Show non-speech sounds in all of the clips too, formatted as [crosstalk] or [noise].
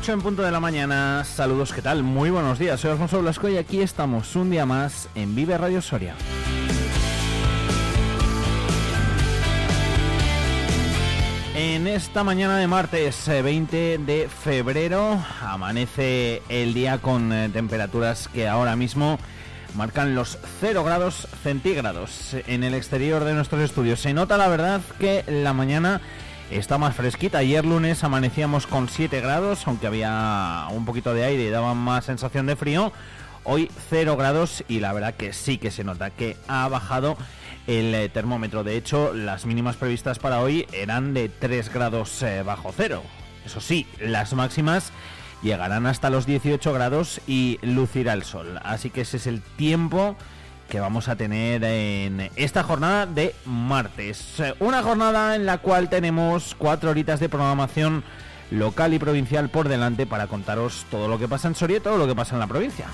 8 en punto de la mañana. Saludos, ¿qué tal? Muy buenos días. Soy Alfonso Blasco y aquí estamos un día más en Vive Radio Soria. En esta mañana de martes 20 eh, de febrero amanece el día con eh, temperaturas que ahora mismo marcan los 0 grados centígrados en el exterior de nuestros estudios. Se nota la verdad que la mañana está más fresquita. Ayer lunes amanecíamos con 7 grados, aunque había un poquito de aire y daba más sensación de frío. Hoy 0 grados y la verdad que sí que se nota que ha bajado el eh, termómetro. De hecho, las mínimas previstas para hoy eran de 3 grados eh, bajo cero. Eso sí, las máximas llegarán hasta los 18 grados y lucirá el sol. Así que ese es el tiempo que vamos a tener en esta jornada de martes. Una jornada en la cual tenemos cuatro horitas de programación local y provincial por delante para contaros todo lo que pasa en Soria y todo lo que pasa en la provincia.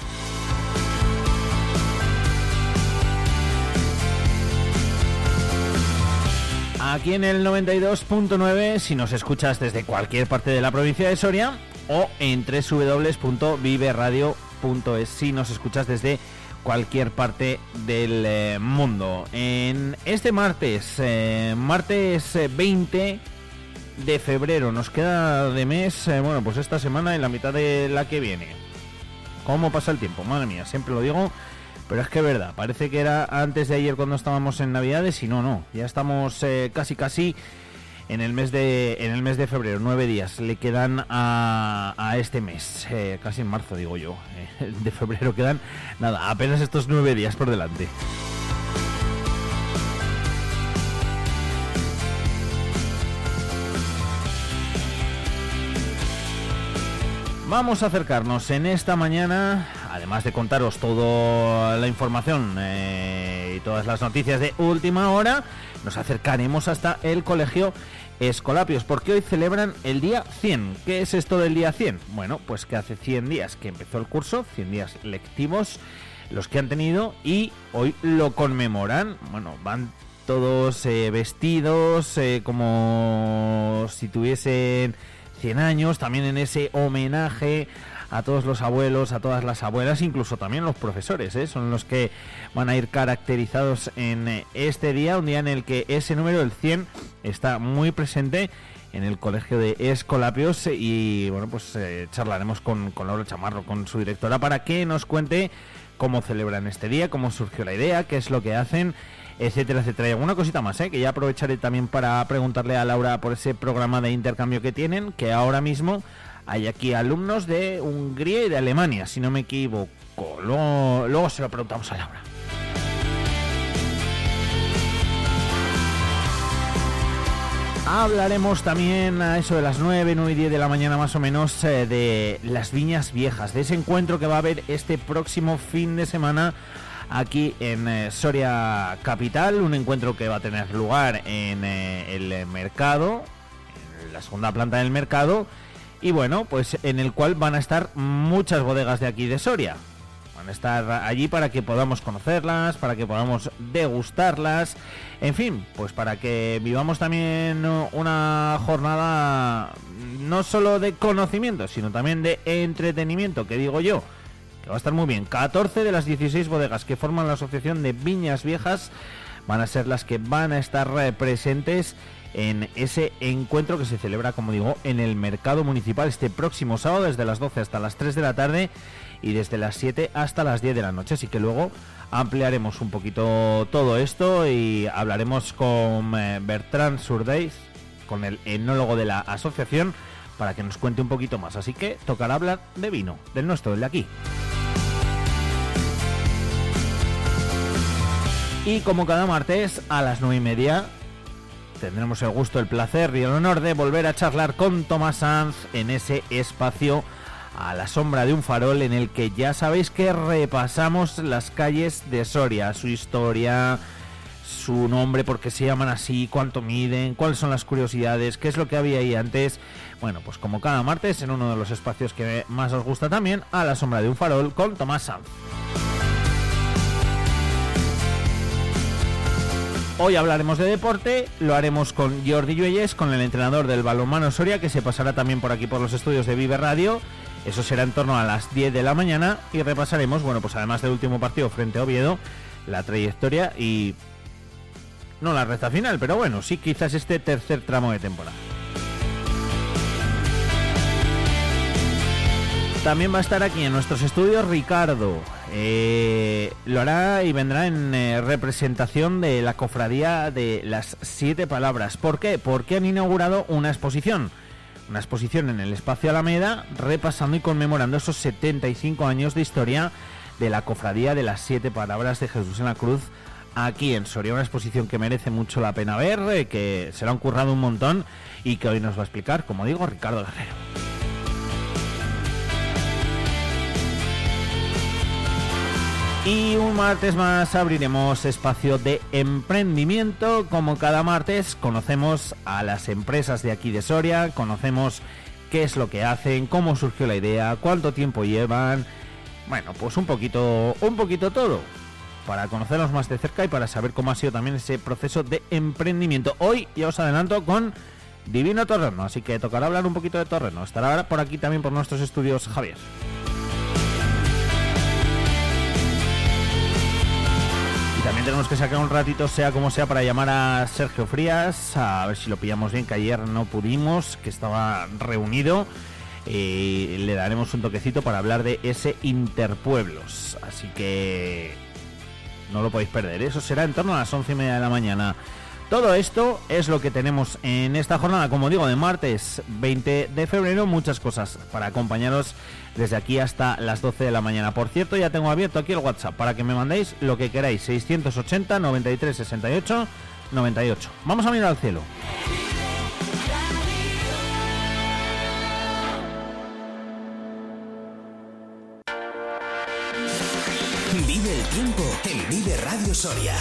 Aquí en el 92.9 si nos escuchas desde cualquier parte de la provincia de Soria o en www.viveradio.es si nos escuchas desde cualquier parte del eh, mundo. En este martes, eh, martes 20 eh, de febrero, nos queda de mes, bueno, pues esta semana en la mitad de la que viene. ¿Cómo pasa el tiempo? Madre mía, siempre lo digo, pero es que verdad, parece que era antes de ayer cuando estábamos en Navidades y no, no, ya estamos casi casi en el mes de en el mes de febrero nueve días le quedan a, a este mes eh, casi en marzo digo yo eh, [laughs] de febrero quedan nada apenas estos nueve días por delante. Vamos a acercarnos en esta mañana, además de contaros toda la información eh, y todas las noticias de última hora, nos acercaremos hasta el colegio Escolapios, porque hoy celebran el día 100. ¿Qué es esto del día 100? Bueno, pues que hace 100 días que empezó el curso, 100 días lectivos, los que han tenido, y hoy lo conmemoran. Bueno, van todos eh, vestidos eh, como si tuviesen 100 años, también en ese homenaje a todos los abuelos, a todas las abuelas, incluso también los profesores, ¿eh? son los que van a ir caracterizados en eh, este día, un día en el que ese número, el 100, está muy presente en el colegio de Escolapios y bueno, pues eh, charlaremos con, con Laura Chamarro, con su directora, para que nos cuente cómo celebran este día, cómo surgió la idea, qué es lo que hacen etcétera, etcétera. Y alguna cosita más, ¿eh? que ya aprovecharé también para preguntarle a Laura por ese programa de intercambio que tienen, que ahora mismo hay aquí alumnos de Hungría y de Alemania, si no me equivoco. Luego, se lo preguntamos a Laura. Hablaremos también a eso de las 9, 9 y 10 de la mañana más o menos eh, de las viñas viejas, de ese encuentro que va a haber este próximo fin de semana aquí en eh, Soria Capital, un encuentro que va a tener lugar en eh, el mercado, en la segunda planta del mercado, y bueno, pues en el cual van a estar muchas bodegas de aquí de Soria. Van a estar allí para que podamos conocerlas, para que podamos degustarlas, en fin, pues para que vivamos también una jornada no solo de conocimiento, sino también de entretenimiento, que digo yo, que va a estar muy bien. 14 de las 16 bodegas que forman la Asociación de Viñas Viejas van a ser las que van a estar presentes en ese encuentro que se celebra, como digo, en el mercado municipal este próximo sábado desde las 12 hasta las 3 de la tarde y desde las 7 hasta las 10 de la noche. Así que luego ampliaremos un poquito todo esto y hablaremos con eh, Bertrand Surdeis, con el enólogo de la asociación, para que nos cuente un poquito más. Así que tocará hablar de vino, del nuestro, del de aquí. Y como cada martes a las 9 y media tendremos el gusto, el placer y el honor de volver a charlar con Tomás Sanz en ese espacio a la sombra de un farol en el que ya sabéis que repasamos las calles de Soria, su historia, su nombre, por qué se llaman así, cuánto miden, cuáles son las curiosidades, qué es lo que había ahí antes. Bueno, pues como cada martes en uno de los espacios que más os gusta también, a la sombra de un farol con Tomás Sanz. Hoy hablaremos de deporte, lo haremos con Jordi Lluelles, con el entrenador del balonmano Soria, que se pasará también por aquí por los estudios de Vive Radio. Eso será en torno a las 10 de la mañana y repasaremos, bueno, pues además del último partido frente a Oviedo, la trayectoria y no la recta final, pero bueno, sí quizás este tercer tramo de temporada. También va a estar aquí en nuestros estudios Ricardo. Eh, lo hará y vendrá en eh, representación de la cofradía de las siete palabras. ¿Por qué? Porque han inaugurado una exposición. Una exposición en el espacio Alameda repasando y conmemorando esos 75 años de historia de la cofradía de las siete palabras de Jesús en la Cruz aquí en Soria. Una exposición que merece mucho la pena ver, eh, que se lo han currado un montón y que hoy nos va a explicar, como digo, Ricardo Guerrero. Y un martes más abriremos espacio de emprendimiento. Como cada martes conocemos a las empresas de aquí de Soria, conocemos qué es lo que hacen, cómo surgió la idea, cuánto tiempo llevan. Bueno, pues un poquito, un poquito todo. Para conocerlos más de cerca y para saber cómo ha sido también ese proceso de emprendimiento. Hoy ya os adelanto con Divino Torreno, así que tocará hablar un poquito de Torreno. Estará por aquí también por nuestros estudios Javier. También tenemos que sacar un ratito, sea como sea, para llamar a Sergio Frías, a ver si lo pillamos bien, que ayer no pudimos, que estaba reunido. y le daremos un toquecito para hablar de ese Interpueblos. Así que no lo podéis perder. Eso será en torno a las once y media de la mañana. Todo esto es lo que tenemos en esta jornada, como digo, de martes 20 de febrero. Muchas cosas para acompañaros desde aquí hasta las 12 de la mañana. Por cierto, ya tengo abierto aquí el WhatsApp para que me mandéis lo que queráis. 680 93 68 98. Vamos a mirar al cielo. Vive el tiempo en Vive Radio Soria.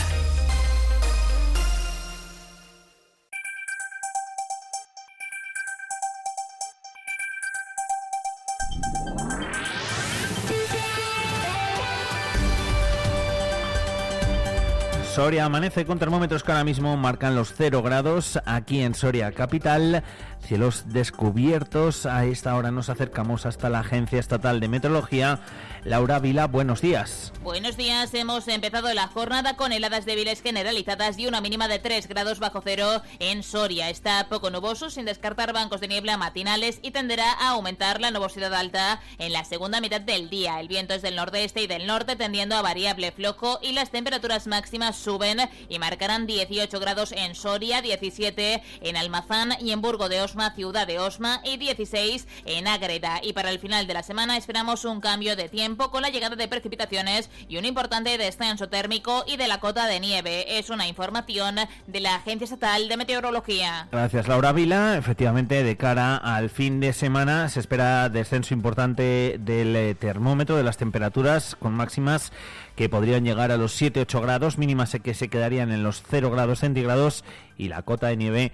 Soria amanece con termómetros que ahora mismo marcan los 0 grados aquí en Soria capital. Cielos descubiertos. A esta hora nos acercamos hasta la Agencia Estatal de Meteorología. Laura Vila, buenos días. Buenos días. Hemos empezado la jornada con heladas débiles generalizadas y una mínima de 3 grados bajo cero en Soria. Está poco nuboso, sin descartar bancos de niebla matinales y tenderá a aumentar la nubosidad alta en la segunda mitad del día. El viento es del nordeste y del norte, tendiendo a variable flojo y las temperaturas máximas suben y marcarán 18 grados en Soria, 17 en Almazán y en Burgo de Osma, ciudad de Osma, y 16 en Ágreda. Y para el final de la semana esperamos un cambio de tiempo con la llegada de precipitaciones y un importante descenso térmico y de la cota de nieve. Es una información de la Agencia Estatal de Meteorología. Gracias, Laura Vila. Efectivamente, de cara al fin de semana se espera descenso importante del eh, termómetro, de las temperaturas, con máximas que podrían llegar a los 7-8 grados, mínimas que se quedarían en los 0 grados centígrados y la cota de nieve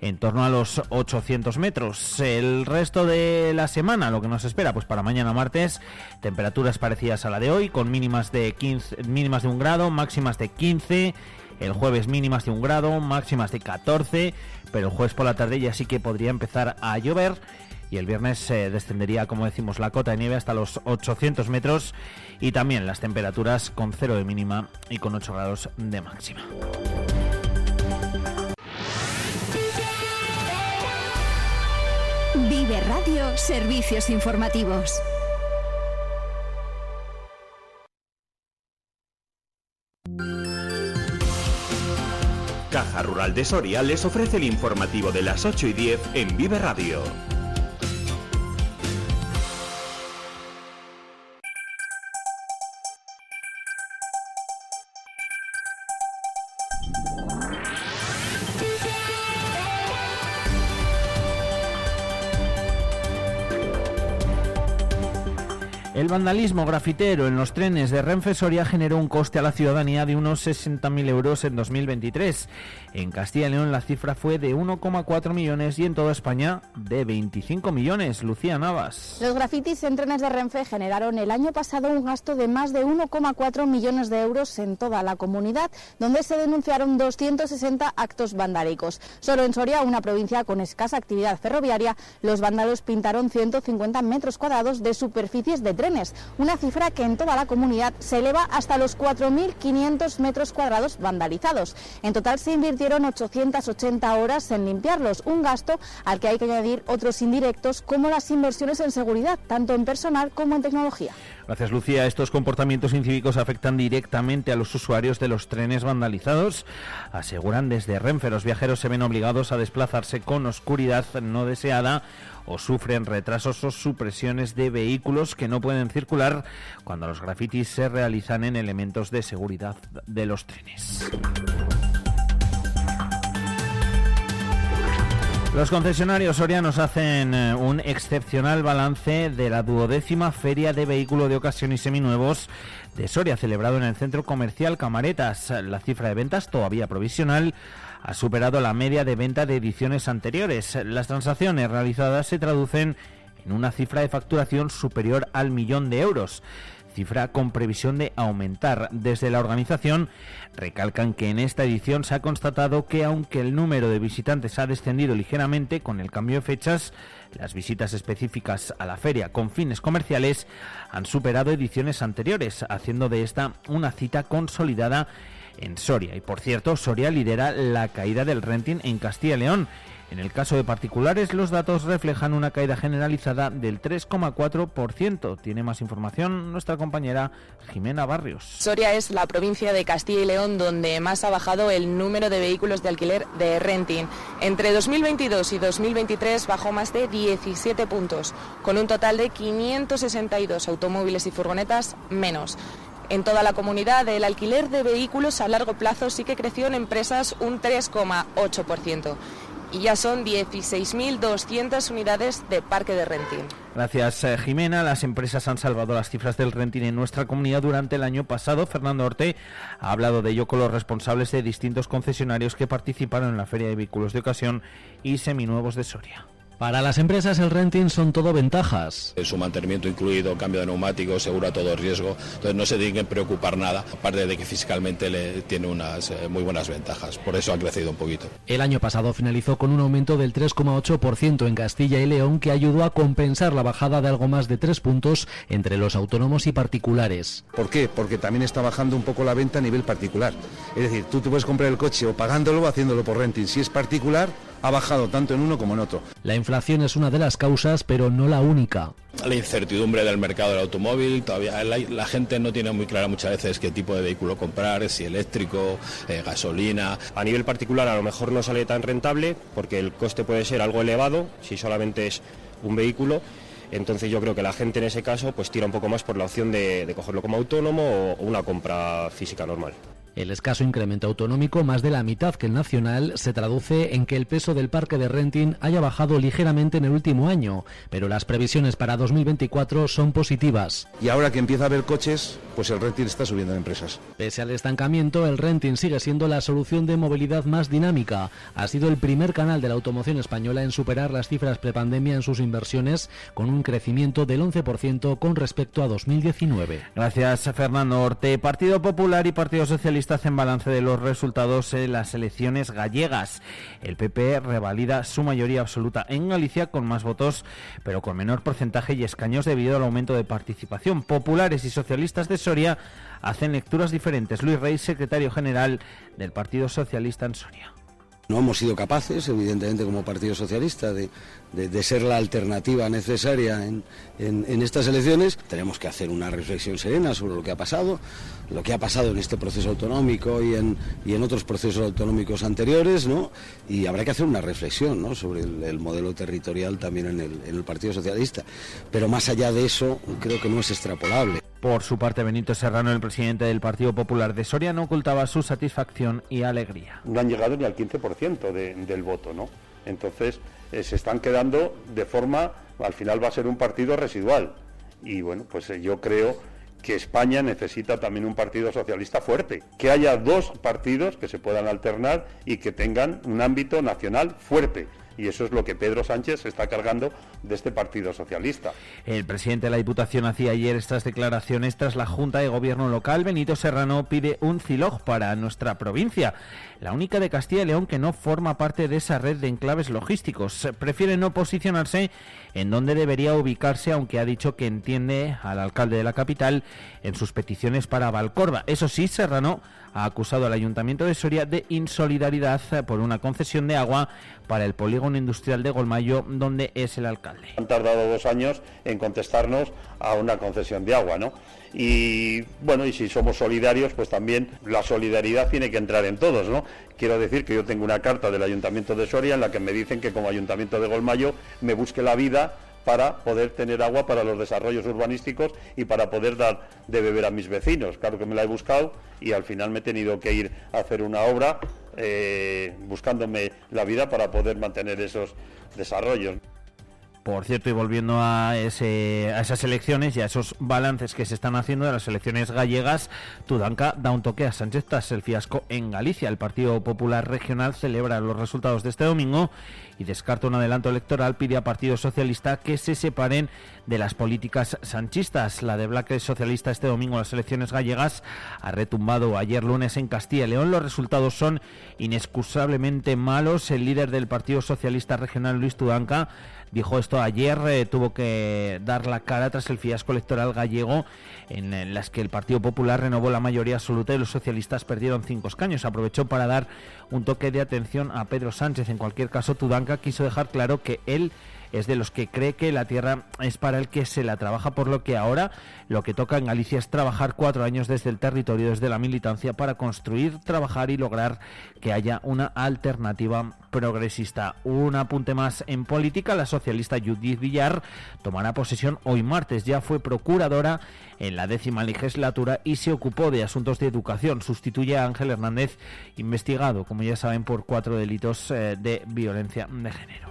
en torno a los 800 metros. El resto de la semana, lo que nos espera, pues para mañana martes, temperaturas parecidas a la de hoy, con mínimas de 15, mínimas de un grado, máximas de 15. El jueves mínimas de un grado, máximas de 14, pero el jueves por la tarde ya sí que podría empezar a llover y el viernes descendería, como decimos, la cota de nieve hasta los 800 metros y también las temperaturas con 0 de mínima y con 8 grados de máxima. Vive Radio Servicios Informativos. Caja Rural de Soria les ofrece el informativo de las 8 y 10 en Vive Radio. El vandalismo grafitero en los trenes de Renfe Soria generó un coste a la ciudadanía de unos 60.000 euros en 2023. En Castilla y León la cifra fue de 1,4 millones y en toda España de 25 millones. Lucía Navas. Los grafitis en trenes de Renfe generaron el año pasado un gasto de más de 1,4 millones de euros en toda la comunidad, donde se denunciaron 260 actos vandálicos. Solo en Soria, una provincia con escasa actividad ferroviaria, los vándalos pintaron 150 metros cuadrados de superficies de una cifra que en toda la comunidad se eleva hasta los 4.500 metros cuadrados vandalizados. En total se invirtieron 880 horas en limpiarlos, un gasto al que hay que añadir otros indirectos como las inversiones en seguridad, tanto en personal como en tecnología. Gracias, Lucía. Estos comportamientos incívicos afectan directamente a los usuarios de los trenes vandalizados. Aseguran desde Renfe los viajeros se ven obligados a desplazarse con oscuridad no deseada o sufren retrasos o supresiones de vehículos que no pueden circular cuando los grafitis se realizan en elementos de seguridad de los trenes. Los concesionarios sorianos hacen eh, un excepcional balance de la duodécima Feria de Vehículo de Ocasión y Seminuevos de Soria, celebrado en el Centro Comercial Camaretas. La cifra de ventas, todavía provisional, ha superado la media de venta de ediciones anteriores. Las transacciones realizadas se traducen en una cifra de facturación superior al millón de euros cifra con previsión de aumentar. Desde la organización recalcan que en esta edición se ha constatado que aunque el número de visitantes ha descendido ligeramente con el cambio de fechas, las visitas específicas a la feria con fines comerciales han superado ediciones anteriores, haciendo de esta una cita consolidada en Soria. Y por cierto, Soria lidera la caída del renting en Castilla y León en el caso de particulares, los datos reflejan una caída generalizada del 3,4%. Tiene más información nuestra compañera Jimena Barrios. Soria es la provincia de Castilla y León donde más ha bajado el número de vehículos de alquiler de renting. Entre 2022 y 2023 bajó más de 17 puntos, con un total de 562 automóviles y furgonetas menos. En toda la comunidad, el alquiler de vehículos a largo plazo sí que creció en empresas un 3,8% y ya son 16.200 unidades de parque de renting. Gracias, eh, Jimena. Las empresas han salvado las cifras del renting en nuestra comunidad durante el año pasado. Fernando Orte ha hablado de ello con los responsables de distintos concesionarios que participaron en la Feria de Vehículos de Ocasión y Seminuevos de Soria. Para las empresas el renting son todo ventajas. Su mantenimiento incluido, cambio de neumáticos, seguro a todo riesgo, entonces no se tienen que preocupar nada, aparte de que fiscalmente le tiene unas eh, muy buenas ventajas, por eso ha crecido un poquito. El año pasado finalizó con un aumento del 3,8% en Castilla y León que ayudó a compensar la bajada de algo más de 3 puntos entre los autónomos y particulares. ¿Por qué? Porque también está bajando un poco la venta a nivel particular. Es decir, tú te puedes comprar el coche o pagándolo o haciéndolo por renting. Si es particular, ha bajado tanto en uno como en otro. La inflación es una de las causas, pero no la única. La incertidumbre del mercado del automóvil, todavía la, gente no tiene muy clara muchas veces qué tipo de vehículo comprar, si eléctrico, eh, gasolina. A nivel particular a lo mejor no sale tan rentable porque el coste puede ser algo elevado si solamente es un vehículo. Entonces yo creo que la gente en ese caso pues tira un poco más por la opción de, de cogerlo como autónomo o una compra física normal. El escaso incremento autonómico, más de la mitad que el nacional, se traduce en que el peso del parque de renting haya bajado ligeramente en el último año, pero las previsiones para 2024 son positivas. Y ahora que empieza a haber coches, pues el renting está subiendo en empresas. Pese al estancamiento, el renting sigue siendo la solución de movilidad más dinámica. Ha sido el primer canal de la automoción española en superar las cifras prepandemia en sus inversiones, con un crecimiento del 11% con respecto a 2019. Gracias, Fernando Orte. Partido Popular y Partido Socialista Socialista hacen balance de los resultados en las elecciones gallegas. El PP revalida su mayoría absoluta en Galicia con más votos, pero con menor porcentaje y escaños debido al aumento de participación. Populares y socialistas de Soria hacen lecturas diferentes. Luis Rey, secretario general del Partido Socialista en Soria. No hemos sido capaces, evidentemente, como Partido Socialista, de, ser la alternativa necesaria en, estas elecciones. Tenemos que hacer una reflexión serena sobre lo que ha pasado, lo que ha pasado en este proceso autonómico y en, y en otros procesos autonómicos anteriores, ¿no? Y habrá que hacer una reflexión ¿no? sobre el, modelo territorial también en el, en el Partido Socialista. Pero más allá de eso, creo que no es extrapolable. Por su parte, Benito Serrano, el presidente del Partido Popular de Soria, no ocultaba su satisfacción y alegría. No han llegado ni al 15% del voto, ¿no? Entonces, eh, se están quedando de forma, al final va a ser un partido residual. Y bueno, pues eh, yo creo que España necesita también un partido socialista fuerte, que haya dos partidos que se puedan alternar y que tengan un ámbito nacional fuerte y eso es lo que Pedro Sánchez se está cargando de este Partido Socialista. El presidente de la Diputación hacía ayer estas declaraciones tras la Junta de Gobierno local. Benito Serrano pide un CILOG para nuestra provincia, la única de Castilla y León que no forma parte de esa red de enclaves logísticos. Prefiere no posicionarse en donde debería ubicarse, aunque ha dicho que entiende al alcalde de la capital en sus peticiones para Valcorba. Eso sí, Serrano ha acusado al Ayuntamiento de Soria de insolidaridad por una concesión de agua para el polígono industrial de Golmayo, donde es el alcalde. Han tardado dos años en contestarnos a una concesión de agua, ¿no? Y bueno, y si somos solidarios, pues también la solidaridad tiene que entrar en todos, ¿no? Quiero decir que yo tengo una carta del Ayuntamiento de Soria en la que me dicen que como Ayuntamiento de Golmayo me busque la vida para poder tener agua para los desarrollos urbanísticos y para poder dar de beber a mis vecinos. Claro que me la he buscado y al final me he tenido que ir a hacer una obra eh, buscándome la vida para poder mantener esos desarrollos. Por cierto, y volviendo a, esas elecciones y a esos balances que se están haciendo de las elecciones gallegas, Tudanca da un toque a Sánchez tras el fiasco en Galicia. El Partido Popular Regional celebra los resultados de este domingo y descarta un adelanto electoral, pide a Partido Socialista que se separen de las políticas sanchistas. La de Black Socialista este domingo en las elecciones gallegas ha retumbado ayer lunes en Castilla y León. Los resultados son inexcusablemente malos. El líder del Partido Socialista Regional, Luis Tudanca, dijo esto ayer, eh, tuvo que dar la cara tras el fiasco electoral gallego en las que el Partido Popular renovó la mayoría absoluta y los socialistas perdieron cinco escaños. Aprovechó para dar un toque de atención a Pedro Sánchez. En cualquier caso, Tudanca quiso dejar claro que él es de los que cree que la tierra es para el que se la trabaja, por lo que ahora lo que toca en Galicia es trabajar cuatro años desde el territorio, desde la militancia, para construir, trabajar y lograr que haya una alternativa progresista. Un apunte más en política, la socialista Judith Villar tomará posesión hoy martes, ya fue procuradora en la décima legislatura y se ocupó de asuntos de educación. Sustituye a Ángel Hernández, investigado, como ya saben, por cuatro delitos eh, de violencia de género.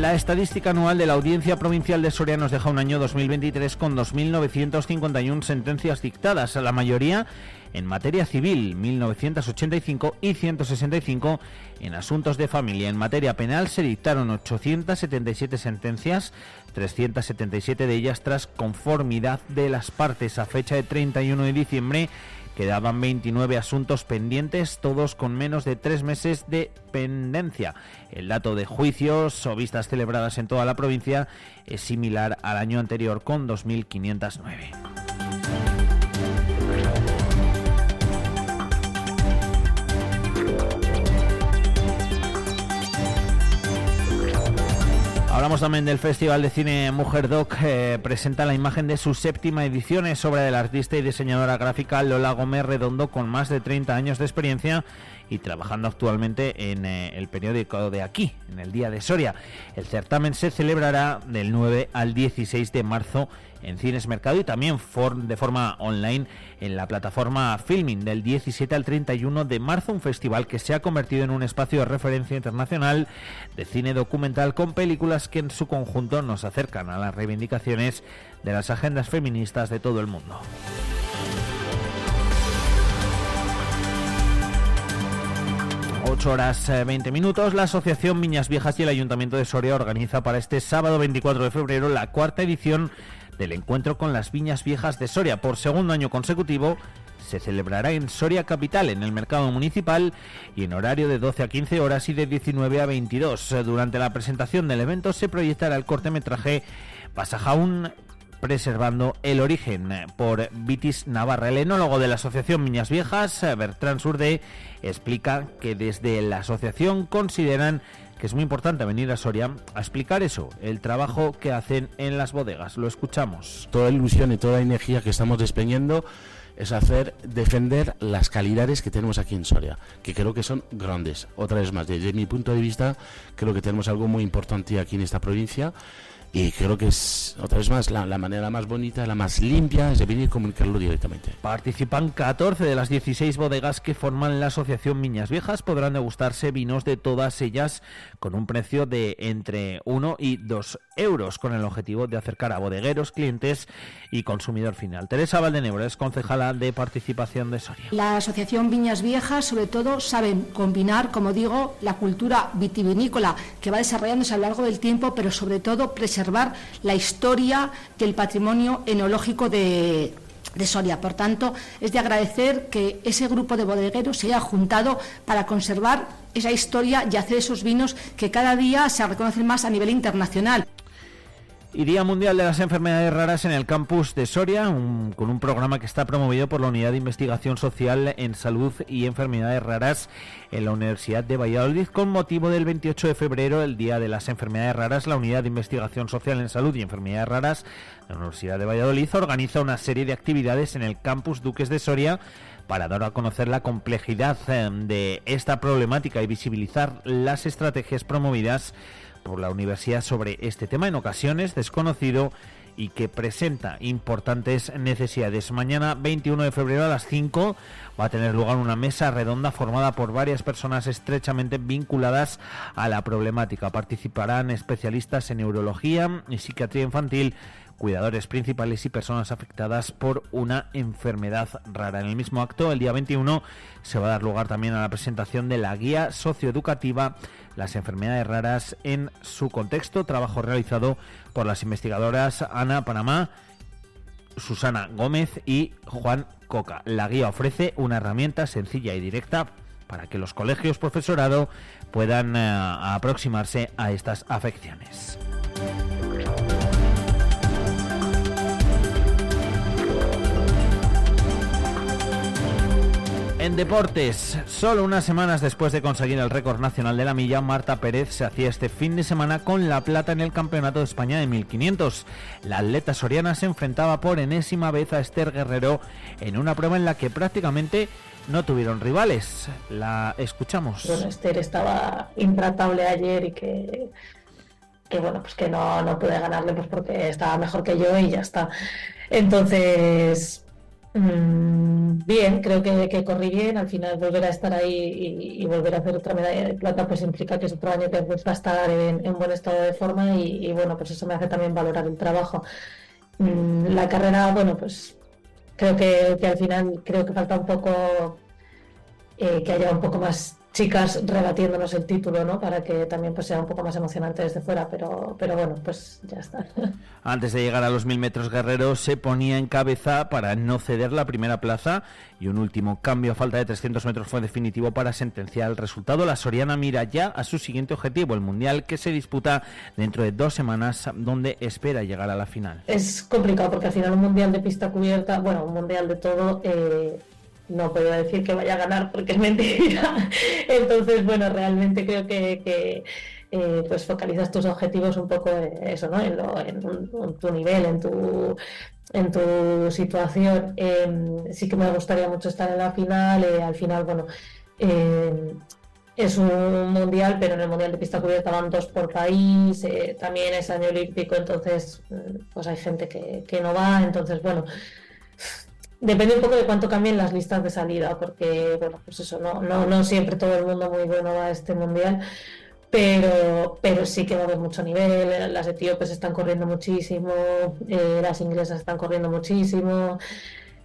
La estadística anual de la Audiencia Provincial de Soria nos deja un año 2023 con 2.951 sentencias dictadas, la mayoría en materia civil, 1985 y 165 en asuntos de familia. En materia penal se dictaron 877 sentencias, 377 de ellas tras conformidad de las partes a fecha de 31 de diciembre Quedaban 29 asuntos pendientes, todos con menos de tres meses de pendencia. El dato de juicios o vistas celebradas en toda la provincia es similar al año anterior con 2.509. Hablamos también del Festival de Cine Mujer Doc. Eh, presenta la imagen de su séptima edición. Es obra del artista y diseñadora gráfica Lola Gómez Redondo, con más de 30 años de experiencia y trabajando actualmente en eh, el periódico de aquí, en el Día de Soria. El certamen se celebrará del 9 al 16 de marzo en Cines Mercado y también de forma online en la plataforma Filming del 17 al 31 de marzo, un festival que se ha convertido en un espacio de referencia internacional de cine documental con películas que en su conjunto nos acercan a las reivindicaciones de las agendas feministas de todo el mundo. 8 horas 20 minutos, la Asociación Viñas Viejas y el Ayuntamiento de Soria organiza para este sábado 24 de febrero la cuarta edición del encuentro con las Viñas Viejas de Soria. Por segundo año consecutivo se celebrará en Soria Capital, en el mercado municipal y en horario de 12 a 15 horas y de 19 a 22. Durante la presentación del evento se proyectará el cortometraje Pasajaun preservando el origen por Vitis Navarra. El enólogo de la Asociación Viñas Viejas, Bertrand Surde, explica que desde la asociación consideran que es muy importante venir a Soria a explicar eso, el trabajo que hacen en las bodegas. Lo escuchamos. Toda ilusión y toda energía que estamos desprendiendo es hacer defender las calidades que tenemos aquí en Soria, que creo que son grandes. Otra vez más, desde mi punto de vista, creo que tenemos algo muy importante aquí en esta provincia y creo que es, otra vez más, la, manera más bonita, la más limpia es de venir y comunicarlo directamente. Participan 14 de las 16 bodegas que forman la Asociación Viñas Viejas. Podrán degustarse vinos de todas ellas con un precio de entre 1 y 2 euros, con el objetivo de acercar a bodegueros, clientes y consumidor final. Teresa Valdenebro es concejala de participación de Soria. La Asociación Viñas Viejas, sobre todo, saben combinar, como digo, la cultura vitivinícola que va desarrollándose a lo largo del tiempo, pero sobre todo preservar la historia y el patrimonio enológico de, Soria. Por tanto, es de agradecer que ese grupo de bodegueros se haya juntado para conservar esa historia y hacer esos vinos que cada día se reconocen más a nivel internacional y Día Mundial de las Enfermedades Raras en el campus de Soria, con un programa que está promovido por la Unidad de Investigación Social en Salud y Enfermedades Raras en la Universidad de Valladolid, con motivo del 28 de febrero, el Día de las Enfermedades Raras. La Unidad de Investigación Social en Salud y Enfermedades Raras, la Universidad de Valladolid, organiza una serie de actividades en el campus Duques de Soria para dar a conocer la complejidad eh, de esta problemática y visibilizar las estrategias promovidas por la universidad sobre este tema, en ocasiones desconocido y que presenta importantes necesidades. Mañana 21 de febrero a las 5 va a tener lugar una mesa redonda formada por varias personas estrechamente vinculadas a la problemática. Participarán especialistas en neurología y psiquiatría infantil cuidadores principales y personas afectadas por una enfermedad rara. En el mismo acto, el día 21, se va a dar lugar también a la presentación de la guía socioeducativa Las enfermedades raras en su contexto, trabajo realizado por las investigadoras Ana Panamá, Susana Gómez y Juan Coca. La guía ofrece una herramienta sencilla y directa para que los colegios profesorado puedan eh, aproximarse a estas afecciones. En deportes, solo unas semanas después de conseguir el récord nacional de la milla, Marta Pérez se hacía este fin de semana con la plata en el Campeonato de España de 1500. La atleta soriana se enfrentaba por enésima vez a Esther Guerrero en una prueba en la que prácticamente no tuvieron rivales. La escuchamos. Bueno, Esther estaba intratable ayer y que, que bueno, pues que no, no pude ganarle pues porque estaba mejor que yo y ya está. Entonces, Mm, bien, creo que, que, corrí bien. Al final volver a estar ahí y, volver a hacer otra medalla de plata pues implica que es otro año que va a estar en, buen estado de forma y, bueno, pues eso me hace también valorar el trabajo. Mm, la carrera, bueno, pues creo que, al final creo que falta un poco eh, que haya un poco más chicas rebatiéndonos el título, ¿no? Para que también pues, sea un poco más emocionante desde fuera, pero, pero bueno, pues ya está. [laughs] Antes de llegar a los mil metros guerreros se ponía en cabeza para no ceder la primera plaza y un último cambio a falta de 300 metros fue definitivo para sentenciar el resultado. La Soriana mira ya a su siguiente objetivo, el Mundial que se disputa dentro de dos semanas, donde espera llegar a la final. Es complicado porque al final un Mundial de pista cubierta, bueno, un Mundial de todo... Eh no puedo decir que vaya a ganar porque es mentira. [laughs] Entonces, bueno, realmente creo que, eh, pues focalizas tus objetivos un poco en eso, ¿no? En, tu nivel, en tu en tu situación. Em, sí que me gustaría mucho estar en la final. Eh, al final, bueno, em, es un mundial, pero en el mundial de pista cubierta van dos por país. Eh, también es año olímpico, entonces, mm, pues hay gente que no va. Entonces, bueno Depende un poco de cuánto cambien las listas de salida, porque, bueno, pues eso, no, no, no siempre todo el mundo muy bueno va a este mundial, pero, pero sí que va a haber mucho nivel. Las etíopes están corriendo muchísimo, eh, las inglesas están corriendo muchísimo.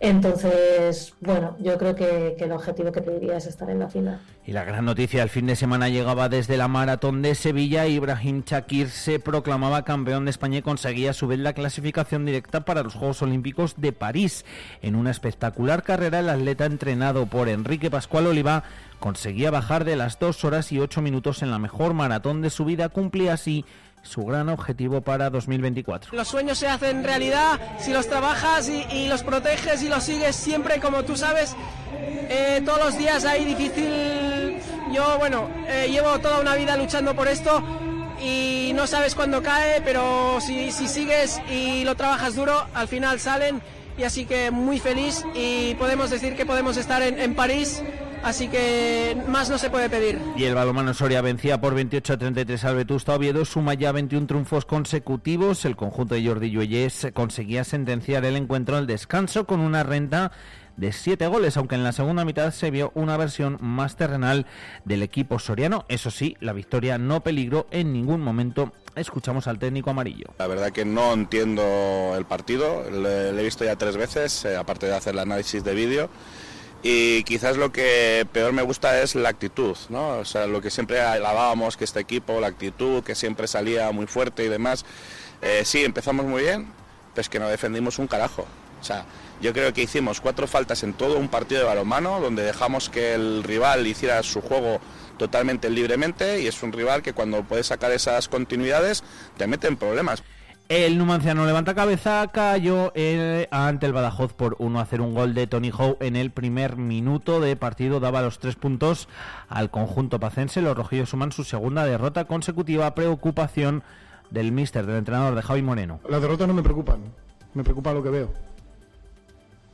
Entonces, bueno, yo creo que, el objetivo que te diría es estar en la final. Y la gran noticia el fin de semana llegaba desde la maratón de Sevilla. Ibrahim Chakir se proclamaba campeón de España y conseguía a su vez la clasificación directa para los Juegos Olímpicos de París. En una espectacular carrera, el atleta entrenado por Enrique Pascual Oliva conseguía bajar de las 2 horas y 8 minutos en la mejor maratón de su vida. Cumplía así su gran objetivo para 2024. Los sueños se hacen realidad si los trabajas y, los proteges y los sigues siempre como tú sabes. Eh, todos los días ahí difícil. Yo, bueno, eh, llevo toda una vida luchando por esto y no sabes cuándo cae, pero si, sigues y lo trabajas duro, al final salen. Y así que muy feliz y podemos decir que podemos estar en, en París así que más no se puede pedir. Y el balonmano Soria vencía por 28 a 33 al Vetusta Oviedo, suma ya 21 triunfos consecutivos. El conjunto de Jordi Lluelles conseguía sentenciar el encuentro al descanso con una renta de 7 goles, aunque en la segunda mitad se vio una versión más terrenal del equipo soriano. Eso sí, la victoria no peligró en ningún momento. Escuchamos al técnico amarillo. La verdad que no entiendo el partido, le, he visto ya tres veces, eh, aparte de hacer el análisis de vídeo y quizás lo que peor me gusta es la actitud, ¿no? O sea, lo que siempre alabábamos que este equipo, la actitud, que siempre salía muy fuerte y demás. Eh, sí, empezamos muy bien, pero es que no defendimos un carajo. O sea, yo creo que hicimos cuatro faltas en todo un partido de balonmano, donde dejamos que el rival hiciera su juego totalmente libremente y es un rival que cuando puede sacar esas continuidades te mete en problemas. El Numanciano levanta cabeza, cayó eh, ante el Badajoz por 1 a hacer un gol de Tony Howe en el primer minuto de partido. Daba los tres puntos al conjunto pacense. Los rojillos suman su segunda derrota consecutiva. Preocupación del míster, del entrenador de Javi Moreno. Las derrotas no me preocupan, me preocupa lo que veo.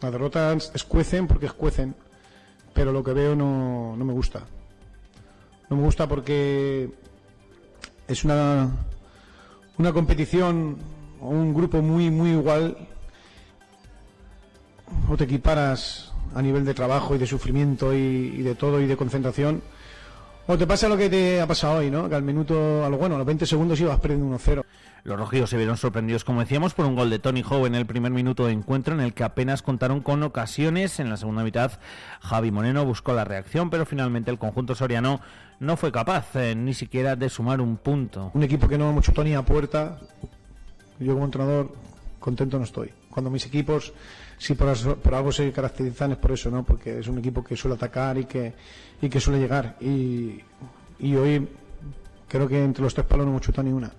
Las derrotas escuecen porque escuecen, pero lo que veo no, no me gusta. No me gusta porque es una una competición o un grupo muy, muy igual, o te equiparas a nivel de trabajo y de sufrimiento y, de todo y de concentración, o te pasa lo que te ha pasado hoy, ¿no? Que al minuto, a lo bueno, a los 20 segundos ibas perdiendo 1-0. Los rojillos se vieron sorprendidos, como decíamos, por un gol de Tony Howe en el primer minuto de encuentro, en el que apenas contaron con ocasiones. En la segunda mitad, Javi Moreno buscó la reacción, pero finalmente el conjunto soriano no fue capaz eh, ni siquiera de sumar un punto. Un equipo que no ha mucho Tony a puerta, yo como entrenador contento no estoy. Cuando mis equipos, si por, algo se caracterizan es por eso, ¿no? Porque es un equipo que suele atacar y que, y que suele llegar. Y, y hoy creo que entre los tres palos no hemos chutado ni una.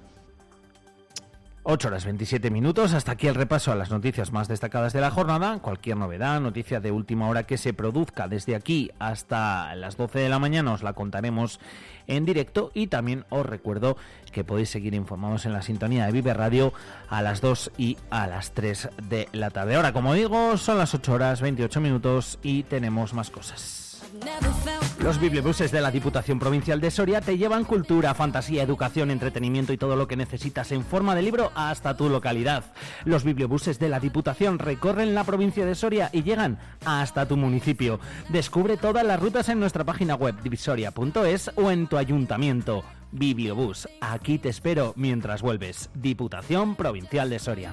8 horas 27 minutos. Hasta aquí el repaso a las noticias más destacadas de la jornada. Cualquier novedad, noticia de última hora que se produzca desde aquí hasta las 12 de la mañana os la contaremos en directo y también os recuerdo que podéis seguir informados en la sintonía de Vive Radio a las 2 y a las 3 de la tarde. Ahora, como digo, son las 8 horas 28 minutos y tenemos más cosas. Los bibliobuses de la Diputación Provincial de Soria te llevan cultura, fantasía, educación, entretenimiento y todo lo que necesitas en forma de libro hasta tu localidad. Los bibliobuses de la Diputación recorren la provincia de Soria y llegan hasta tu municipio. Descubre todas las rutas en nuestra página web divisoria.es o en tu ayuntamiento. Bibliobús, aquí te espero mientras vuelves. Diputación Provincial de Soria.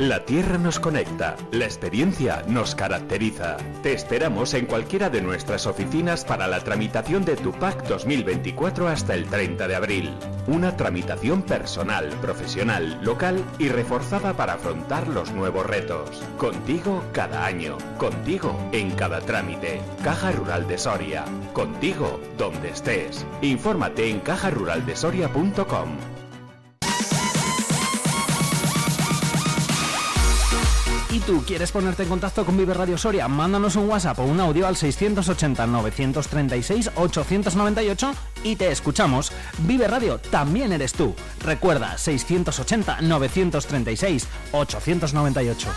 La Tierra nos conecta, la experiencia nos caracteriza. Te esperamos en cualquiera de nuestras oficinas para la tramitación de tu PAC 2024 hasta el 30 de abril. Una tramitación personal, profesional, local y reforzada para afrontar los nuevos retos. Contigo cada año, contigo en cada trámite. Caja Rural de Soria, contigo donde estés. Infórmate en cajaruraldesoria.com. ¿Y tú quieres ponerte en contacto con Vive Radio Soria? Mándanos un WhatsApp o un audio al 680-936-898 y te escuchamos. Vive Radio también eres tú. Recuerda, 680-936-898.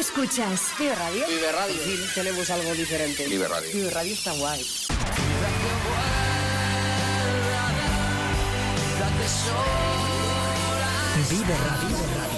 escuchas? Vive Radio. Vive Radio. Sí, tenemos algo diferente. Vive Radio. Vive Radio está guay. Vive Radio.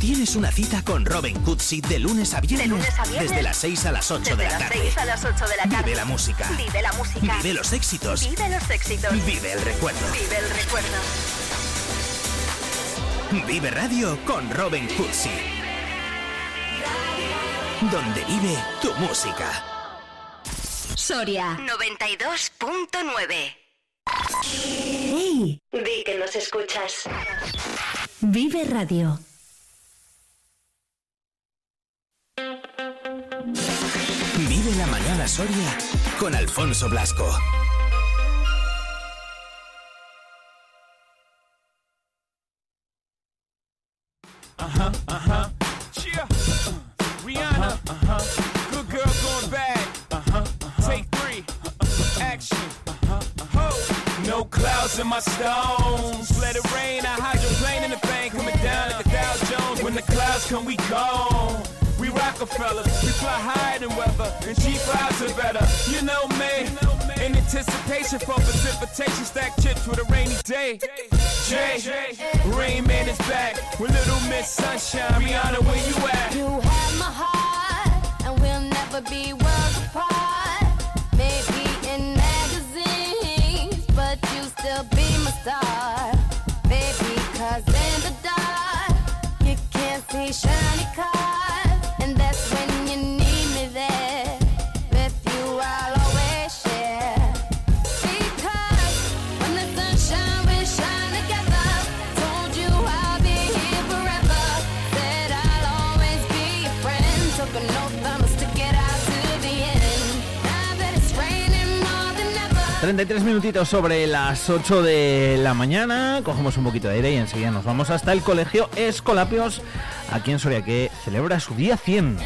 tienes una cita con Robin Cutsi de lunes a viernes. De lunes a viernes. Desde las 6 a las 8 de Desde la las tarde. 6 a las 8 de la tarde. Vive la música. Vive la música. Vive los éxitos. Vive los éxitos. Vive el recuerdo. Vive el recuerdo. Vive Radio con Robin Cutsi. Donde vive tu música. Soria 92.9. ¡Hey! Di que nos escuchas. Vive Radio. Mañana Soria con Alfonso Blasco. Uh-huh, uh-huh. Cheer. Rihanna. Uh-huh. Good girl bad. Uh-huh. Take three. Action. No clouds in my stones. Let it rain. I hydroplane in the. Coming down like Dow Jones. When the clouds come, we gone. Rockefellers. We fly higher than weather. And G5s are better. You know me. In anticipation for precipitation. Stack chips with a rainy day. Jay. Rain Man is back. With Little Miss Sunshine. Rihanna, where you at? You have my heart, and we'll never be worlds apart. Maybe in magazines, but you still be my star. 33 minutitos sobre las 8 de la mañana, cogemos un poquito de aire y enseguida nos vamos hasta el colegio Escolapios, aquí en Soria, que celebra su día 100.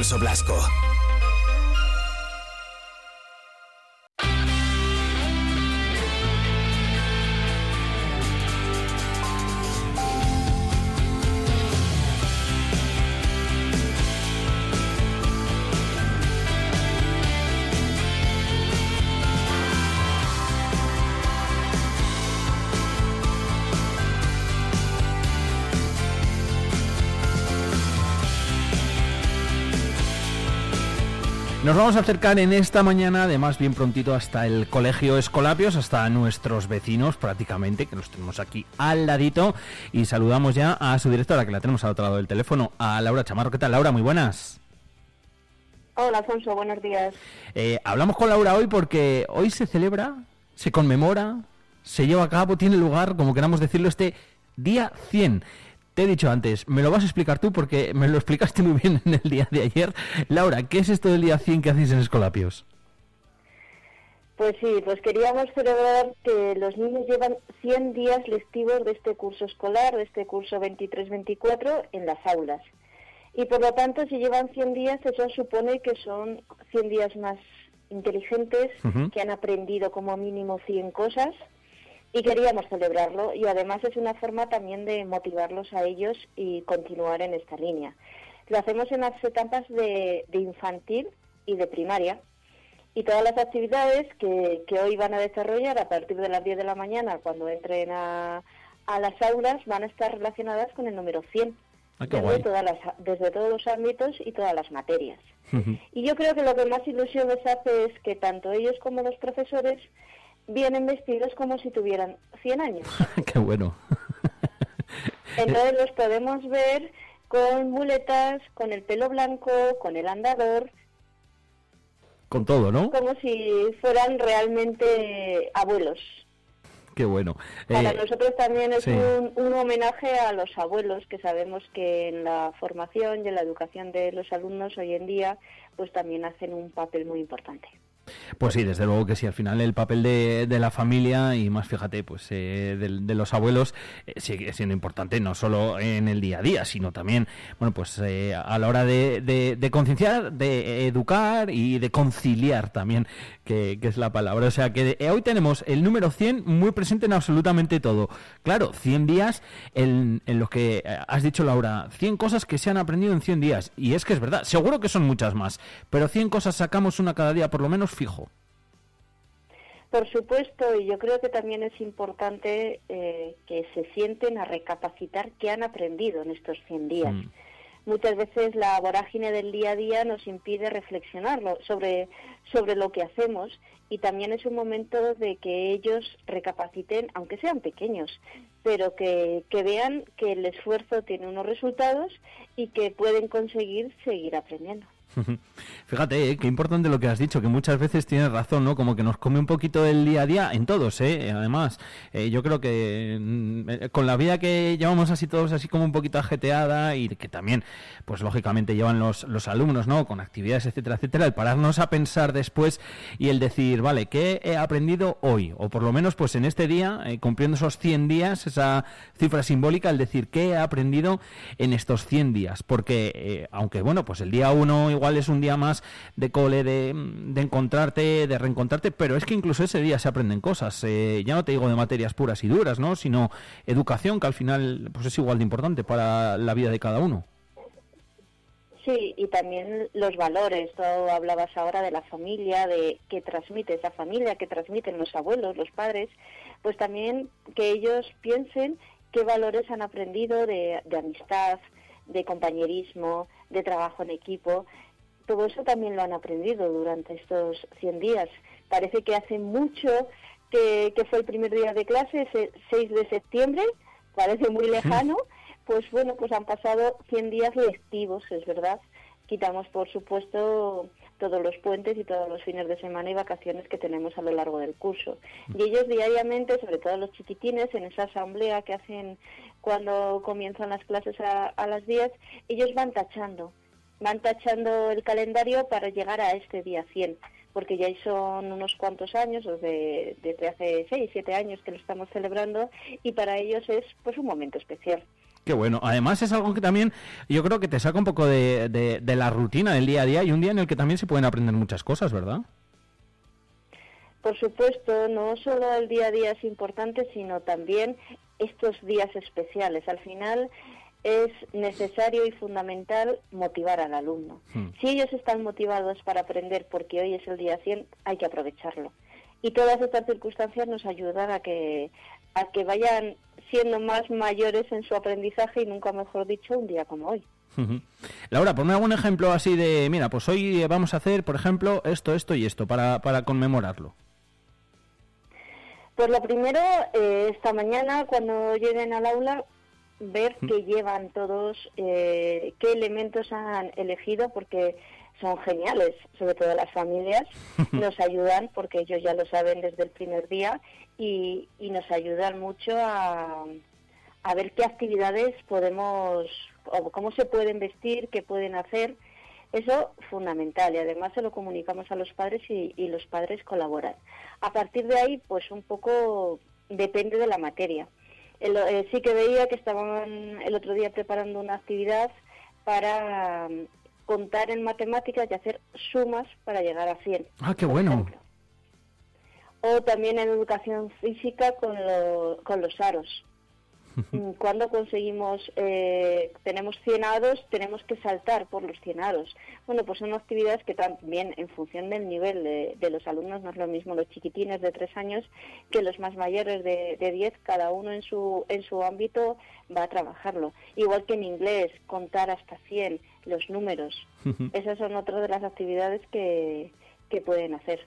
Alfonso Blasco. vamos a acercar en esta mañana, además bien prontito, hasta el Colegio Escolapios, hasta nuestros vecinos prácticamente, que los tenemos aquí al ladito. Y saludamos ya a su directora, que la tenemos al otro lado del teléfono, a Laura Chamarro. ¿Qué tal, Laura? Muy buenas. Hola, Alfonso, buenos días. Eh, hablamos con Laura hoy porque hoy se celebra, se conmemora, se lleva a cabo, tiene lugar, como queramos decirlo, este día 100. Te he dicho antes, me lo vas a explicar tú porque me lo explicaste muy bien en el día de ayer. Laura, ¿qué es esto del día 100 que hacéis en Escolapios? Pues sí, pues queríamos celebrar que los niños llevan 100 días lectivos de este curso escolar, de este curso 23-24, en las aulas. Y por lo tanto, si llevan 100 días, eso supone que son 100 días más inteligentes, que han aprendido como mínimo 100 cosas, y queríamos celebrarlo. Y además es una forma también de motivarlos a ellos y continuar en esta línea. Lo hacemos en las etapas de, de infantil y de primaria. Y todas las actividades que, que hoy van a desarrollar a partir de las 10 de la mañana, cuando entren a, a las aulas, van a estar relacionadas con el número 100, Ah, desde, todas las, desde todos los ámbitos y todas las materias. [laughs] Y yo creo que lo que más ilusión les hace es que tanto ellos como los profesores vienen vestidos como si tuvieran 100 años. [laughs] qué bueno. [laughs] Entonces los podemos ver con muletas, con el pelo blanco, con el andador, Con todo, ¿no? como si fueran realmente abuelos. Qué bueno. Para Eh, nosotros también es sí. un, un homenaje a los abuelos, que sabemos que en la formación y en la educación de los alumnos hoy en día, pues también hacen un papel muy importante. Pues sí, desde luego que sí, al final el papel de, de la familia y más, fíjate, pues eh, del- de, los abuelos eh, sigue siendo importante no solo en el día a día, sino también, bueno, pues eh, a la hora de, de- de concienciar, de educar y de conciliar también, que, que es la palabra. O sea que eh, hoy tenemos el número 100 muy presente en absolutamente todo. Claro, 100 días en, en los que eh, has dicho, Laura, 100 cosas que se han aprendido en 100 días. Y es que es verdad, seguro que son muchas más, pero 100 cosas sacamos una cada día, por lo menos fijo. Por supuesto, y yo creo que también es importante eh, que se sienten a recapacitar qué han aprendido en estos 100 días. Mm. Muchas veces la vorágine del día a día nos impide reflexionar sobre, sobre lo que hacemos y también es un momento de que ellos recapaciten, aunque sean pequeños, pero que, que vean que el esfuerzo tiene unos resultados y que pueden conseguir seguir aprendiendo. [laughs] Fíjate, eh, qué importante lo que has dicho, que muchas veces tienes razón, ¿no? Como que nos come un poquito el día a día en todos, ¿eh? Además, eh, yo creo que mm, eh, con la vida que llevamos así todos así como un poquito ajeteada y que también, pues lógicamente llevan los, los alumnos, ¿no? Con actividades, etcétera, etcétera, el pararnos a pensar después y el decir, vale, ¿qué he aprendido hoy? O por lo menos, pues en este día, eh, cumpliendo esos 100 días, esa cifra simbólica, el decir, ¿qué he aprendido en estos 100 días? Porque, aunque bueno, pues el día 1 igual es un día más de cole, de, de encontrarte, de reencontrarte, pero es que incluso ese día se aprenden cosas. eh, ya no te digo de materias puras y duras, ¿no? Sino educación, que al final pues es igual de importante para la vida de cada uno. Sí, y también los valores. Tú hablabas ahora de la familia, de que transmite esa familia, que transmiten los abuelos, los padres. Pues también que ellos piensen qué valores han aprendido de, de amistad, de compañerismo, de trabajo en equipo. Todo eso también lo han aprendido durante estos 100 días. Parece que hace mucho que, que fue el primer día de clase, ese 6 de septiembre, parece muy lejano. Pues bueno, pues han pasado 100 días lectivos, es verdad. Quitamos, por supuesto, todos los puentes y todos los fines de semana y vacaciones que tenemos a lo largo del curso. Y ellos diariamente, sobre todo los chiquitines, en esa asamblea que hacen cuando comienzan las clases a, a las 10, ellos van tachando, van tachando el calendario para llegar a este día 100, porque ya son unos cuantos años, desde, desde hace 6, 7 años que lo estamos celebrando, y para ellos es pues un momento especial. Qué bueno. Además es algo que también yo creo que te saca un poco de, de- de la rutina del día a día y un día en el que también se pueden aprender muchas cosas, ¿verdad? Por supuesto, no solo el día a día es importante, sino también estos días especiales. Al final es necesario y fundamental motivar al alumno. Si ellos están motivados para aprender porque hoy es el día 100, hay que aprovecharlo. Y todas estas circunstancias nos ayudan a que, a que vayan siendo más mayores en su aprendizaje y nunca mejor dicho un día como hoy. Laura, ponme algún ejemplo así de, mira, pues hoy vamos a hacer, por ejemplo, esto, esto y esto para, para conmemorarlo. Pues lo primero, eh, esta mañana cuando lleguen al aula, ver qué llevan todos, eh, qué elementos han elegido, porque son geniales, sobre todo las familias, [laughs] nos ayudan, porque ellos ya lo saben desde el primer día, y, y nos ayudan mucho a, a ver qué actividades podemos o cómo se pueden vestir, qué pueden hacer. Eso fundamental y además se lo comunicamos a los padres y, y los padres colaboran. A partir de ahí, pues un poco depende de la materia. El- eh, sí que veía que estaban el otro día preparando una actividad para mm, contar en matemáticas y hacer sumas para llegar a 100. Ah, qué bueno. O también en educación física con, lo- con los aros. Mm, Cuando conseguimos, eh, tenemos 100 aros, tenemos que saltar por los 100 aros. Bueno, pues son actividades que también en función del nivel de, de los alumnos, no es lo mismo los chiquitines de 3 años que los más mayores de, de 10, cada uno en su, en su ámbito va a trabajarlo. Igual que en inglés, contar hasta 100, los números. Esas son otras de las actividades que, que pueden hacer.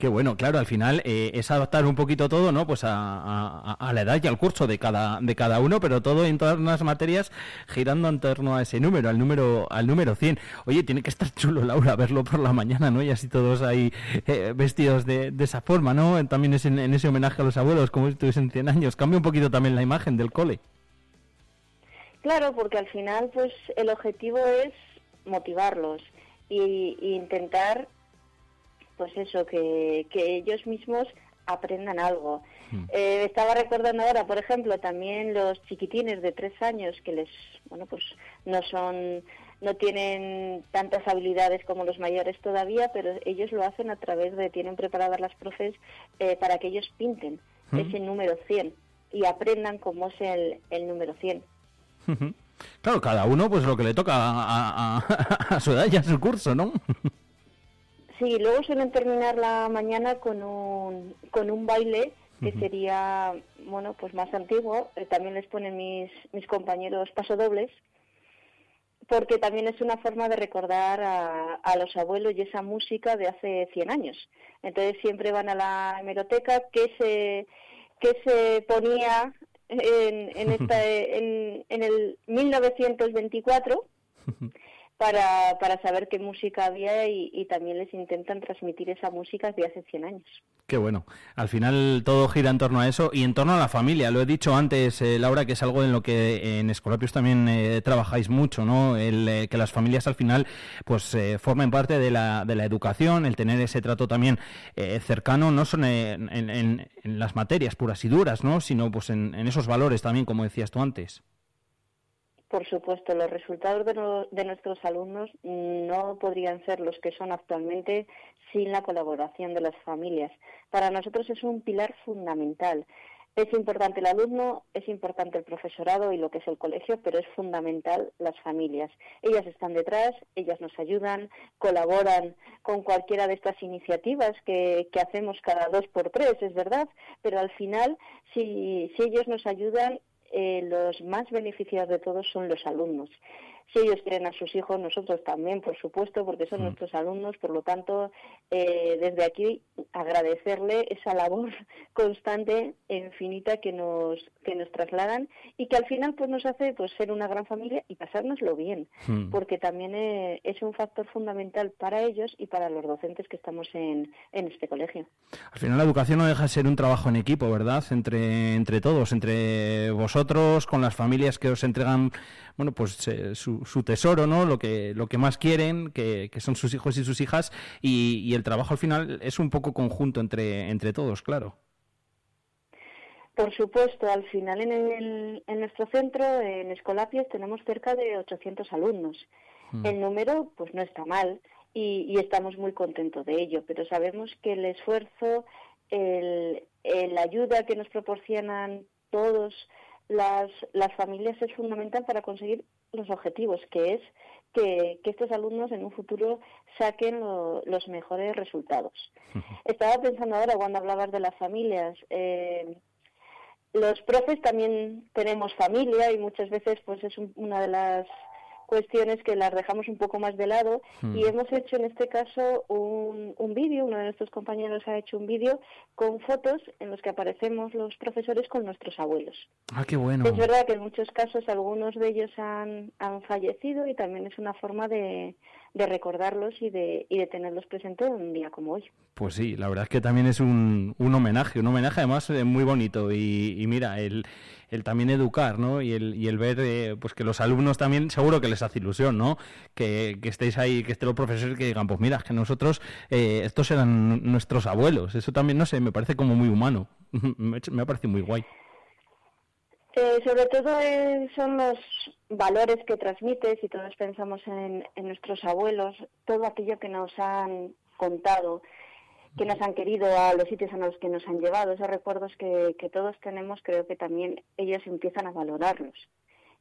Qué bueno, claro, al final eh, es adaptar un poquito todo, ¿no? Pues a, la edad y al curso de cada, de cada uno, pero todo en todas las materias girando en torno a ese número, al número, al número 100. Oye, tiene que estar chulo, Laura, verlo por la mañana, ¿no? Y así todos ahí eh, vestidos de, esa forma, ¿no? También es en, en ese homenaje a los abuelos, como si estuviesen 100 años. Cambia un poquito también la imagen del cole. Claro, porque al final, pues el objetivo es motivarlos y, y intentar, pues eso, que, que ellos mismos aprendan algo. Eh, estaba recordando ahora, por ejemplo, también los chiquitines de tres años que les, bueno, pues no son, no tienen tantas habilidades como los mayores todavía, pero ellos lo hacen a través de, tienen preparadas las profes eh, para que ellos pinten Mm. ese número 100 y aprendan cómo es el, el número 100. [laughs] Claro, cada uno pues lo que le toca a, a- a [laughs] su edad y a su curso, ¿no? [laughs] Sí, luego suelen terminar la mañana con un, con un baile que sería, bueno, pues más antiguo. Eh, también les ponen mis, mis compañeros pasodobles, porque también es una forma de recordar a, a los abuelos y esa música de hace 100 años. Entonces siempre van a la hemeroteca que se, que se ponía en, en, esta, [laughs] en, en el 1924 para, para saber qué música había y, también les intentan transmitir esa música de hace 100 años. Qué bueno. Al final todo gira en torno a eso y en torno a la familia. Lo he dicho antes, eh, Laura, que es algo en lo que en Escolapios también eh, trabajáis mucho, ¿no? El, eh, que las familias al final pues eh, formen parte de la, de la educación, el tener ese trato también cercano, no son en, en- en- en las materias puras y duras, ¿no? Sino pues en, en esos valores también, como decías tú antes. Por supuesto, los resultados de, nuestros alumnos no podrían ser los que son actualmente sin la colaboración de las familias. Para nosotros es un pilar fundamental. Es importante el alumno, es importante el profesorado y lo que es el colegio, pero es fundamental las familias. Ellas están detrás, ellas nos ayudan, colaboran con cualquiera de estas iniciativas que, que hacemos cada dos por tres, es verdad, pero al final, si, si ellos nos ayudan, eh, los más beneficiados de todos son los alumnos. Si ellos quieren a sus hijos, nosotros también, por supuesto, porque son nuestros alumnos. Por lo tanto, eh, desde aquí agradecerle esa labor [laughs] constante e infinita que nos que nos trasladan y que al final pues nos hace pues ser una gran familia y pasárnoslo bien, Hmm. porque también eh, es un factor fundamental para ellos y para los docentes que estamos en, en este colegio. Al final la educación no deja de ser un trabajo en equipo, ¿verdad? Entre, entre todos, entre vosotros, con las familias que os entregan, bueno, pues eh, su, su tesoro, ¿no? Lo que, lo que más quieren, que, que son sus hijos y sus hijas, y, y el trabajo al final es un poco conjunto entre, entre todos, claro. Por supuesto, al final en, el- en nuestro centro, en Escolapios, tenemos cerca de 800 alumnos. El número, pues no está mal y, y estamos muy contentos de ello, pero sabemos que el esfuerzo, el, el- la ayuda que nos proporcionan todos las, las familias es fundamental para conseguir los objetivos, que es que, que estos alumnos en un futuro saquen lo- los mejores resultados. [laughs] Estaba pensando ahora cuando hablabas de las familias. eh, los profes también tenemos familia y muchas veces pues es un- una de las cuestiones que las dejamos un poco más de lado Hmm. y hemos hecho en este caso un, un vídeo, uno de nuestros compañeros ha hecho un vídeo con fotos en los que aparecemos los profesores con nuestros abuelos. Ah, qué bueno. Es verdad que en muchos casos algunos de ellos han, han fallecido y también es una forma de, de recordarlos y de, y de tenerlos presentes en un día como hoy. Pues sí, la verdad es que también es un, un homenaje, un homenaje además eh, muy bonito y, y mira, el, el también educar, ¿no? Y el, y el ver, eh, pues que los alumnos también, seguro que les hace ilusión, ¿no? Que, que estéis ahí, que estén los profesores que digan, pues mira, que nosotros, eh, estos eran nuestros abuelos, eso también, no sé, me parece como muy humano, [laughs] me, ha parecido muy guay. Eh, sobre todo eh, son los valores que transmites y todos pensamos en, en nuestros abuelos, todo aquello que nos han contado, que nos han querido, a los sitios a los que nos han llevado, esos recuerdos que, que todos tenemos, creo que también ellos empiezan a valorarlos.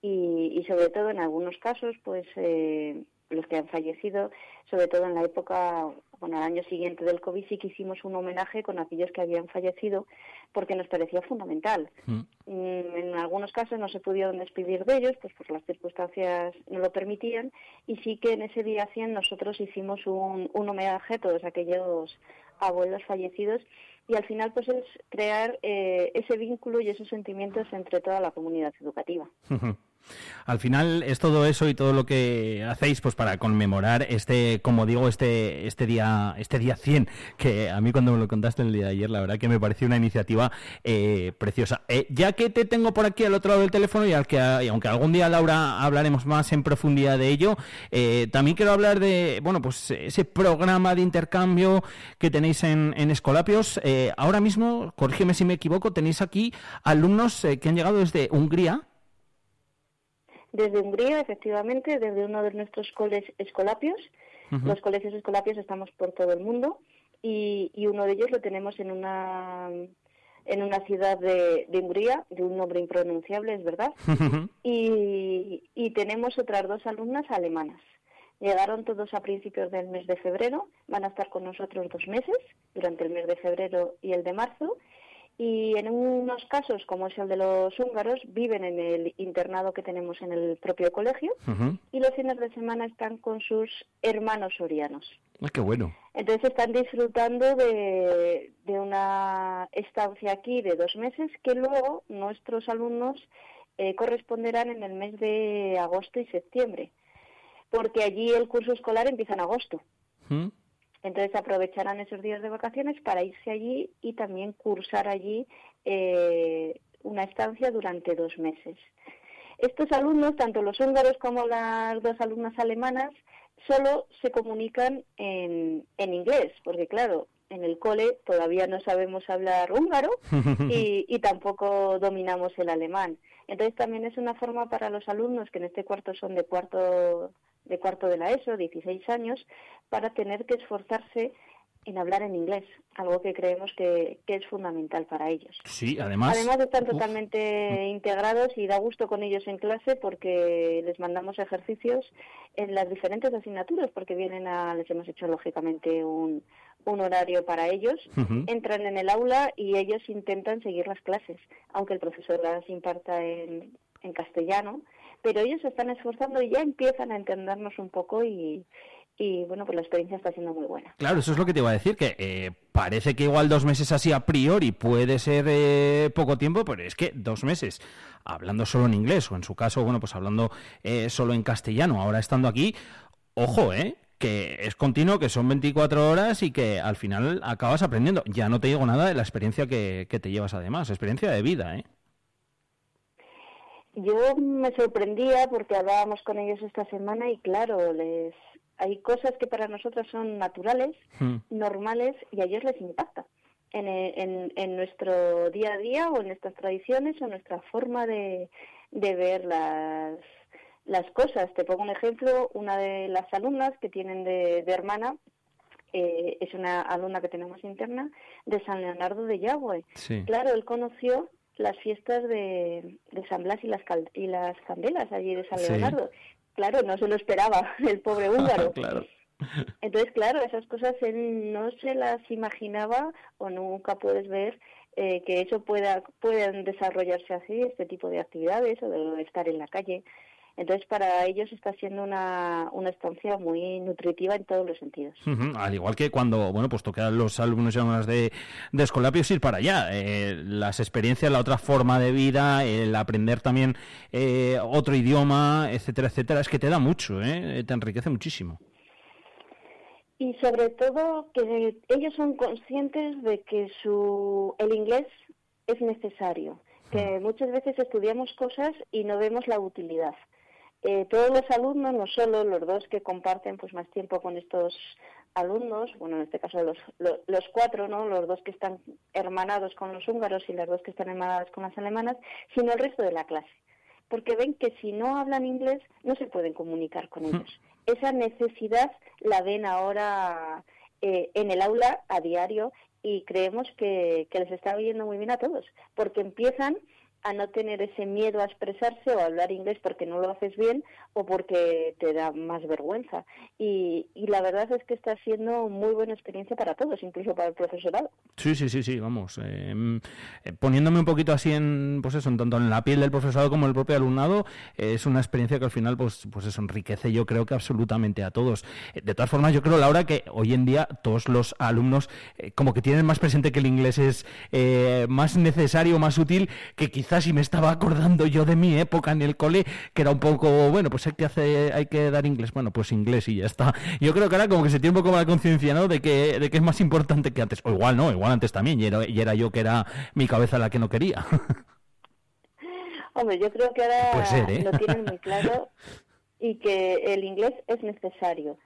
Y, y sobre todo en algunos casos, pues eh, los que han fallecido, sobre todo en la época, bueno, al año siguiente del COVID, sí que hicimos un homenaje con aquellos que habían fallecido porque nos parecía fundamental. Mm, En algunos casos no se pudieron despedir de ellos, pues por las circunstancias no lo permitían, y sí que en ese día 100 nosotros hicimos un, un homenaje a todos aquellos abuelos fallecidos y al final pues es crear eh, ese vínculo y esos sentimientos entre toda la comunidad educativa. [laughs] Al final es todo eso y todo lo que hacéis pues para conmemorar este, como digo, este este día este día 100 que a mí cuando me lo contaste el día de ayer la verdad que me pareció una iniciativa eh, preciosa. Eh, ya que te tengo por aquí al otro lado del teléfono y, al que, aunque algún día Laura hablaremos más en profundidad de ello, eh, también quiero hablar de bueno pues ese programa de intercambio que tenéis en, en Escolapios. Eh, ahora mismo, corrígeme si me equivoco, tenéis aquí alumnos que han llegado desde Hungría. Desde Hungría, efectivamente, desde uno de nuestros coles escolapios. Los colegios escolapios estamos por todo el mundo y, y uno de ellos lo tenemos en una en una ciudad de, de Hungría, de un nombre impronunciable, es verdad. y, y tenemos otras dos alumnas alemanas. Llegaron todos a principios del mes de febrero, van a estar con nosotros dos meses, durante el mes de febrero y el de marzo, y en unos casos, como es el de los húngaros, viven en el internado que tenemos en el propio colegio y los fines de semana están con sus hermanos sorianos. Ah, qué bueno. Entonces están disfrutando de, de una estancia aquí de dos meses que luego nuestros alumnos eh, corresponderán en el mes de agosto y septiembre, porque allí el curso escolar empieza en agosto. Entonces aprovecharán esos días de vacaciones para irse allí y también cursar allí eh, una estancia durante dos meses. Estos alumnos, tanto los húngaros como las dos alumnas alemanas, solo se comunican en, en inglés, porque claro, en el cole todavía no sabemos hablar húngaro [laughs] y, y tampoco dominamos el alemán. Entonces también es una forma para los alumnos, que en este cuarto son de cuarto de cuarto de la ESO, 16 años, para tener que esforzarse en hablar en inglés, algo que creemos que, que es fundamental para ellos. Sí, además. Además están totalmente integrados y da gusto con ellos en clase porque les mandamos ejercicios en las diferentes asignaturas porque vienen a, les hemos hecho lógicamente un, un horario para ellos, entran en el aula y ellos intentan seguir las clases, aunque el profesor las imparta en, en castellano, pero ellos se están esforzando y ya empiezan a entendernos un poco y, y bueno, pues la experiencia está siendo muy buena. Claro, eso es lo que te iba a decir, que eh, parece que igual dos meses así a priori puede ser eh, poco tiempo, pero es que dos meses hablando solo en inglés o en su caso, bueno, pues hablando eh, solo en castellano, ahora estando aquí, ojo, ¿eh? que es continuo, que son 24 horas y que al final acabas aprendiendo. Ya no te digo nada de la experiencia que, que te llevas además, experiencia de vida, ¿eh? Yo me sorprendía porque hablábamos con ellos esta semana y claro, les hay cosas que para nosotros son naturales, normales y a ellos les impacta en, en, en nuestro día a día o en nuestras tradiciones o en nuestra forma de, de ver las, las cosas. Te pongo un ejemplo, una de las alumnas que tienen de, de hermana eh, es una alumna que tenemos interna de San Leonardo de Yagüe. Sí. Claro, él conoció las fiestas de, de San Blas y las, cal- y las candelas allí de San Sí. Claro, no se lo esperaba [laughs] el pobre [laughs] húngaro. claro. Entonces, claro, esas cosas él no se las imaginaba o nunca puedes ver eh, que eso pueda puedan desarrollarse así, este tipo de actividades o de estar en la calle. Entonces, para ellos está siendo una, una estancia muy nutritiva en todos los sentidos. Al igual que cuando, bueno, pues tocan los alumnos y alumnas de, de Escolapios ir para allá. Eh, las experiencias, la otra forma de vida, el aprender también eh, otro idioma, etcétera, etcétera, es que te da mucho, ¿eh? te enriquece muchísimo. y sobre todo que ellos son conscientes de que su el inglés es necesario, que muchas veces estudiamos cosas y no vemos la utilidad. Eh, todos los alumnos, no solo los dos que comparten pues más tiempo con estos alumnos, bueno, en este caso los, lo- los cuatro, ¿no? Los dos que están hermanados con los húngaros y las dos que están hermanadas con las alemanas, sino el resto de la clase. Porque ven que si no hablan inglés no se pueden comunicar con ellos. Esa necesidad la ven ahora eh, en el aula a diario y creemos que, que les está oyendo muy bien a todos, porque empiezan a no tener ese miedo a expresarse o a hablar inglés porque no lo haces bien o porque te da más vergüenza. Y, y la verdad es que está siendo muy buena experiencia para todos, incluso para el profesorado. Sí, sí, sí, sí, vamos. eh, mm, eh, poniéndome un poquito así en, pues eso, en tanto en la piel del profesorado como el propio alumnado, eh, es una experiencia que al final, pues, pues eso enriquece, yo creo que absolutamente a todos. De todas formas, yo creo, Laura, que hoy en día todos los alumnos como que tienen más presente que el inglés es más necesario, más útil, que quizás si me estaba acordando yo de mi época en el cole, que era un poco, bueno, pues hay que hacer, hay que dar inglés, bueno, pues inglés y ya está. Yo creo que ahora como que se tiene un poco la conciencia, ¿no? De que, de que es más importante que antes. O igual no, igual antes también, y era, y era yo que era mi cabeza la que no quería. [laughs] Hombre, yo creo que ahora ser, ¿eh? lo tienen muy claro y que el inglés es necesario.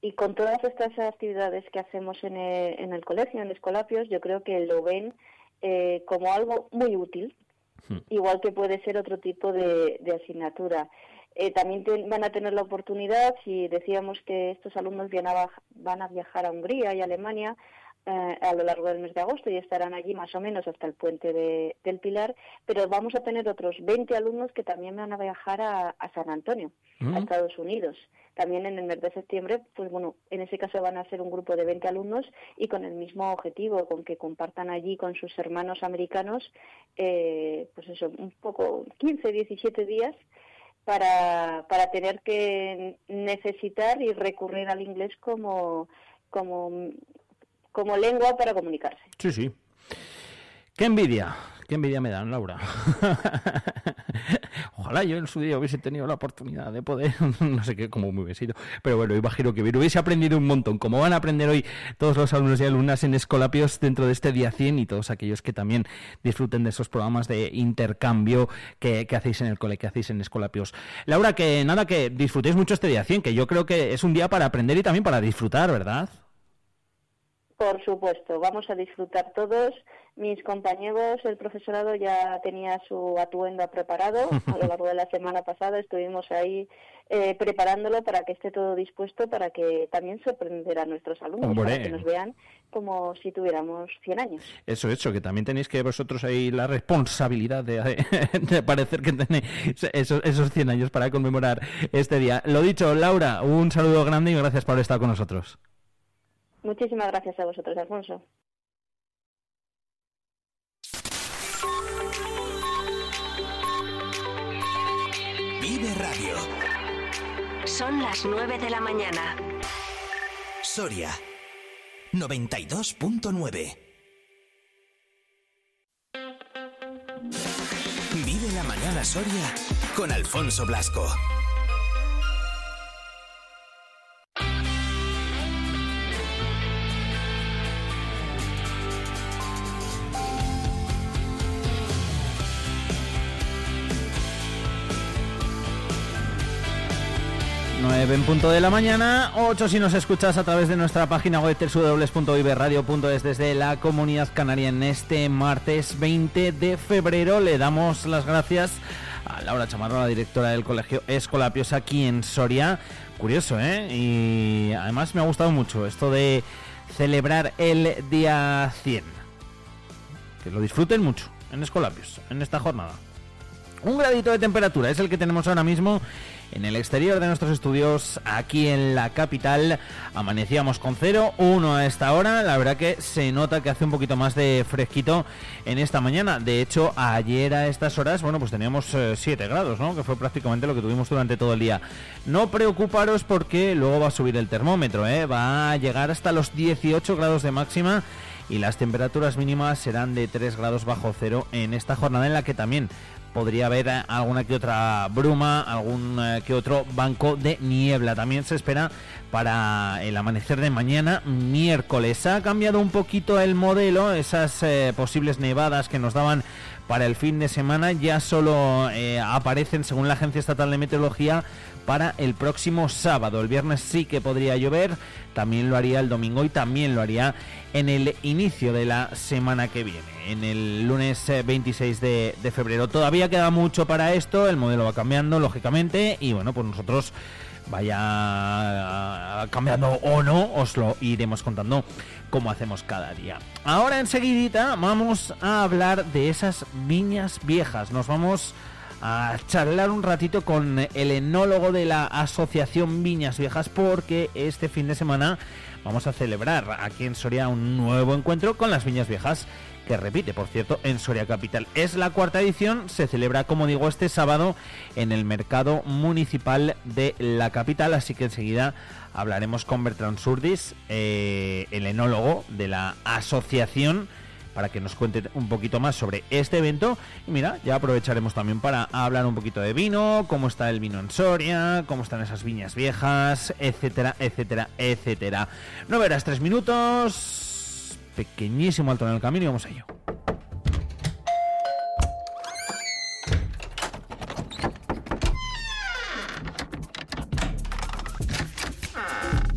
Y con todas estas actividades que hacemos en el, en el colegio, en Escolapios, yo creo que lo ven eh, como algo muy útil, igual que puede ser otro tipo de, de asignatura. Eh, también te- van a tener la oportunidad, si decíamos que estos alumnos van a, baj- van a viajar a Hungría y Alemania eh, a lo largo del mes de agosto y estarán allí más o menos hasta el puente de- del Pilar, pero vamos a tener otros 20 alumnos que también van a viajar a, a San Antonio, a Estados Unidos. También en el mes de septiembre, pues bueno, en ese caso van a ser un grupo de 20 alumnos y con el mismo objetivo, con que compartan allí con sus hermanos americanos, eh, pues eso, un poco, 15, 17 días para, para tener que necesitar y recurrir al inglés como, como, como lengua para comunicarse. Sí, sí. Qué envidia, qué envidia me dan, Laura. [laughs] Ojalá yo en su día hubiese tenido la oportunidad de poder, [laughs] no sé qué, cómo me hubiese ido, pero bueno, imagino que hubiese aprendido un montón, como van a aprender hoy todos los alumnos y alumnas en Escolapios dentro de este día 100 y todos aquellos que también disfruten de esos programas de intercambio que, hacéis en el cole, que hacéis en Escolapios. Laura, que nada, que disfrutéis mucho este día 100, que yo creo que es un día para aprender y también para disfrutar, ¿verdad? Por supuesto, vamos a disfrutar todos. Mis compañeros, el profesorado ya tenía su atuendo preparado. A lo largo de la semana pasada estuvimos ahí eh, preparándolo para que esté todo dispuesto, para que también sorprender a nuestros alumnos, Hombre. para que nos vean como si tuviéramos 100 años. Eso, eso, que también tenéis que vosotros ahí la responsabilidad de, [laughs] de parecer que tenéis esos, esos 100 años para conmemorar este día. Lo dicho, Laura, un saludo grande y gracias por estar con nosotros. Muchísimas gracias a vosotros, Alfonso. Vive Radio. Son las 9 de la mañana. Soria 92.9. Vive la mañana Soria con Alfonso Blasco. Nueve en punto de la mañana, 8 si nos escuchas a través de nuestra página web www.viverradio.es desde la Comunidad Canaria en este martes 20 de febrero. Le damos las gracias a Laura Chamarro, la directora del Colegio Escolapios aquí en Soria. Curioso, ¿eh? Y además me ha gustado mucho esto de celebrar el día 100. Que lo disfruten mucho en Escolapios, en esta jornada. Un gradito de temperatura es el que tenemos ahora mismo en el exterior de nuestros estudios aquí en la capital. Amanecíamos con 0, 1 a esta hora. La verdad que se nota que hace un poquito más de fresquito en esta mañana. De hecho, ayer a estas horas, bueno, pues teníamos 7 grados, ¿no? Que fue prácticamente lo que tuvimos durante todo el día. No preocuparos porque luego va a subir el termómetro, ¿eh? Va a llegar hasta los 18 grados de máxima y las temperaturas mínimas serán de 3 grados bajo cero en esta jornada en la que también podría haber eh, alguna que otra bruma, algún eh, que otro banco de niebla. También se espera para el amanecer de mañana, miércoles. Ha cambiado un poquito el modelo, esas eh, posibles nevadas que nos daban para el fin de semana ya solo aparecen, según la Agencia Estatal de Meteorología, para el próximo sábado. El viernes sí que podría llover, también lo haría el domingo y también lo haría en el inicio de la semana que viene, en el lunes eh, 26 de, de febrero. Todavía queda mucho para esto, el modelo va cambiando, lógicamente, y bueno, pues nosotros vaya cambiando o no, os lo iremos contando como hacemos cada día. Ahora enseguidita vamos a hablar de esas viñas viejas. Nos vamos charlar un ratito con el enólogo de la Asociación Viñas Viejas porque este fin de semana vamos a celebrar aquí en Soria un nuevo encuentro con las viñas viejas que repite, por cierto, en Soria Capital. Es la cuarta edición, se celebra, como digo, este sábado en el mercado municipal de la capital, así que enseguida hablaremos con Bertrand Surdis, eh, el enólogo de la asociación, para que nos cuente un poquito más sobre este evento. Y mira, ya aprovecharemos también para hablar un poquito de vino, cómo está el vino en Soria, cómo están esas viñas viejas, etcétera, etcétera, etcétera. 9 horas 3 minutos pequeñísimo alto en el camino y vamos a ello.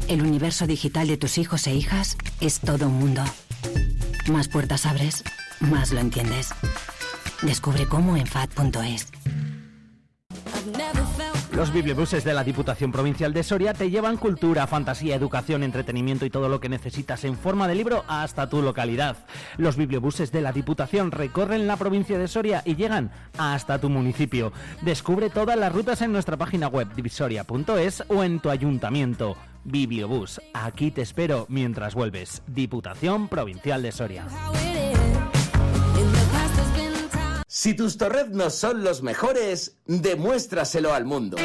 El universo digital de tus hijos e hijas es todo un mundo. Más puertas abres, más lo entiendes. Descubre cómo en FAD.es. Los bibliobuses de la Diputación Provincial de Soria te llevan cultura, fantasía, educación, entretenimiento y todo lo que necesitas en forma de libro hasta tu localidad. Los bibliobuses de la Diputación recorren la provincia de Soria y llegan hasta tu municipio. Descubre todas las rutas en nuestra página web divisoria.es o en tu ayuntamiento. Bibliobús, aquí te espero mientras vuelves. Diputación Provincial de Soria. Si tus torreznos son los mejores, demuéstraselo al mundo.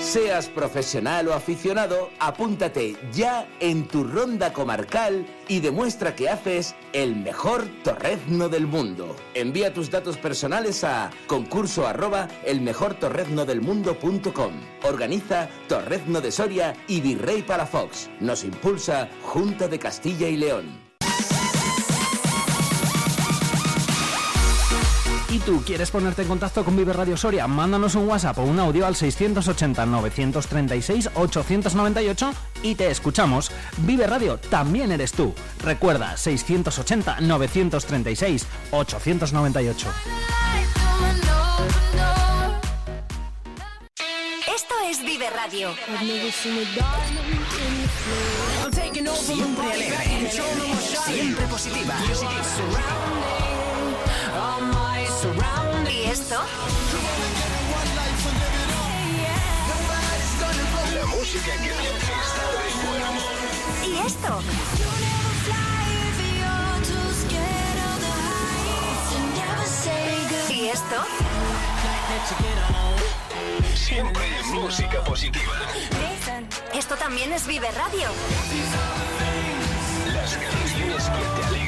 Seas profesional o aficionado, apúntate ya en tu ronda comarcal y demuestra que haces el mejor torrezno del mundo. Envía tus datos personales a concurso arroba elmejortorreznodelmundo.com. Organiza Torrezno de Soria y Virrey Palafox. Nos impulsa Junta de Castilla y León. ¿Y tú quieres ponerte en contacto con Vive Radio Soria? Mándanos un WhatsApp o un audio al 680-936-898 y te escuchamos. Vive Radio también eres tú. Recuerda, 680-936-898. Esto es Vive Radio. Siempre alegre, siempre positiva. ¿Y esto? La música que está de buen humor. ¿Y esto? ¿Y esto? Siempre música positiva. Esto también es Vive Radio. Las canciones que te alegran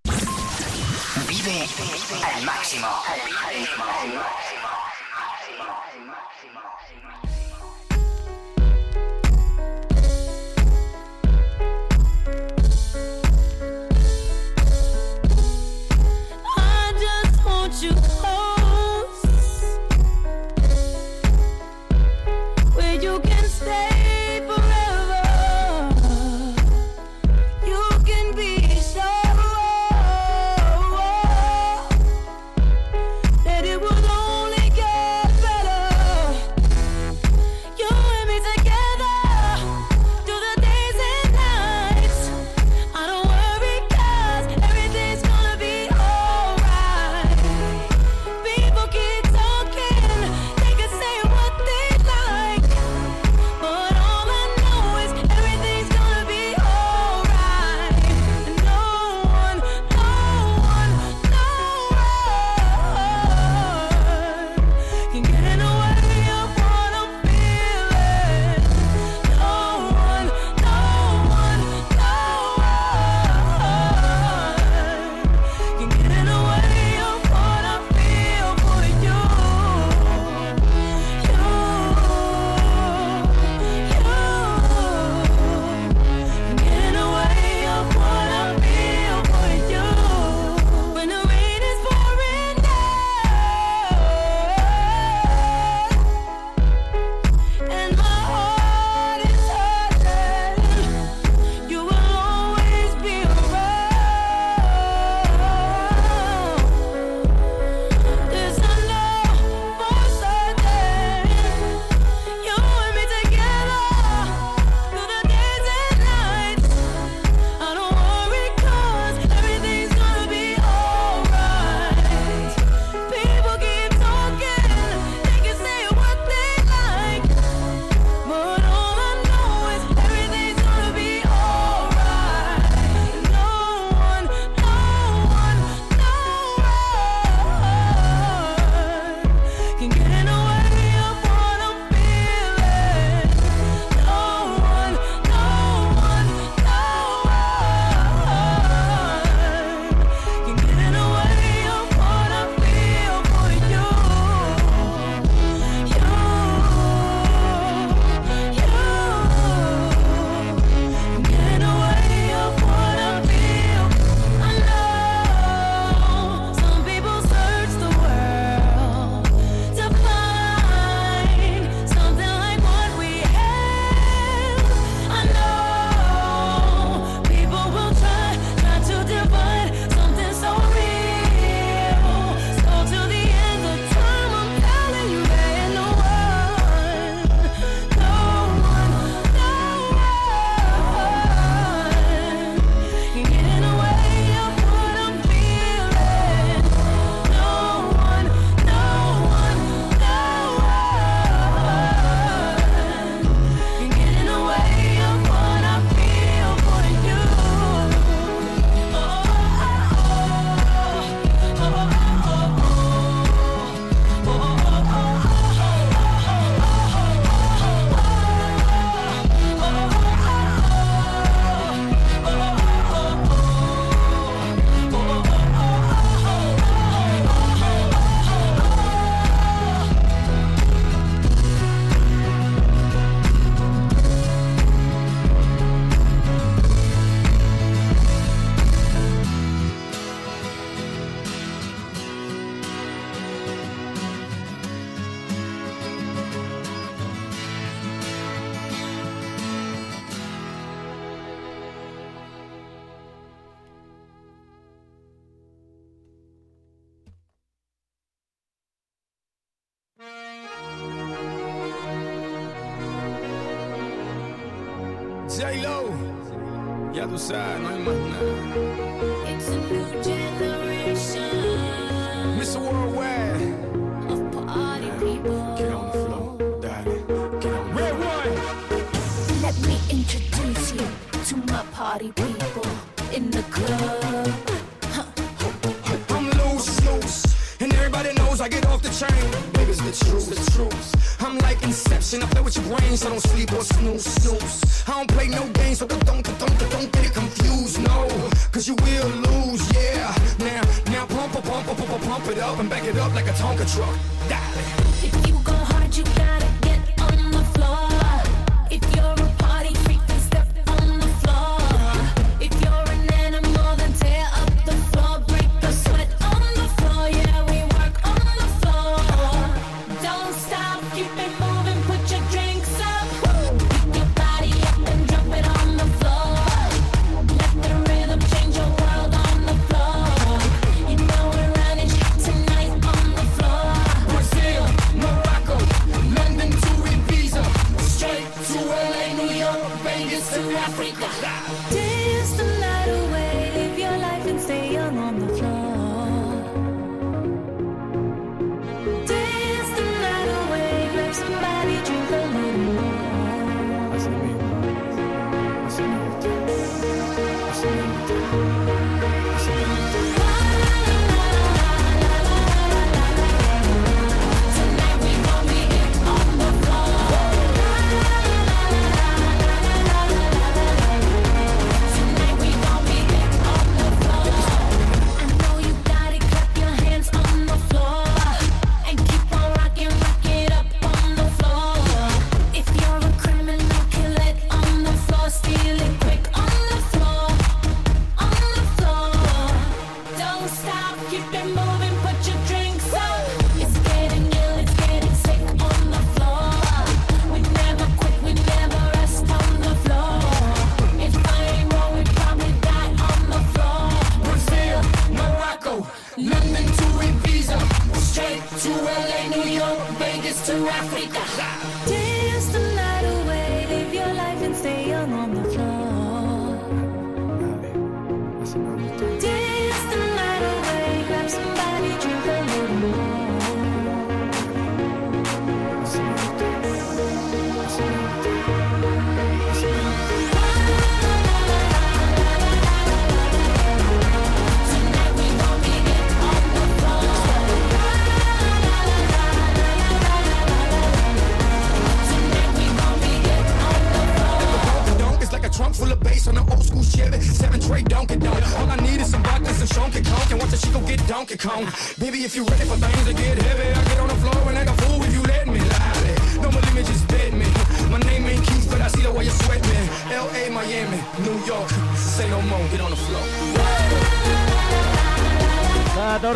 Vive al máximo. I just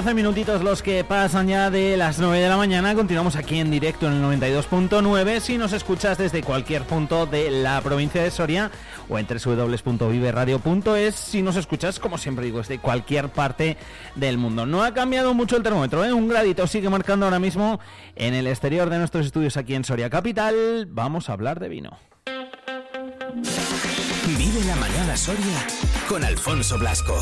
14 minutitos los que pasan ya de las 9 de la mañana. Continuamos aquí en directo en el 92.9. Si nos escuchas desde cualquier punto de la provincia de Soria o en www.viveradio.es. Si nos escuchas, como siempre digo, desde cualquier parte del mundo. No ha cambiado mucho el termómetro, ¿eh? un gradito sigue marcando ahora mismo en el exterior de nuestros estudios aquí en Soria Capital. Vamos a hablar de vino. Vive la mañana Soria con Alfonso Blasco.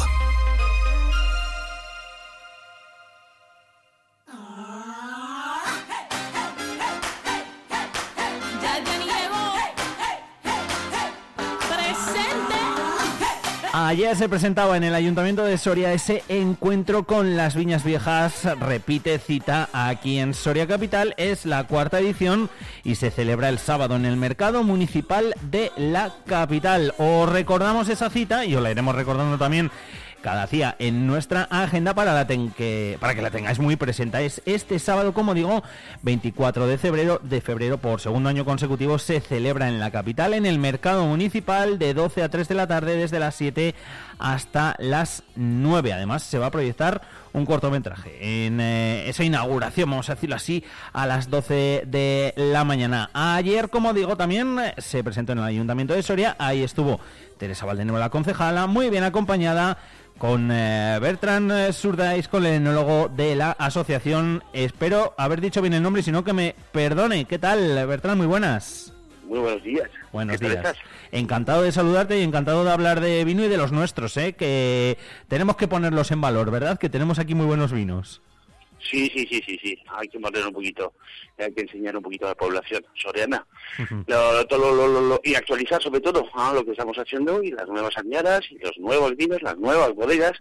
Ayer se presentaba en el Ayuntamiento de Soria ese encuentro con las Viñas Viejas. Repite cita aquí en Soria Capital. Es la cuarta edición y se celebra el sábado en el Mercado Municipal de la capital. Os recordamos esa cita y os la iremos recordando también cada día en nuestra agenda para, la ten- que, para que la tengáis muy presente. Es este sábado, como digo, 24 de febrero, de febrero por segundo año consecutivo, se celebra en la capital, en el mercado municipal, de 12 a 3 de la tarde, desde las 7 hasta las 9. Además, se va a proyectar un cortometraje en eh, esa inauguración, vamos a decirlo así, a las 12 de la mañana. Ayer, como digo, también eh, se presentó en el Ayuntamiento de Soria, ahí estuvo Teresa Valdenueva, la concejala, muy bien acompañada con eh, Bertrand eh, Surdais, con el enólogo de la asociación. Espero haber dicho bien el nombre, y si no que me perdone. ¿Qué tal, Bertrand? Muy buenas. muy buenos días. Buenos ¿Qué tal días. estás? Encantado de saludarte y encantado de hablar de vino y de los nuestros, ¿eh? que tenemos que ponerlos en valor, ¿verdad? Que tenemos aquí muy buenos vinos. Sí, sí, sí, sí, sí. Hay que poner un poquito, hay que enseñar un poquito a la población soriana. Lo- todo lo- lo- lo- y actualizar sobre todo ¿ah? lo que estamos haciendo y las nuevas añadas y los nuevos vinos, las nuevas bodegas,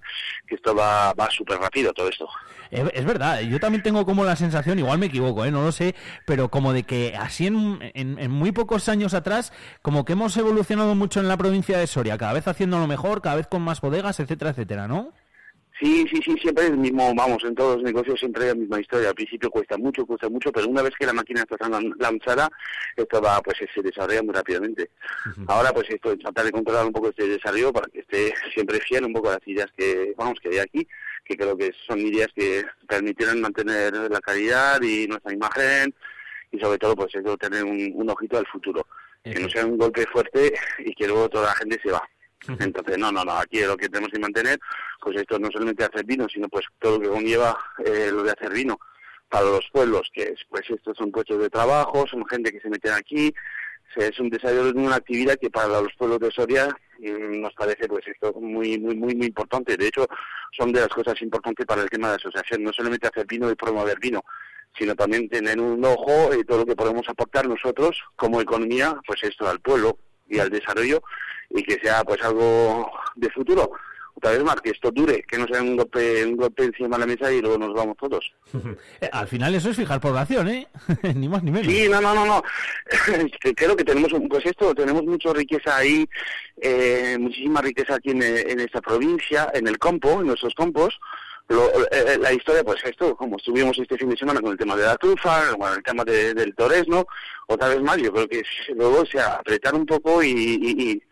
que esto va, va súper rápido todo esto. Es, es verdad, yo también tengo como la sensación, igual me equivoco, ¿eh? no lo sé, pero como de que así en, en- en muy pocos años atrás, como que hemos evolucionado mucho en la provincia de Soria, cada vez haciéndolo mejor, cada vez con más bodegas, etcétera, etcétera, ¿no? Sí, sí, sí, siempre es el mismo, vamos, en todos los negocios siempre es la misma historia. Al principio cuesta mucho, cuesta mucho, pero una vez que la máquina está lan- lanzada, esto va, pues se desarrolla muy rápidamente. Ahora, pues esto, tratar de controlar un poco este desarrollo para que esté siempre fiel un poco a las ideas que, vamos, que hay aquí, que creo que son ideas que permitirán mantener la calidad y nuestra imagen y sobre todo, pues eso, tener un, un ojito al futuro. Que no sea un golpe fuerte y que luego toda la gente se va. Entonces, no, no, no, aquí lo que tenemos que mantener, pues esto no solamente hacer vino, sino pues todo lo que conlleva eh, lo de hacer vino para los pueblos, que es, pues estos son puestos de trabajo, son gente que se meten aquí, es un desarrollo de una actividad que para los pueblos de Soria mm, nos parece pues esto muy, muy, muy, muy importante. De hecho, son de las cosas importantes para el tema de la asociación, no solamente hacer vino y promover vino, sino también tener un ojo y todo lo que podemos aportar nosotros como economía, pues esto al pueblo y al desarrollo y que sea pues algo de futuro. Otra vez más, que esto dure, que no sea un golpe, un golpe encima de la mesa y luego nos vamos todos. Eh, [laughs] Al final eso es fijar población, ¿eh? [laughs] ni más ni menos. Sí, no, no, no, no. [laughs] Creo que tenemos, pues esto, tenemos mucha riqueza ahí, eh, muchísima riqueza aquí en, en esta provincia, en el campo, en nuestros campos. Lo- eh, la historia, pues esto, como estuvimos este fin de semana con el tema de la trufa, bueno, el tema de- del toresno, otra vez más, yo creo que luego, o sea, apretar un poco y, y- y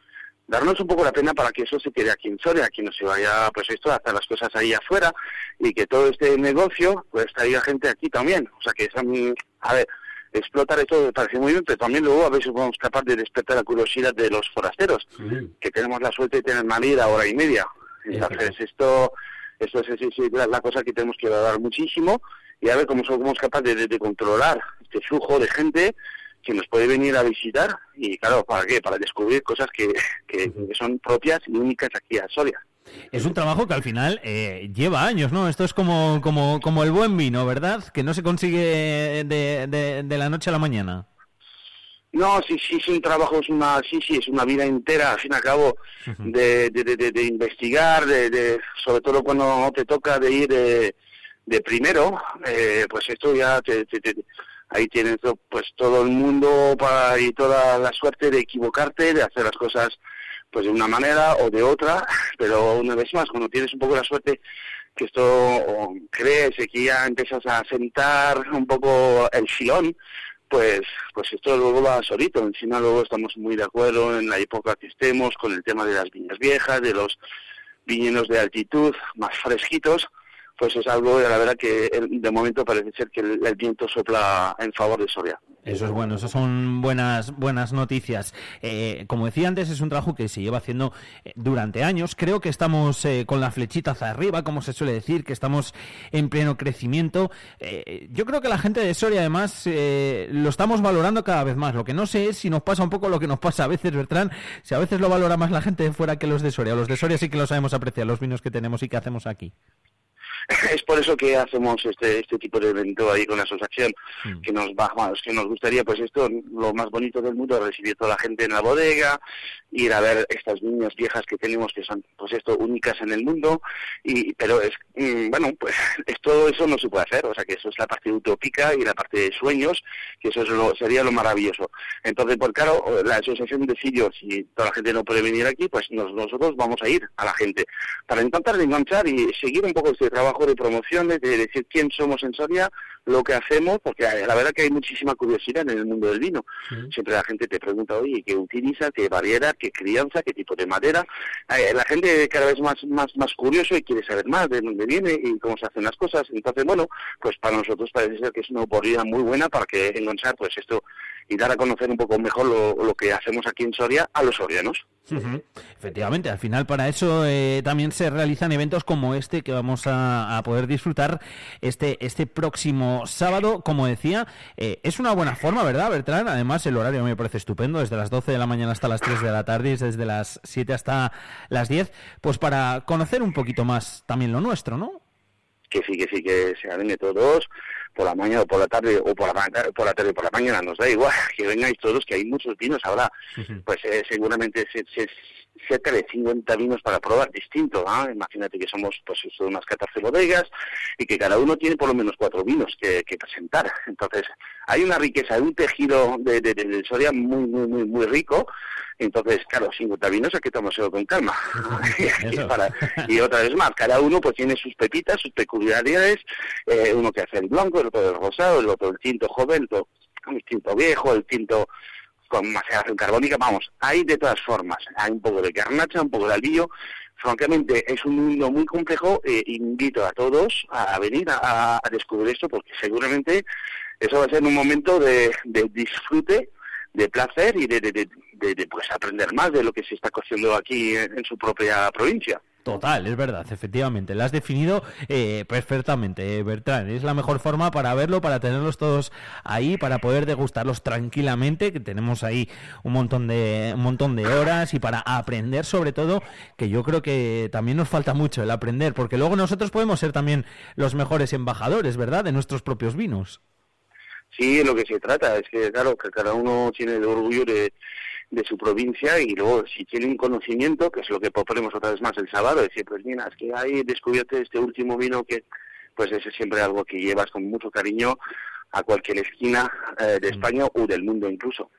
darnos un poco la pena para que eso se quede aquí en Soria, que no se vaya, pues esto, a hacer las cosas ahí afuera y que todo este negocio, pues traiga gente aquí también. O sea, que es, mm, a ver, explotar esto me parece muy bien, pero también luego a si somos capaces de despertar la curiosidad de los forasteros, que tenemos la suerte de tener Madrid a hora y media. Entonces, esto, esto es, es- es la, la cosa que tenemos que valorar muchísimo y a ver cómo somos capaces de, de controlar este flujo de gente que nos puede venir a visitar y claro, ¿para qué? Para descubrir cosas que, que, son propias y únicas aquí a Soria. Es un trabajo que al final eh, lleva años, ¿no? Esto es como, como, como el buen vino, ¿verdad? Que no se consigue de, de, de la noche a la mañana. No, sí, sí, es un trabajo, es una, sí, sí, es una vida entera, al fin y al cabo, de, de, de, de- de investigar, de, de, sobre todo cuando te toca de ir de, de primero, eh, pues esto ya, te, te- te- ahí tienes pues todo el mundo para, y toda la suerte de equivocarte, de hacer las cosas pues de una manera o de otra, [laughs] pero una vez más, cuando tienes un poco la suerte que esto o crees que ya empiezas a sentar un poco el filón, pues pues esto luego va solito. Encima luego estamos muy de acuerdo en la época que estemos con el tema de las viñas viejas, de los viñedos de altitud más fresquitos, pues es algo, la verdad que de momento parece ser que el, viento sopla en favor de Soria. Eso es bueno, eso son buenas buenas noticias. Eh, como decía antes, es un trabajo que se lleva haciendo eh, durante años. Creo que estamos eh, con la flechita hacia arriba, como se suele decir, que estamos en pleno crecimiento. Eh, yo creo que la gente de Soria, además, eh, lo estamos valorando cada vez más. Lo que no sé es si nos pasa un poco lo que nos pasa a veces, Bertrán, si a veces lo valora más la gente de fuera que los de Soria. Los de Soria sí que lo sabemos apreciar, los vinos que tenemos y que hacemos aquí. [laughs] es por eso que hacemos este este tipo de evento ahí con la asociación que nos va que nos gustaría pues esto lo más bonito del mundo recibir toda la gente en la bodega ir a ver estas viñas viejas que tenemos que son pues esto únicas en el mundo y pero es mm, bueno pues [laughs] es todo eso no se puede hacer o sea que eso es la parte utópica y la parte de sueños que eso es lo, sería lo maravilloso. Entonces pues claro la asociación decidió si toda la gente no puede venir aquí pues nos- nosotros vamos a ir a la gente para intentar enganchar y seguir un poco este trabajo de promoción de, de decir quién somos en Soria lo que hacemos porque eh, la verdad que hay muchísima curiosidad en el mundo del vino. Siempre la gente te pregunta oye qué utiliza qué variedad qué crianza qué tipo de madera Eh, la gente cada vez más más más curioso y quiere saber más de dónde viene y cómo se hacen las cosas. Entonces bueno pues para nosotros parece ser que es una oportunidad muy buena para que enganchar pues esto y dar a conocer un poco mejor lo, lo que hacemos aquí en Soria a los sorianos. Efectivamente, al final para eso eh, también se realizan eventos como este que vamos a, a poder disfrutar este este próximo sábado. Como decía, eh, es una buena forma, ¿verdad, Bertrán? Además, el horario me parece estupendo, desde las 12 de la mañana hasta las 3 de la tarde y desde las 7 hasta las 10, pues para conocer un poquito más también lo nuestro, ¿no? que sí, que sí, que se vengan todos por la mañana o por la tarde o por la, por la tarde o por la mañana, nos da igual, [laughs] que vengáis todos, que hay muchos vinos ahora, pues eh, seguramente se, se- cerca de 50 vinos para probar distintos, ¿ah? imagínate que somos pues eso, unas 14 bodegas y que cada uno tiene por lo menos cuatro vinos que, que presentar, entonces hay una riqueza, hay un tejido de, de, de- de Soria muy, muy, muy, muy rico, entonces, claro, 50 vinos hay que tomárselo con calma. [laughs] [laughs] y, para- y otra vez más, cada uno pues tiene sus pepitas, sus peculiaridades, eh, uno que hace el blanco, el otro el rosado, el otro el tinto joven, el otro el tinto viejo, el tinto con maceración carbónica, vamos, hay de todas formas, hay un poco de garnacha, un poco de albillo, francamente es un mundo muy complejo, eh, invito a todos a, venir a, descubrir esto porque seguramente eso va a ser un momento de, disfrute, de placer y de, de, de- pues aprender más de lo que se está cociendo aquí en su propia provincia. Total, es verdad, efectivamente. La has definido eh, perfectamente, eh, Bertrán. Es la mejor forma para verlo, para tenerlos todos ahí, para poder degustarlos tranquilamente, que tenemos ahí un montón de un montón de horas y para aprender sobre todo, que yo creo que también nos falta mucho el aprender, porque luego nosotros podemos ser también los mejores embajadores, ¿verdad? De nuestros propios vinos. Sí, de lo que se trata es que, claro, que cada uno tiene el orgullo de, de su provincia y luego si tiene un conocimiento, que es lo que proponemos otra vez más el sábado, decir, pues mira, es que hay descubierto este último vino que, pues ese es siempre algo que llevas con mucho cariño a cualquier esquina eh, de España o del mundo incluso.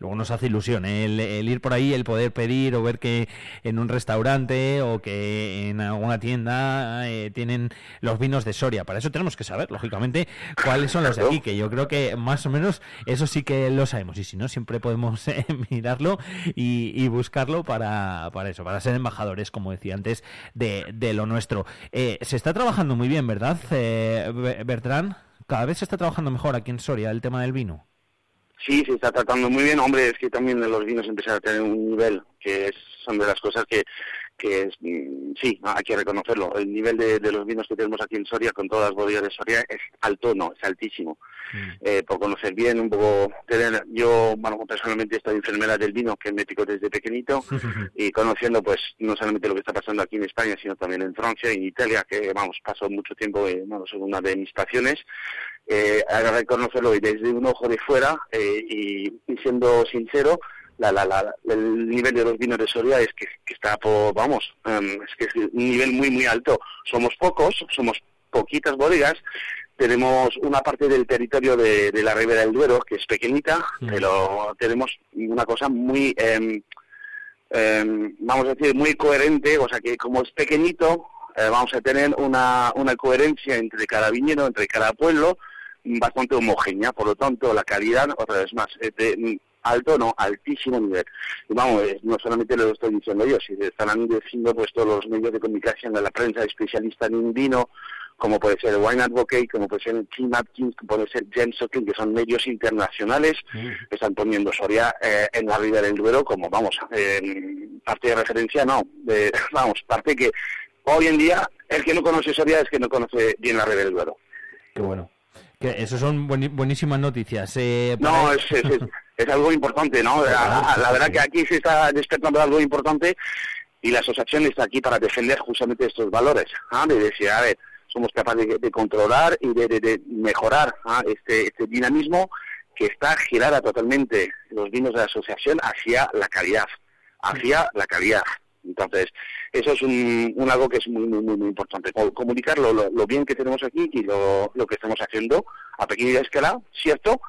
Luego nos hace ilusión ¿eh? el, el ir por ahí, el poder pedir o ver que en un restaurante o que en alguna tienda eh, tienen los vinos de Soria. Para eso tenemos que saber, lógicamente, cuáles son los de aquí, que yo creo que más o menos eso sí que lo sabemos. Y si no, siempre podemos eh, [laughs] mirarlo y, y buscarlo para, para eso, para ser embajadores, como decía antes, de, de lo nuestro. Eh, se está trabajando muy bien, ¿verdad, eh, Be- Bertrán? Cada vez se está trabajando mejor aquí en Soria el tema del vino. Sí, se está tratando muy bien. Hombre, es que también los vinos empiezan a tener un nivel que es, son de las cosas que, que es, mm, sí, hay que reconocerlo. El nivel de, de los vinos que tenemos aquí en Soria, con todas las bodegas de Soria, es alto, no, es altísimo. Eh, por conocer bien, un poco, tener, yo, bueno, personalmente estoy enfermera del vino, que me picó desde pequeñito, [laughs] y conociendo, pues, no solamente lo que está pasando aquí en España, sino también en Francia y en Italia, que, vamos, paso mucho tiempo, eh, vamos, en una de mis pasiones, eh, reconocerlo y desde un ojo de fuera eh, y, y siendo sincero la, la, la, el nivel de los vinos de Soria es que, que está por, vamos em, es que es un nivel muy muy alto. Somos pocos somos poquitas bodegas. Tenemos una parte del territorio de, de la Ribera del Duero que es pequeñita pero tenemos una cosa muy em, em, vamos a decir muy coherente o sea que como es pequeñito eh, vamos a tener una, una coherencia entre cada viñedo, entre cada pueblo, bastante homogénea. Por lo tanto, la calidad, otra vez más, es de mm, alto, no, altísimo nivel. Y vamos, eh, no solamente lo estoy diciendo yo, si están diciendo pues todos los medios de comunicación de la prensa especialista en vino, como puede ser Wine Advocate, como puede ser Tim Atkins, como puede ser James Suckling, que son medios internacionales que están poniendo Soria eh, en la Ribera del Duero como, vamos, eh, parte de referencia, no, de, [laughs] vamos, parte que hoy en día el que no conoce Soria es que no conoce bien la Ribera del Duero. Qué bueno. Que eso son buenísimas noticias. Eh, No, es, es, es, es algo importante, ¿no? La, la verdad que aquí se está despertando algo importante y la asociación está aquí para defender justamente estos valores, ¿ah? de decir, a ver, somos capaces de, de controlar y de, de- de mejorar ¿ah? este, este dinamismo que está girada totalmente los vinos de la asociación hacia la calidad, hacia la calidad. Entonces, eso es un, un algo que es muy, muy, muy, importante. Co- Comunicar lo, lo- lo bien que tenemos aquí y lo, lo que estamos haciendo a pequeña escala, cierto,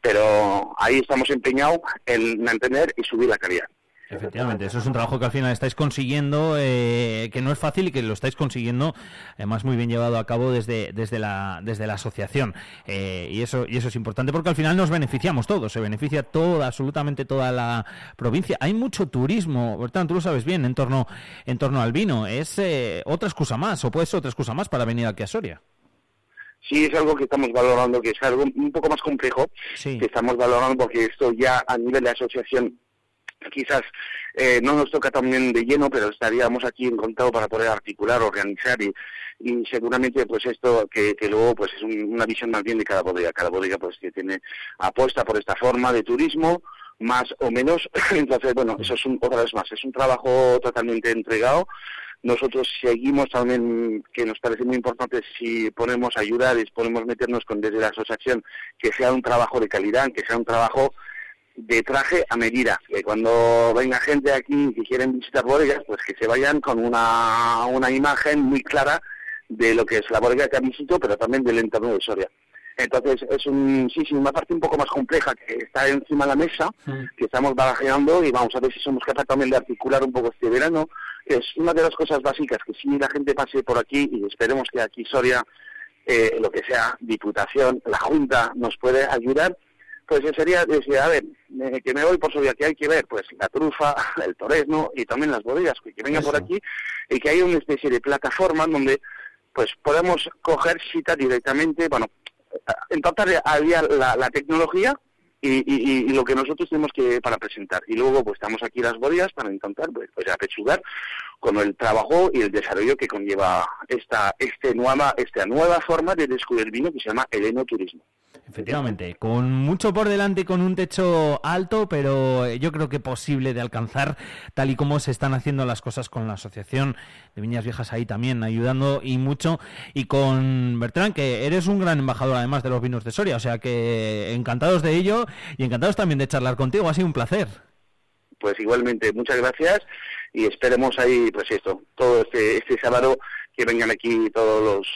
pero ahí estamos empeñados en mantener y subir la calidad. Efectivamente, eso es un trabajo que al final estáis consiguiendo, eh, que no es fácil y que lo estáis consiguiendo, además muy bien llevado a cabo desde, desde, la, desde la asociación. Eh, y, eso, y eso es importante porque al final nos beneficiamos todos, se beneficia toda, absolutamente toda la provincia. Hay mucho turismo, Bertrand, tú lo sabes bien, en torno, en torno al vino. Es eh, otra excusa más, o puede ser otra excusa más para venir aquí a Soria. Sí es algo que estamos valorando, que es algo un poco más complejo, que estamos valorando porque esto ya a nivel de asociación quizás eh, no nos toca también de lleno, pero estaríamos aquí en contacto para poder articular, organizar y, y seguramente pues esto que, que luego pues es un- una visión más bien de cada bodega, cada bodega pues que tiene apuesta por esta forma de turismo más o menos, [laughs] entonces bueno, eso es un, otra vez más, es un trabajo totalmente entregado, nosotros seguimos también, que nos parece muy importante, si ponemos ayudar y ponemos meternos con desde la asociación, que sea un trabajo de calidad, que sea un trabajo de traje a medida, que cuando venga gente aquí que quieren visitar bodegas, pues que se vayan con una, una imagen muy clara de lo que es la bodega que han visitado, pero también del entorno de Soria. Entonces es un, sí, sí, una parte un poco más compleja que está encima de la mesa, que estamos barajeando y vamos a ver si somos capaces también de articular un poco este verano, es una de las cosas básicas, que si la gente pase por aquí y esperemos que aquí Soria, eh, lo que sea, Diputación, la Junta, nos puede ayudar, pues sería decir, a ver, eh, que me voy por Soria, que hay que ver, pues la trufa, [laughs] el torresno y también las bodegas, que, que vengan por aquí y que haya una especie de plataforma donde pues podemos coger cita directamente, bueno, entonces había la, la tecnología y, y- lo que nosotros tenemos que para presentar. Y luego pues estamos aquí las bodegas para intentar pues, pues apechugar con el trabajo y el desarrollo que conlleva esta, este nueva, esta nueva forma de descubrir vino que se llama el enoturismo. Efectivamente, con mucho por delante con un techo alto, pero eh, yo creo que posible de alcanzar, tal y como se están haciendo las cosas con la Asociación de Viñas Viejas ahí también, ayudando y mucho. Y con Bertrán, que eres un gran embajador además de los vinos de Soria, o sea que encantados de ello y encantados también de charlar contigo, ha sido un placer. Pues igualmente, muchas gracias y esperemos ahí, pues esto, todo este, este sábado que vengan aquí todos los,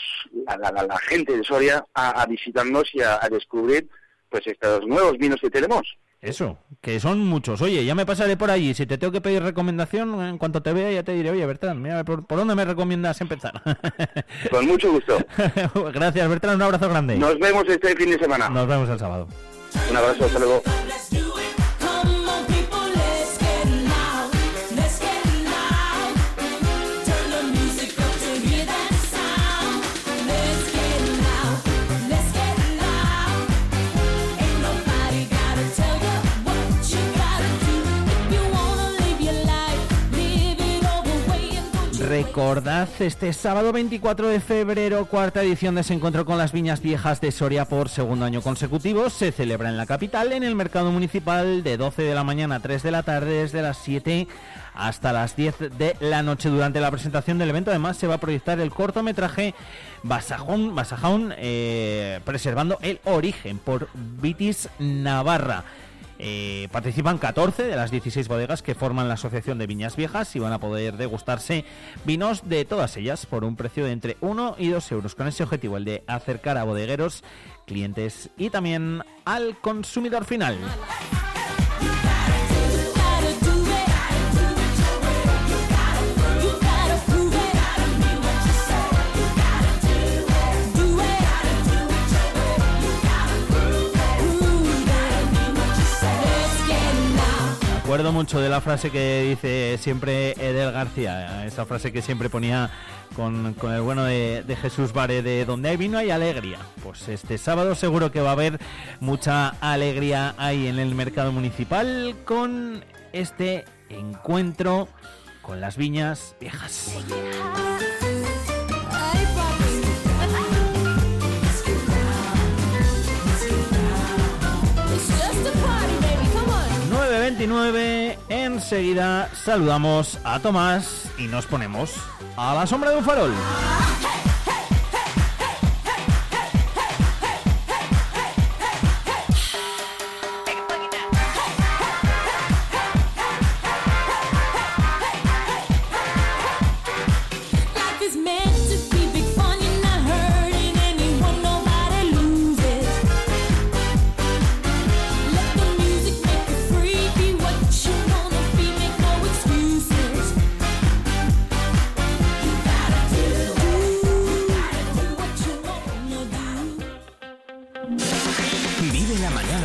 la, la- gente de Soria a, a visitarnos y a, a descubrir pues estos nuevos vinos que tenemos. Eso, que son muchos. Oye, ya me pasaré por allí. Si te tengo que pedir recomendación, en cuanto te vea ya te diré, oye, Bertrán, mira, ¿por, por dónde me recomiendas empezar? [laughs] Con mucho gusto. [laughs] Gracias, Bertrán, un abrazo grande. Nos vemos este fin de semana. Nos vemos el sábado. Un abrazo, hasta luego. Recordad este sábado 24 de febrero, cuarta edición de ese encuentro con las viñas viejas de Soria por segundo año consecutivo. Se celebra en la capital, en el mercado municipal, de 12 de la mañana a 3 de la tarde, desde las 7 hasta las 10 de la noche. Durante la presentación del evento, además, se va a proyectar el cortometraje Basajón, Basajón eh, preservando el origen por Vitis Navarra. Eh, participan 14 de las 16 bodegas que forman la Asociación de Viñas Viejas y van a poder degustarse vinos de todas ellas por un precio de entre 1 y 2 euros, con ese objetivo, el de acercar a bodegueros, clientes y también al consumidor final. Acuerdo mucho de la frase que dice siempre Edel García, esa frase que siempre ponía con, el bueno de, de Jesús Vare de donde hay vino hay alegría. Pues este sábado seguro que va a haber mucha alegría ahí en el mercado municipal con este encuentro con las viñas viejas. 9.29, enseguida saludamos a Tomás y nos ponemos a la sombra de un farol.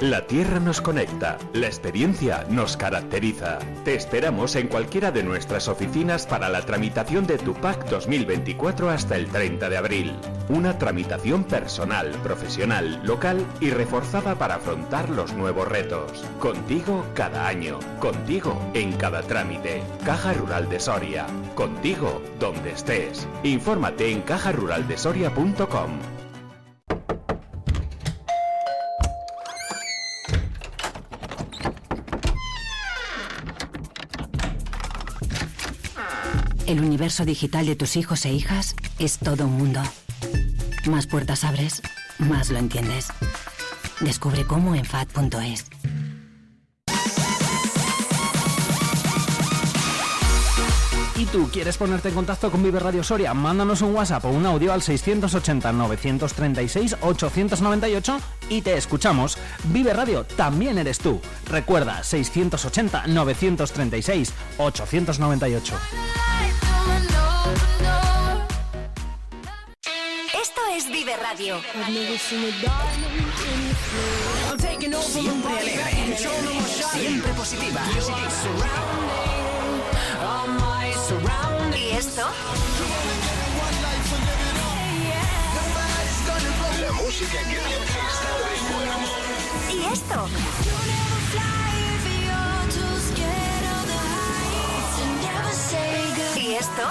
La tierra nos conecta, la experiencia nos caracteriza. Te esperamos en cualquiera de nuestras oficinas para la tramitación de tu PAC 2024 hasta el 30 de abril. Una tramitación personal, profesional, local y reforzada para afrontar los nuevos retos. Contigo cada año, contigo en cada trámite. Caja Rural de Soria, contigo donde estés. Infórmate en cajaruraldesoria.com. El universo digital de tus hijos e hijas es todo un mundo. Más puertas abres, más lo entiendes. Descubre cómo en FAD.es. ¿Y tú quieres ponerte en contacto con Vive Radio Soria? Mándanos un WhatsApp o un audio al 680-936-898 y te escuchamos. Vive Radio también eres tú. Recuerda, 680-936-898. Es Vive Radio. Siempre alegre, siempre positiva. ¿Y esto? La música que te. ¿Y esto? ¿Y esto?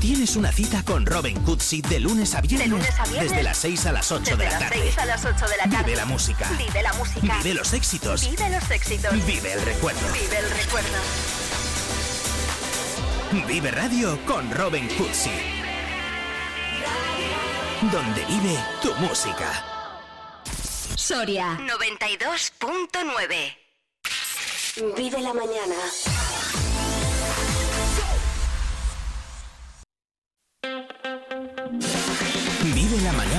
tienes una cita con Robin Cootsy de lunes a viernes, De lunes a viernes. desde las 6 a las 8 Desde de la las tarde. 6 a las 8 de la tarde. Vive la música. Vive la música. Vive los éxitos. Vive los éxitos. Vive el recuerdo. Vive el recuerdo. Vive Radio con Robin Cootsy. Donde vive tu música. Soria 92.9. Vive la mañana.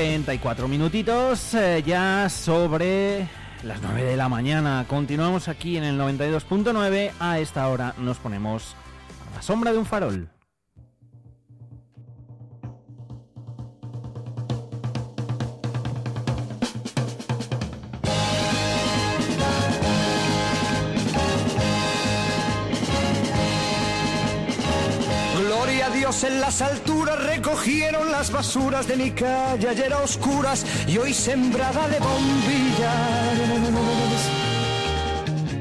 34 minutitos eh, ya sobre las 9 de la mañana. Continuamos aquí en el 92.9. A esta hora nos ponemos a la sombra de un farol. A Dios en las alturas, recogieron las basuras de mi calle ayer a oscuras y hoy sembrada de bombillas.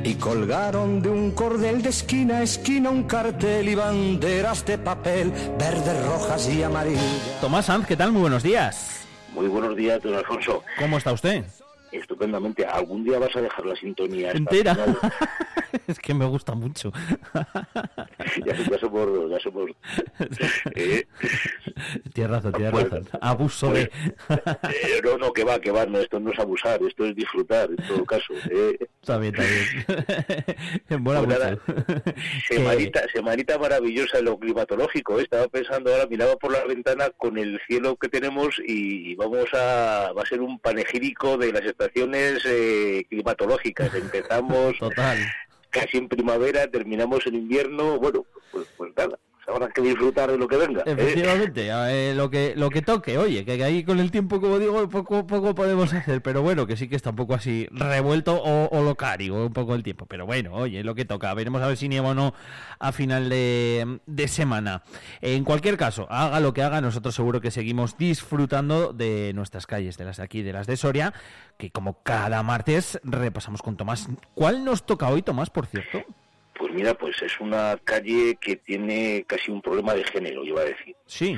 Y colgaron de un cordel de esquina a esquina un cartel y banderas de papel, verdes, rojas y amarillas. Tomás Sanz, ¿qué tal? Muy buenos días. Muy buenos días, don Alfonso. ¿Cómo está usted? Estupendamente. ¿Algún día vas a dejar la sintonía? Entera. [laughs] es que me gusta mucho. [laughs] ya, ya somos ya somos [laughs] eh, Tienes razón, tienes Pues- razón. Abuso de... eh, no, no, que va, que va, no, esto no es abusar, esto es disfrutar, en todo caso. eh. Está bien, está bien. [laughs] Mola Pues. Semanita, semanita maravillosa en lo climatológico. ¿eh? Estaba pensando ahora, miraba por la ventana con el cielo que tenemos y vamos a, va a ser un panegírico de las estaciones eh, climatológicas. Empezamos Total. Casi en primavera, terminamos en invierno. Bueno, pues, pues nada, habrá que disfrutar de lo que venga. ¿eh? Efectivamente, lo que lo que toque, oye, que ahí con el tiempo, como digo, poco poco podemos hacer, pero bueno, que sí que está un poco así revuelto o, o locario un poco el tiempo, pero bueno, oye, lo que toca, veremos a ver si nieva o no a final de, de semana. En cualquier caso, haga lo que haga, nosotros seguro que seguimos disfrutando de nuestras calles, de las de aquí, de las de Soria, que como cada martes repasamos con Tomás. ¿Cuál nos toca hoy, Tomás, por cierto? Pues mira, pues es una calle que tiene casi un problema de género, yo iba a decir. [laughs] Sí.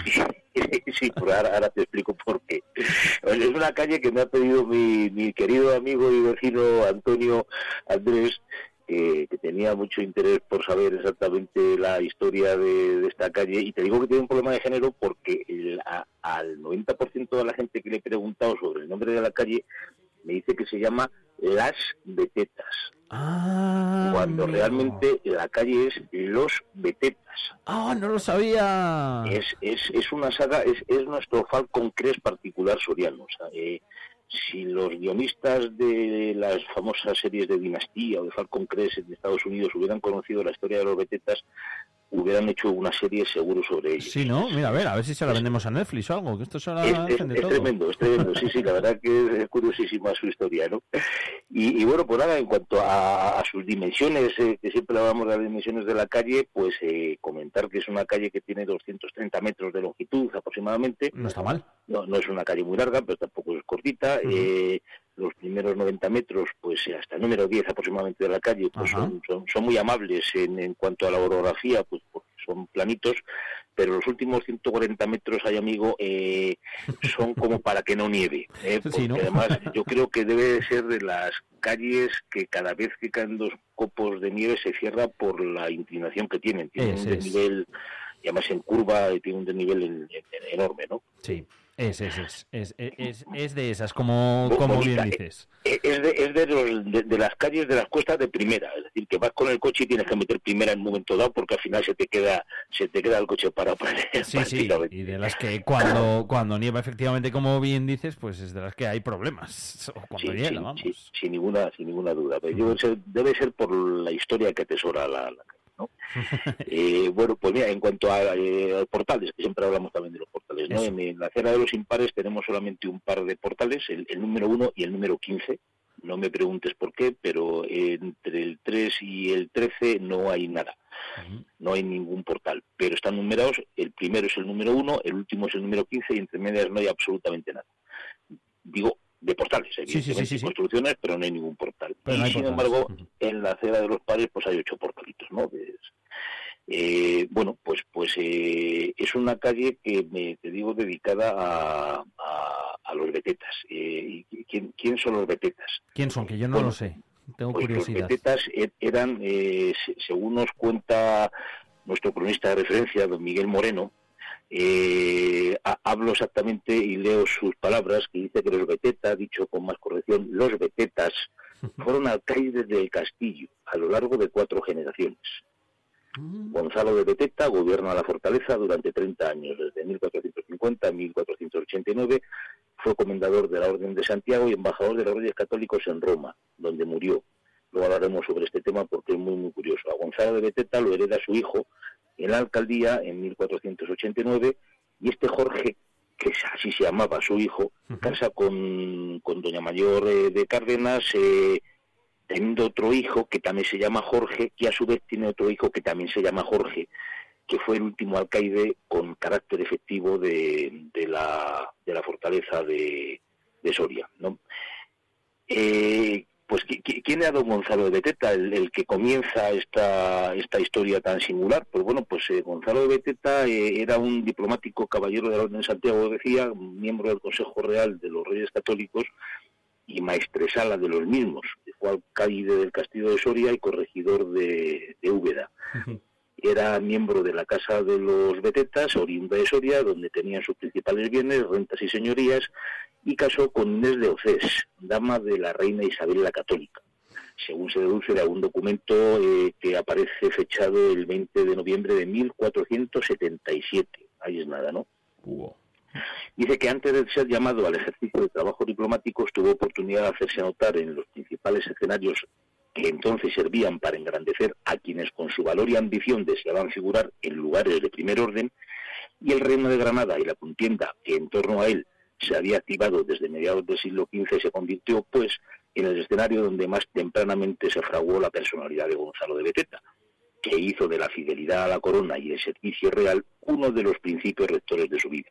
sí, pues ahora, ahora te explico por qué. Es una calle que me ha pedido mi, mi querido amigo y vecino Antonio Andrés, eh, que tenía mucho interés por saber exactamente la historia de, de esta calle. Y te digo que tiene un problema de género porque el- a- al 90% de la gente que le he preguntado sobre el nombre de la calle me dice que se llama Las Betetas. Cuando realmente la calle es Los Betetas. Ah, no lo sabía. Es, es, es una saga, es, es nuestro Falcon Crest particular soriano. o sea, eh, si los guionistas de las famosas series de Dinastía o de Falcon Crest en Estados Unidos hubieran conocido la historia de los Betetas, hubieran hecho una serie seguro sobre ellos. Sí, ¿no? Mira, a ver, a ver si se la vendemos a Netflix o algo, que esto se la Es, es- hacen de es todo. tremendo, es tremendo, sí, sí, la verdad que es, curiosísima su historia, ¿no? Y, y bueno, pues nada, en cuanto a, a sus dimensiones, eh, que siempre hablamos de las dimensiones de la calle, pues eh, comentar que es una calle que tiene 230 metros de longitud aproximadamente. No está mal. No, no es una calle muy larga, pero tampoco es cortita. Eh, los primeros 90 metros, pues eh, hasta el número 10 aproximadamente de la calle, pues son, son, son muy amables en, en cuanto a la orografía, pues porque son planitos, pero los últimos 140 metros, hay amigo, eh, son como [laughs] para que no nieve. ¿eh? Sí, Porque ¿no? además [laughs] yo creo que debe de ser de las calles que cada vez que caen dos copos de nieve se cierra por la inclinación que tienen. Tienen Es, un es. desnivel, y además en curva, tiene un desnivel en- en- enorme, ¿no? Sí, es, es, es, es, es, [laughs] es de esas, como, como bonita, bien dices. Eh, Es de, es de, los- de- de las calles de las cuestas de primera, es decir, que vas con el coche y tienes que meter primera en un momento dado porque al final se te queda se te queda el coche para para Sí, sí, y de las que cuando, cuando nieva efectivamente, como bien dices, pues es de las que hay problemas. [laughs] O cuando Sí, hiela, sí, vamos. sí, sin ninguna sin ninguna duda. Pero debe ser, debe ser por la historia que atesora la, ¿no? [laughs] Eh, bueno, pues mira, en cuanto a eh, portales, que siempre hablamos también de los portales, ¿no? En, en la acera de los impares tenemos solamente un par de portales, el, el número 1 y el número 15. No me preguntes por qué, pero entre el 3 y el 13 no hay nada. No hay ningún portal, pero están numerados. El primero es el número 1, el último es el número 15 y entre medias no hay absolutamente nada. Digo, de portales, evidentemente, sí, sí. construcciones, pero no hay ningún portal. Pero y no sin portales. embargo, en la acera de los padres pues hay ocho portalitos, ¿no? Es- eh, bueno, pues pues eh, es una calle que me te digo dedicada a, a, a los betetas. Eh, ¿y ¿quién, ¿Quién son los betetas? ¿Quién son? Que yo no Bueno, lo sé. Tengo Pues los curiosidad. betetas e- eran, eh, se- según nos cuenta nuestro cronista de referencia, don Miguel Moreno, eh, ha- hablo exactamente y leo sus palabras, que dice que los betetas, dicho con más corrección, los betetas, fueron alcaides del castillo a lo largo de cuatro generaciones. Gonzalo de Beteta gobierna la fortaleza durante 30 años, desde 1450 a 1489. Fue comendador de la Orden de Santiago y embajador de los Reyes Católicos en Roma, donde murió. Luego hablaremos sobre este tema porque es muy, muy curioso. A Gonzalo de Beteta lo hereda su hijo en la alcaldía en 1489 y este Jorge, que así se llamaba su hijo, casa con, con doña Mayor eh, de Cárdenas, eh, teniendo otro hijo que también se llama Jorge, que a su vez tiene otro hijo que también se llama Jorge, que fue el último alcaide con carácter efectivo de, de la, de la fortaleza de, de Soria. ¿no? Eh, pues, ¿qui- qui- ¿quién era don Gonzalo de Beteta, el, el que comienza esta, esta historia tan singular? Pues bueno, pues eh, Gonzalo de Beteta eh, era un diplomático caballero de la Orden de Santiago, decía, miembro del Consejo Real de los Reyes Católicos, y maestresala de los mismos. Fue alcaide del Castillo de Soria y corregidor de, de Úbeda. Era miembro de la Casa de los Betetas, oriunda de Soria, donde tenían sus principales bienes, rentas y señorías, y casó con Inés de Océs, dama de la reina Isabel la Católica según se deduce de algún documento eh, que aparece fechado el 20 de noviembre de 1477. Ahí es nada, ¿no? Dice que antes de ser llamado al ejercicio de trabajo diplomático tuvo oportunidad de hacerse notar en los principales escenarios que entonces servían para engrandecer a quienes con su valor y ambición deseaban figurar en lugares de primer orden, y el reino de Granada y la contienda que en torno a él se había activado desde mediados del siglo XV se convirtió, pues, en el escenario donde más tempranamente se fraguó la personalidad de Gonzalo de Beteta, que hizo de la fidelidad a la corona y el servicio real uno de los principios rectores de su vida.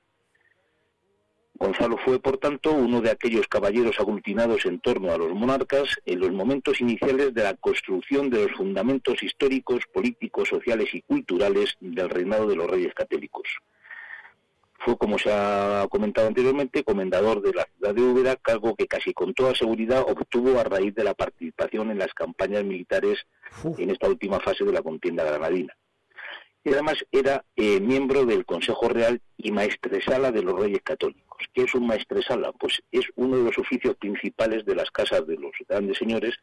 Gonzalo fue, por tanto, uno de aquellos caballeros aglutinados en torno a los monarcas en los momentos iniciales de la construcción de los fundamentos históricos, políticos, sociales y culturales del reinado de los reyes católicos. Fue, como se ha comentado anteriormente, comendador de la ciudad de Úbeda, cargo que casi con toda seguridad obtuvo a raíz de la participación en las campañas militares en esta última fase de la contienda granadina. Y además era eh, miembro del Consejo Real y maestresala de los Reyes Católicos. ¿Qué es un maestresala? Pues es uno de los oficios principales de las casas de los grandes señores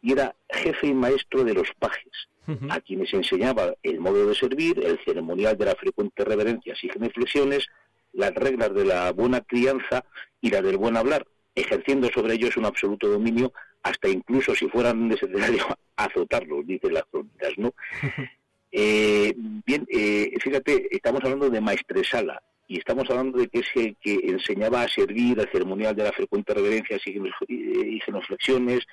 y era jefe y maestro de los pajes, a quienes enseñaba el modo de servir, el ceremonial de las frecuentes reverencias y genuflexiones, las reglas de la buena crianza y la del buen hablar, ejerciendo sobre ellos un absoluto dominio, hasta incluso si fueran necesario [laughs] azotarlos, dicen las crónicas, ¿no? [laughs] Eh, bien, eh, fíjate, estamos hablando de maestresala, y estamos hablando de que es el que enseñaba a servir al ceremonial de las frecuentes reverencias y genuflexiones,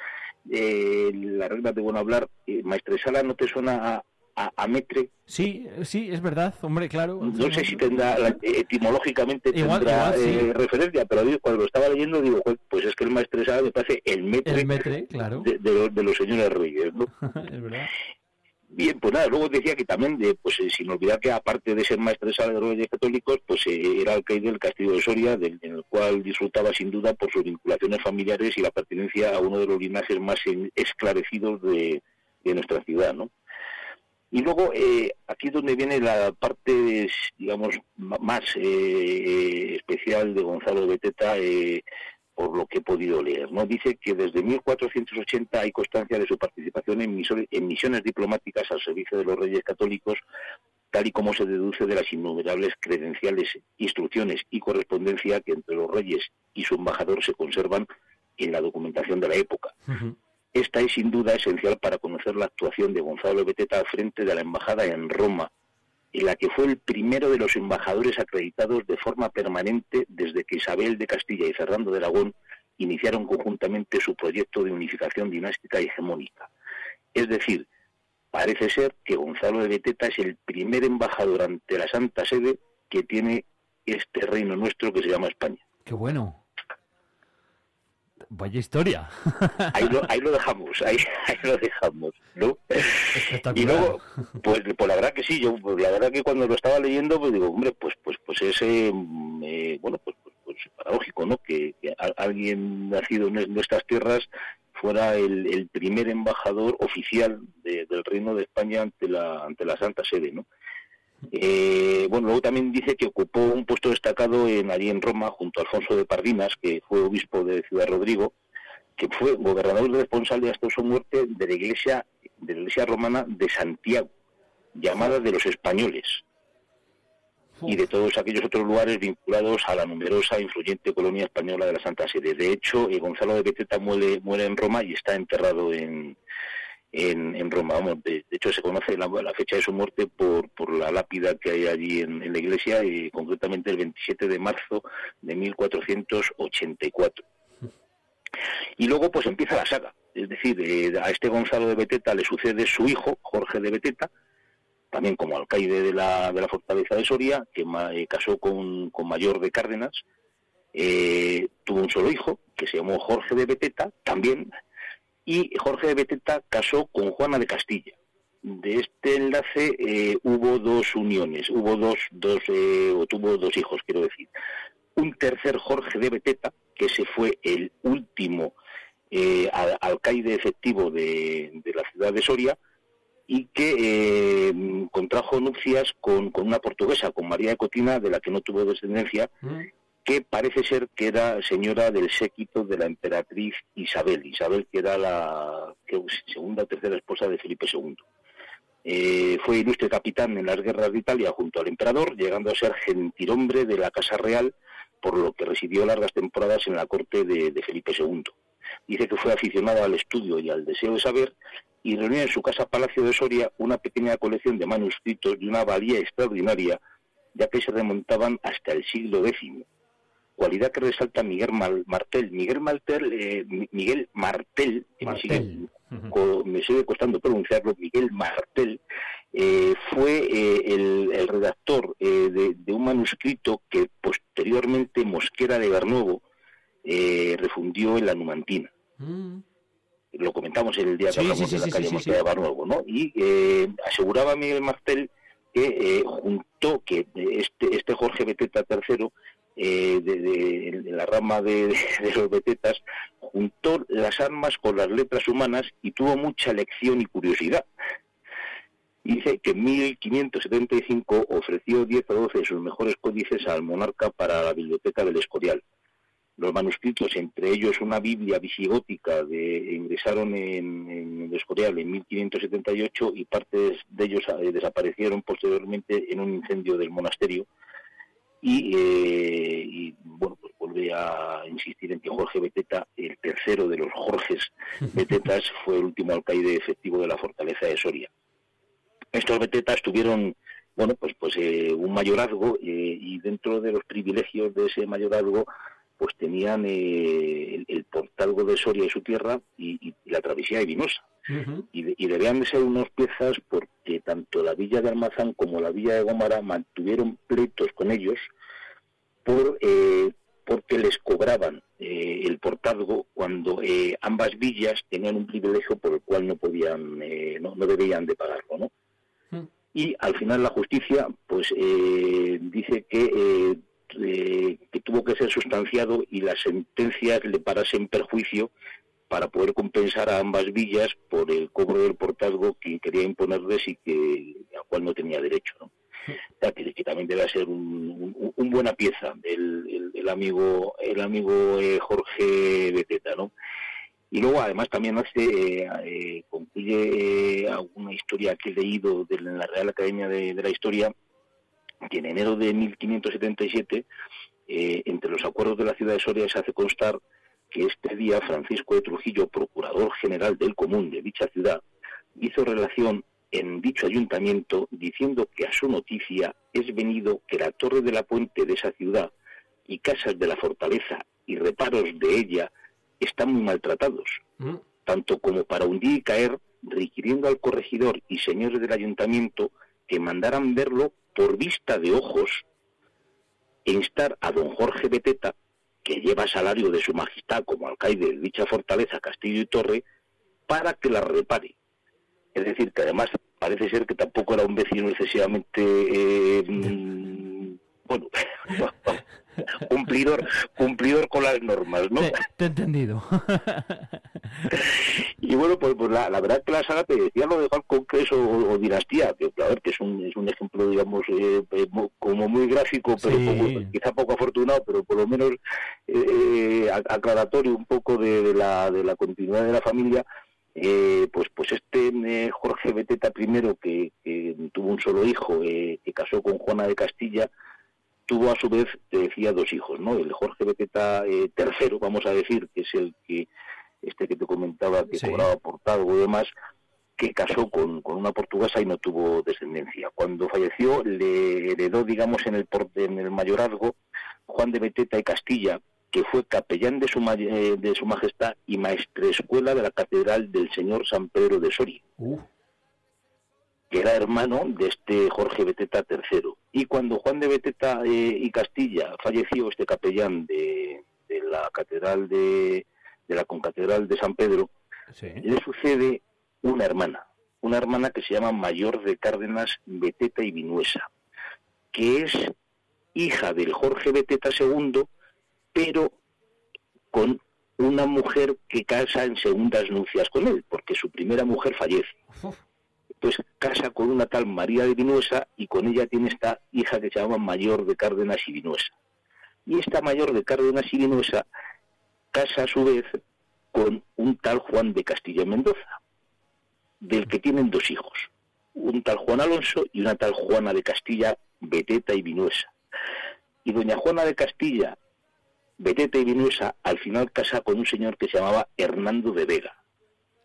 eh, las reglas de buen hablar. Eh, Maestresala, ¿no te suena a, a, metre? Sí, sí, es verdad, hombre, claro. No sé si tendrá, etimológicamente tendrá eh, referencia, pero cuando lo estaba leyendo digo, pues es que el maestresala me parece el metre, el metre claro. de, de, los, de, los, señores reyes, ¿no? [laughs] es verdad. Bien, pues nada, luego decía que también, de, pues eh, sin olvidar que aparte de ser maestresala de católicos, pues eh, era alcaide del castillo de Soria, del, en el cual disfrutaba sin duda por sus vinculaciones familiares y la pertenencia a uno de los linajes más esclarecidos de, de, nuestra ciudad, ¿no? Y luego, eh, aquí es donde viene la parte, digamos, más eh, especial de Gonzalo Beteta, eh, por lo que he podido leer. ¿no? Dice que desde 1480 hay constancia de su participación en, misiones, en misiones diplomáticas al servicio de los reyes católicos, tal y como se deduce de las innumerables credenciales, instrucciones y correspondencia que entre los reyes y su embajador se conservan en la documentación de la época. Uh -huh. Esta es sin duda esencial para conocer la actuación de Gonzalo Beteta al frente de la embajada en Roma, en la que fue el primero de los embajadores acreditados de forma permanente desde que Isabel de Castilla y Fernando de Aragón iniciaron conjuntamente su proyecto de unificación dinástica y hegemónica. Es decir, parece ser que Gonzalo de Beteta es el primer embajador ante la Santa Sede que tiene este reino nuestro que se llama España. Qué bueno. Vaya historia. [laughs] ahí, lo, ahí lo dejamos, ahí, [laughs] ahí, lo dejamos, ¿no? Y luego, pues, pues la verdad que sí, yo pues, la verdad que cuando lo estaba leyendo, pues digo, hombre, pues pues pues ese, eh, bueno, pues, pues, pues, paradójico, ¿no? Que, que alguien nacido en nuestras tierras fuera el, el primer embajador oficial de, del Reino de España ante la ante la Santa Sede, ¿no? Eh, bueno, luego también dice que ocupó un puesto destacado en, allí en Roma junto a Alfonso de Pardinas, que fue obispo de Ciudad Rodrigo, que fue gobernador responsable hasta su muerte de la iglesia de la iglesia romana de Santiago, llamada de los españoles, y de todos aquellos otros lugares vinculados a la numerosa e influyente colonia española de la Santa Sede. De hecho, Gonzalo de Beteta muere, muere en Roma y está enterrado en, en, Roma. Vamos, de, hecho, se conoce la, fecha de su muerte por, por la lápida que hay allí en, la iglesia, y concretamente el 27 de marzo de 1484. Y luego, pues empieza la saga. Es decir, eh, a este Gonzalo de Beteta le sucede su hijo, Jorge de Beteta, también como alcaide de la, de la fortaleza de Soria, que ma, eh, casó con, con Mayor de Cárdenas. Eh, tuvo un solo hijo, que se llamó Jorge de Beteta, también y Jorge de Beteta casó con Juana de Castilla. De este enlace eh, hubo dos uniones, hubo dos, dos eh, o tuvo dos hijos, quiero decir. Un tercer Jorge de Beteta, que ese fue el último eh, al- alcaide efectivo de, la ciudad de Soria y que eh, contrajo nupcias con, con una portuguesa, con María de Cotina, de la que no tuvo descendencia, que parece ser que era señora del séquito de la emperatriz Isabel, Isabel que era la segunda o tercera esposa de Felipe II. Eh, fue ilustre capitán en las guerras de Italia junto al emperador, llegando a ser gentilhombre de la Casa Real, por lo que residió largas temporadas en la corte de, Felipe II. Dice que fue aficionado al estudio y al deseo de saber y reunió en su casa Palacio de Soria una pequeña colección de manuscritos de una valía extraordinaria, ya que se remontaban hasta el siglo X cualidad que resalta Miguel Mal- Martel. Miguel Martel, eh, Mi- Miguel Martel, que me sigue, co- me sigue costando pronunciarlo, Miguel Martel, eh, fue eh, el, el redactor eh, de, de un manuscrito que posteriormente Mosquera de Bernuevo eh, refundió en la Numantina. Lo comentamos el día que Sí, hablamos sí, sí, de la calle Mosquera de Barnuevo, ¿no? Y eh, aseguraba Miguel Martel que eh, juntó que este, este Jorge Beteta III, eh, de, de- la rama de, los Betetas, juntó las armas con las letras humanas y tuvo mucha lección y curiosidad. Dice que en 1575 ofreció 10 o 12 de sus mejores códices al monarca para la biblioteca del Escorial los manuscritos, entre ellos una Biblia visigótica, de, ingresaron en, en el Escorial en 1578 y partes de ellos eh, desaparecieron posteriormente en un incendio del monasterio. Y, eh, y, bueno, pues vuelve a insistir en que Jorge Beteta, el tercero de los Jorges [laughs] Betetas, fue el último alcaide efectivo de la fortaleza de Soria. Estos Betetas tuvieron bueno, pues, pues eh, un mayorazgo eh, y dentro de los privilegios de ese mayorazgo pues tenían eh, el, el portalgo de Soria y su tierra y, y- y la travesía de Vinosa. Y, de- y debían de ser unas piezas porque tanto la villa de Almazán como la villa de Gómara mantuvieron pleitos con ellos por eh, porque les cobraban eh, el portazgo cuando eh, ambas villas tenían un privilegio por el cual no podían eh, no, no debían de pagarlo ¿no? y al final la justicia pues eh, dice que eh, que tuvo que ser sustanciado y las sentencias le parasen perjuicio para poder compensar a ambas villas por el cobro del portazgo que quería imponerles y que al cual no tenía derecho. ¿no? O sea, que, también debe ser un, buena pieza el, amigo el amigo eh, Jorge Beteta, ¿no? Y luego además también hace eh, eh, concluye eh, alguna historia que he leído de la Real Academia de, de la Historia que en enero de 1577 eh, entre los acuerdos de la ciudad de Soria se hace constar que este día Francisco de Trujillo, procurador general del común de dicha ciudad, hizo relación en dicho ayuntamiento diciendo que a su noticia es venido que la torre de la puente de esa ciudad y casas de la fortaleza y reparos de ella están muy maltratados, tanto como para hundir y caer, requiriendo al corregidor y señores del ayuntamiento que mandaran verlo por vista de ojos e instar a don Jorge Beteta, que lleva salario de su majestad como alcaide de dicha fortaleza, castillo y torre, para que la repare. Es decir, que además parece ser que tampoco era un vecino excesivamente, eh, mm, bueno, [laughs] [laughs] cumplidor, cumplidor con las normas, ¿no? Te, te he entendido. [laughs] Y bueno, pues, pues la, la verdad que la saga te decía lo de Juan Conqueso o, o Dinastía, que a ver, que es un, es un ejemplo, digamos, eh, eh, mo- como muy gráfico, pero Sí. poco- quizá poco afortunado, pero por lo menos eh, eh, ac- aclaratorio un poco de, de la, de la continuidad de la familia. Eh, pues pues este eh, Jorge Beteta I, que, que tuvo un solo hijo, eh, que casó con Juana de Castilla, tuvo a su vez, te decía, dos hijos, ¿no? El Jorge Beteta eh, III, vamos a decir, que es el que este que te comentaba que Sí. cobraba portado y demás, que casó con, con una portuguesa y no tuvo descendencia. Cuando falleció le heredó, digamos, en el, por- en el mayorazgo Juan de Beteta y Castilla, que fue capellán de su, ma- eh, de su majestad y maestrescuela de la Catedral del Señor San Pedro de Soria que era hermano de este Jorge Beteta III. Y cuando Juan de Beteta eh, y Castilla falleció, este capellán de, de la catedral de, de la concatedral de San Pedro, le sucede una hermana, una hermana que se llama Mayor de Cárdenas Beteta y Vinuesa, que es hija del Jorge Beteta II, pero con una mujer que casa en segundas nupcias con él, porque su primera mujer fallece. Pues casa con una tal María de Vinuesa y con ella tiene esta hija que se llama Mayor de Cárdenas y Vinuesa. Y esta Mayor de Cárdenas y Vinuesa casa a su vez con un tal Juan de Castilla y Mendoza, del que tienen dos hijos, un tal Juan Alonso y una tal Juana de Castilla, Beteta y Vinuesa. Y doña Juana de Castilla, Beteta y Vinuesa, al final casa con un señor que se llamaba Hernando de Vega.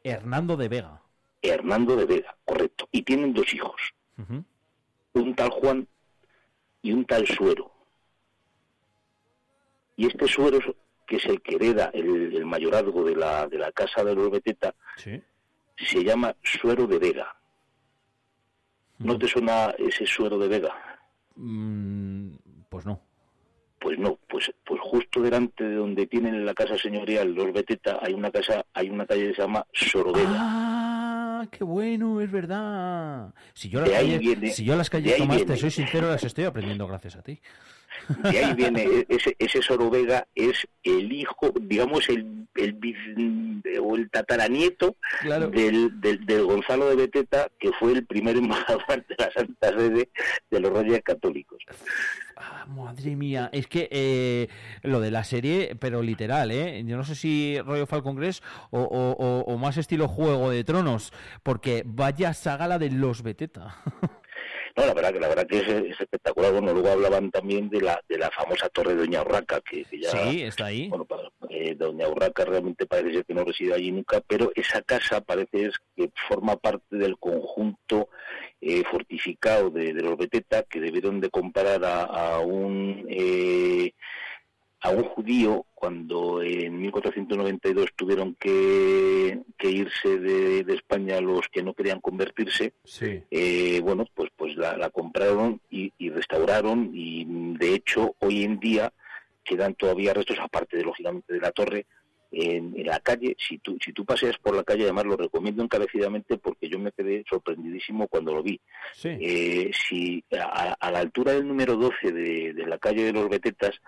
Hernando de Vega. Hernando de Vega, correcto. Y tienen dos hijos, un tal Juan y un tal Suero. Y este Suero, que es el que hereda el, el mayorazgo de la, de la casa de los Beteta, Sí. se llama Suero de Vega. ¿No te suena ese Suero de Vega? Mm, pues no. Pues no, pues pues justo delante de donde tienen la casa señorial los Beteta hay una casa, hay una calle que se llama Sorodega. Ah, qué bueno, es verdad. Si yo las De calles, viene- si yo las calles ahí Tomás, te viene. soy sincero, las estoy aprendiendo gracias a ti. De ahí viene e- ese, ese Sorovega es el hijo, digamos el el o el tataranieto del, del, del Gonzalo de Beteta, que fue el primer [laughs] embajador ante la Santa Sede de los Reyes Católicos. Ah, Madre mía, es que eh, lo de la serie, pero literal, ¿eh? Yo no sé si rollo Falcon Crest o, o- o- o más estilo Juego de Tronos, porque vaya saga la de los Beteta. [laughs] No, la verdad que la verdad que es, es espectacular. Bueno, luego hablaban también de la de la famosa torre de Doña Urraca, que, que ya Sí, está ahí. Bueno, para, eh, Doña Urraca realmente parece ser que no reside allí nunca, pero esa casa parece es que forma parte del conjunto eh, fortificado de, de los Beteta que debieron de comprar a, a un eh, a un judío cuando en 1492 tuvieron que, que irse de, de España los que no querían convertirse Sí. eh, bueno, pues pues la, la compraron y, y restauraron y de hecho hoy en día quedan todavía restos, aparte de lógicamente de la torre, en, en la calle. Si tú, si tú paseas por la calle, además lo recomiendo encarecidamente porque yo me quedé sorprendidísimo cuando lo vi. Sí. Eh, si a, a la altura del número 12 de, de la calle de los Betetas,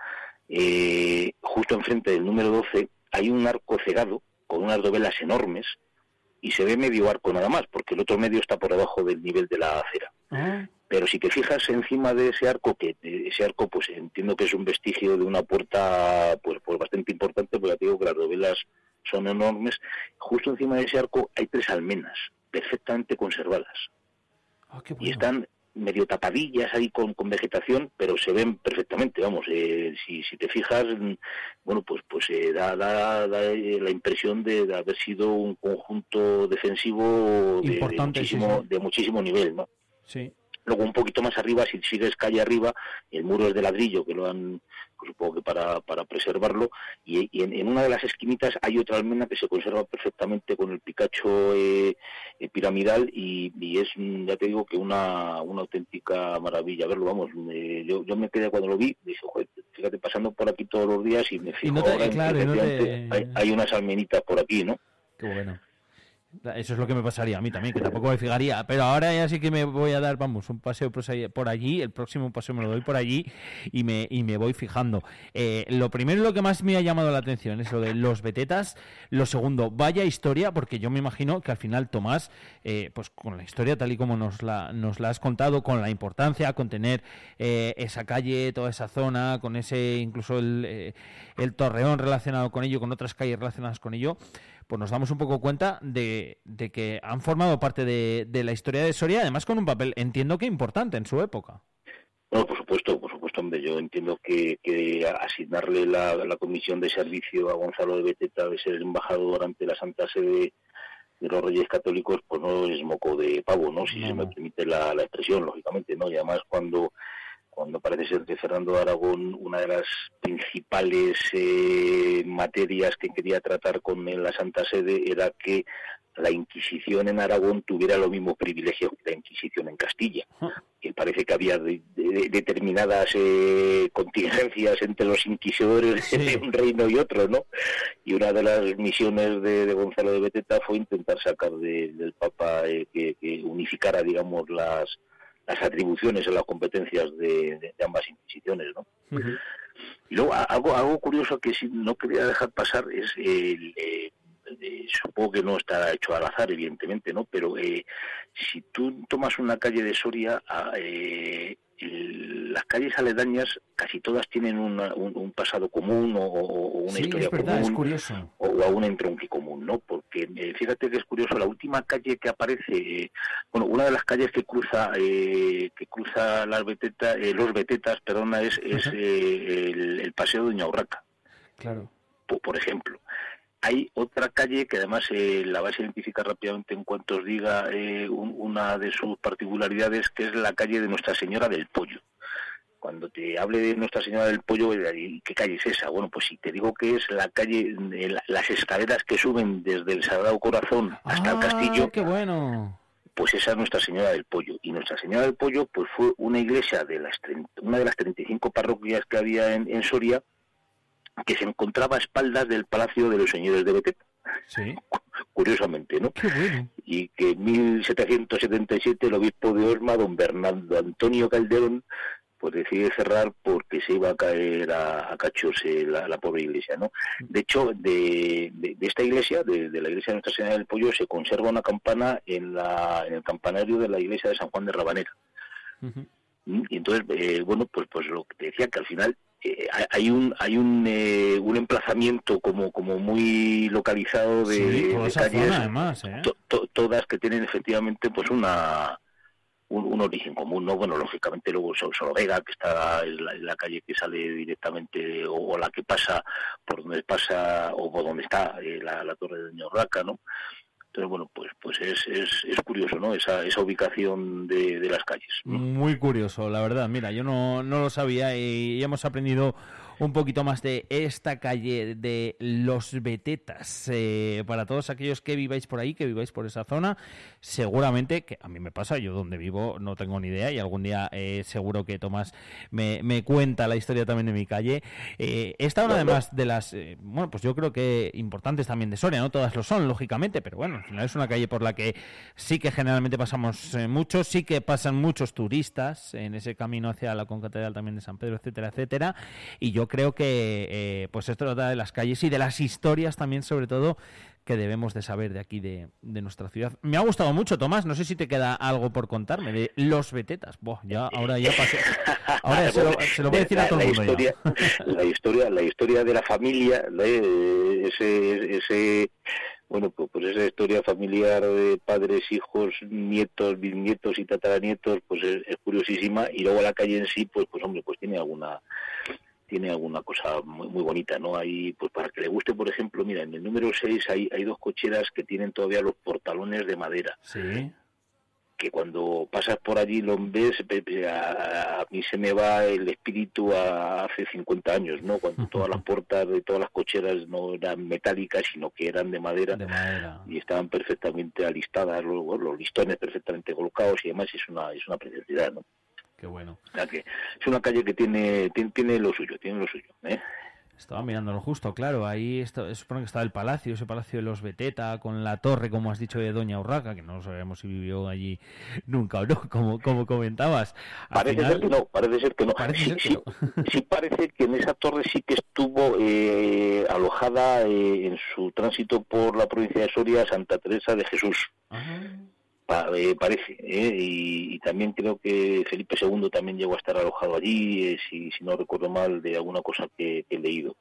eh, justo enfrente del número 12, hay un arco cegado con unas dovelas enormes y se ve medio arco nada más, porque el otro medio está por debajo del nivel de la acera. Ah, Pero si te fijas encima de ese arco, que ese arco pues entiendo que es un vestigio de una puerta pues, pues bastante importante, porque te digo que las dovelas son enormes, justo encima de ese arco hay tres almenas perfectamente conservadas. Y están medio tapadillas ahí con, con vegetación, pero se ven perfectamente, vamos, eh, si, si te fijas, mm, bueno, pues pues eh, da, da, da, eh, la impresión de, de haber sido un conjunto defensivo de, de Importante, sí, muchísimo, sí. de muchísimo nivel, ¿no? Sí. Luego un poquito más arriba, si sigues calle arriba, el muro es de ladrillo, que lo han, pues, supongo que para, para preservarlo, y, y en, en una de las esquinitas hay otra almena que se conserva perfectamente con el picacho eh, eh, piramidal y, y es, mm, ya te digo, que una, una auténtica maravilla verlo, vamos, yo, yo me quedé cuando lo vi, dije, "Joder, fíjate, pasando por aquí todos los días y me fijo no te- ahora claro, no te- hay, hay unas almenitas por aquí, ¿no? Qué bueno. Eso es lo que me pasaría a mí también, que tampoco me fijaría. Pero ahora ya sí que me voy a dar, vamos, un paseo por allí. El próximo paseo me lo doy por allí y me, y me voy fijando. Eh, lo primero lo que más me ha llamado la atención es lo de los betetas. Lo segundo, vaya historia, porque yo me imagino que al final Tomás, eh, pues con la historia tal y como nos la, nos la has contado, con la importancia, con tener eh, esa calle, toda esa zona, con ese incluso el, eh, el torreón relacionado con ello, con otras calles relacionadas con ello, pues nos damos un poco cuenta de, de que han formado parte de, de la historia de Soria, además con un papel, entiendo que importante en su época. No, por supuesto, por supuesto, hombre. Yo entiendo que, que asignarle la, la comisión de servicio a Gonzalo de Beteta de ser embajador ante la Santa Sede de los Reyes Católicos, pues no es moco de pavo, ¿no? Si se me permite la, la expresión, lógicamente, ¿no? Y además cuando cuando parece ser que Fernando de Aragón, una de las principales eh, materias que quería tratar con la Santa Sede era que la Inquisición en Aragón tuviera los mismos privilegios que la Inquisición en Castilla. Que parece que había de- de- determinadas eh, contingencias entre los inquisidores de un reino y otro, ¿no? Y una de las misiones de, de Gonzalo de Beteta fue intentar sacar de- del Papa eh, que, que unificara, digamos, las, las atribuciones o las competencias de, de- de ambas inquisiciones, ¿no? Y luego algo, algo curioso que sí no quería dejar pasar es el, eh, eh, supongo que no está hecho al azar, evidentemente, ¿no? Pero eh, si tú tomas una calle de Soria, a- eh, las calles aledañas casi todas tienen una- un, un pasado común o, una Sí, historia es verdad, es común curioso. o, o a un entronque común, ¿no? Porque eh, fíjate que es curioso, la última calle que aparece, eh, bueno, una de las calles que cruza eh, que cruza las Beteta- eh, los Betetas, perdona, es, es el, el paseo de Doña Urraca Claro. po- por ejemplo. Hay otra calle que además eh, la vais a identificar rápidamente en cuanto os diga eh, un- una de sus particularidades, que es la calle de Nuestra Señora del Pollo. Cuando te hable de Nuestra Señora del Pollo, eh, ¿y ¿qué calle es esa? Bueno, pues si te digo que es la calle, las escaleras que suben desde el Sagrado Corazón hasta el castillo, Ah, qué bueno. pues esa es Nuestra Señora del Pollo. Y Nuestra Señora del Pollo pues fue una iglesia de las 30 una de las 35 parroquias que había en, en Soria que se encontraba a espaldas del Palacio de los Señores de Beteta. Sí. [laughs] Curiosamente, ¿no? Qué bueno. Y que en 1777 el obispo de Osma, don Bernardo Antonio Calderón, pues decide cerrar porque se iba a caer a, a cachos eh, la, la pobre iglesia, ¿no? De hecho, de, de- de esta iglesia, de, de la iglesia de Nuestra Señora del Pollo, se conserva una campana en, la, en el campanario de la iglesia de San Juan de Rabanera. Y entonces, eh, bueno, pues pues lo que te decía, que al final eh, hay- un hay un, eh, un emplazamiento como como muy localizado de, Sí, calles, zona, además, ¿eh? to- to- todas que tienen efectivamente pues una un, un origen común, ¿no? Bueno, lógicamente luego Sol- Solovega, que está en la, en la calle que sale directamente, o, o la que pasa por donde pasa, o por donde está eh, la, la torre de Doña Urraca, ¿no? Entonces, bueno, pues pues es, es, es curioso, ¿no? Esa, esa ubicación de, de las calles. Muy curioso, la verdad. Mira, yo no, no lo sabía y hemos aprendido un poquito más de esta calle de Los Betetas. Eh, para todos aquellos que viváis por ahí, que viváis por esa zona, seguramente, que a mí me pasa, yo donde vivo no tengo ni idea y algún día eh, seguro que Tomás me, me cuenta la historia también de mi calle. Eh, esta una además de las, bueno, pues yo creo que importantes también de Soria, no todas lo son, lógicamente, pero bueno, al final es una calle por la que sí que generalmente pasamos muchos, sí que pasan muchos turistas en ese camino hacia la concatedral también de San Pedro, etcétera, etcétera, y yo creo que eh, pues esto trata de las calles y de las historias también, sobre todo, que debemos de saber de aquí de, de nuestra ciudad. Me ha gustado mucho, Tomás, no sé si te queda algo por contarme de los Betetas. Buah, ya, ahora ya pasé. [laughs] Ahora se lo, se lo voy a decir a todo el mundo ya. historia, la historia, la historia de la familia, de ese, ese, bueno, pues, pues esa historia familiar de padres, hijos, nietos, bisnietos y tataranietos, pues es, es curiosísima. Y luego la calle en sí, pues, pues hombre, pues tiene alguna, tiene alguna cosa muy, muy bonita, ¿no? Hay, pues para que le guste, por ejemplo, mira, en el número 6 hay, hay dos cocheras que tienen todavía los portalones de madera Sí. que cuando pasas por allí lo ves, a, a mí se me va el espíritu a hace 50 años, ¿no? Cuando todas las [laughs] puertas de todas las cocheras no eran metálicas, sino que eran de madera, De madera. y estaban perfectamente alistadas, los, los listones perfectamente colocados y además es una es una preciosidad, ¿no? Qué bueno. O sea que es una calle que tiene tiene, tiene lo suyo, tiene lo suyo, ¿eh? Estaba mirándolo justo, claro. Ahí está, supone que estaba el palacio, ese palacio de los Beteta, con la torre, como has dicho, de Doña Urraca, que no sabemos si vivió allí nunca o no, [laughs] como, como comentabas. Al Parece final- ser que no, parece ser que no. Parece sí, ser que sí, [laughs] sí parece que en esa torre sí que estuvo eh, alojada eh, en su tránsito por la provincia de Soria Santa Teresa de Jesús. Pa- eh, parece, ¿eh? y, y también creo que Felipe II también llegó a estar alojado allí, eh, si, si no recuerdo mal, de alguna cosa que, que he leído.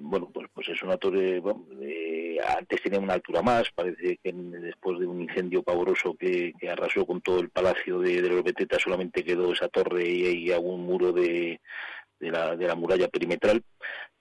Bueno, pues, pues es una torre, bueno, eh, antes tenía una altura más, parece que después de un incendio pavoroso que, que arrasó con todo el palacio de, de los Betetas solamente quedó esa torre y, y algún muro de, de, la, de la muralla perimetral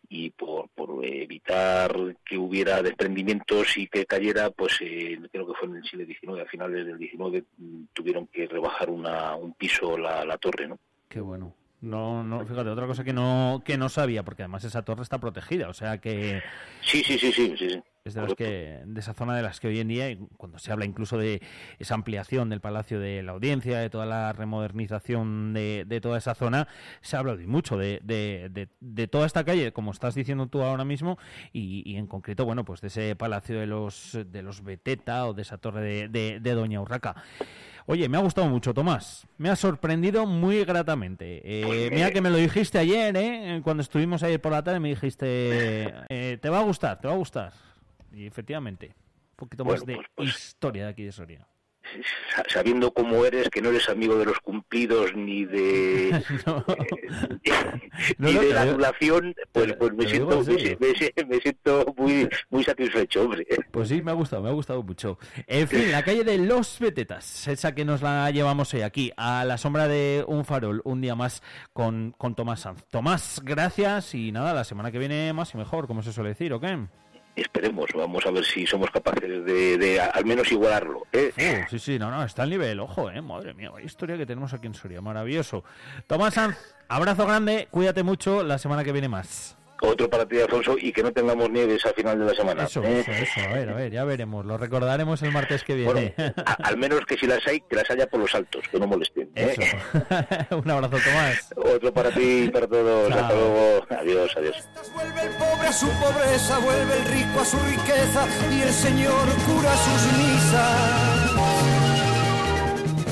y por, por evitar que hubiera desprendimientos y que cayera, pues eh, creo que fue en el siglo XIX, a finales del XIX mm, tuvieron que rebajar una, un piso la, la torre, ¿no? Qué bueno. No, no, fíjate, otra cosa que no, que no sabía, porque además esa torre está protegida, o sea que Sí, sí, sí, sí, sí. sí. Es de las que de esa zona de las que hoy en día, cuando se habla incluso de esa ampliación del Palacio de la Audiencia, de toda la remodernización de, de toda esa zona, se habla hoy mucho de, de, de- de toda esta calle, como estás diciendo tú ahora mismo, y, y en concreto, bueno, pues de ese Palacio de los de los Beteta o de esa torre de, Doña Urraca. Oye, me ha gustado mucho, Tomás. Me ha sorprendido muy gratamente. Eh, Pues, mira que me lo dijiste ayer, ¿eh? Cuando estuvimos ayer por la tarde me dijiste, eh, te va a gustar, te va a gustar. Y efectivamente, un poquito más de pues- pues- historia de aquí de Soria. sa- sabiendo cómo eres, que no eres amigo de los cumplidos ni de [laughs] [laughs] No, ni no, de la adulación, pues, pues me, siento, me, siento muy muy satisfecho, hombre. Pues sí, me ha gustado, me ha gustado mucho. En fin, la calle de Los Betetas, esa que nos la llevamos hoy aquí, a la sombra de un farol, un día más con, con Tomás Sanz. Tomás, gracias y nada, la semana que viene más y mejor, como se suele decir, ¿o qué? Esperemos, vamos a ver si somos capaces de, de al menos igualarlo. ¿eh? Sí, sí, no, no, está al nivel, ojo, eh, madre mía, historia que tenemos aquí en Soria, maravilloso. Tomás Sanz, abrazo grande, cuídate mucho, la semana que viene más. Otro para ti, Alfonso, y que no tengamos nieves a final de la semana. Eso, ¿eh? eso, eso, a ver, a ver, ya veremos, lo recordaremos el martes que viene. A- al menos que si las hay, que las haya por los altos, que no molesten. ¿eh? [laughs] un abrazo, Tomás. Otro para ti y para todos. Hasta luego. Adiós, adiós. El pobre a su pobreza, vuelve el rico a su riqueza y el Señor cura sus misas.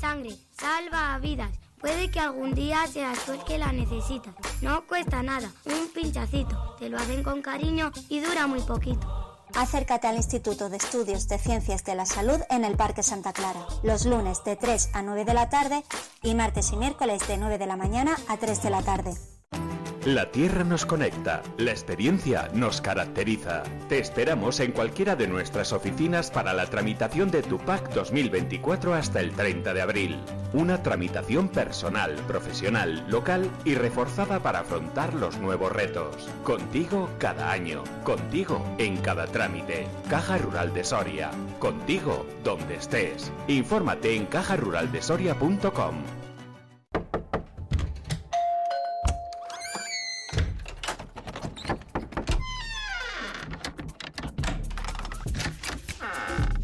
Sangre, salva vidas. Puede que algún día seas tú el que la necesitas. No cuesta nada, un pinchacito. Te lo hacen con cariño y dura muy poquito. Acércate al Instituto de Estudios de Ciencias de la Salud en el Parque Santa Clara, los lunes de 3 a 9 de la tarde y martes y miércoles de 9 de la mañana a 3 de la tarde. La Tierra nos conecta, la experiencia nos caracteriza. Te esperamos en cualquiera de nuestras oficinas para la tramitación de tu PAC 2024 hasta el 30 de abril. Una tramitación personal, profesional, local y reforzada para afrontar los nuevos retos. Contigo cada año, contigo en cada trámite. Caja Rural de Soria, contigo donde estés. Infórmate en cajaruraldesoria.com.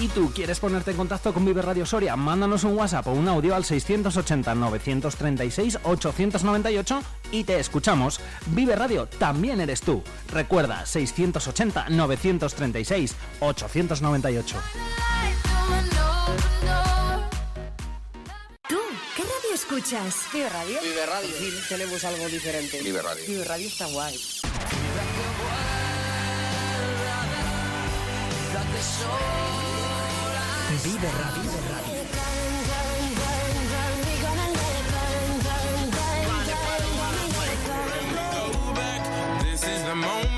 ¿Y tú quieres ponerte en contacto con Vive Radio Soria? Mándanos un WhatsApp o un audio al 680-936-898 y te escuchamos. Vive Radio también eres tú. Recuerda, 680-936-898. ¿Tú qué radio escuchas? Vive Radio. Vive Radio. tenemos algo diferente. Vive Radio. Vive Radio está guay. Vive Radio. This is the moment.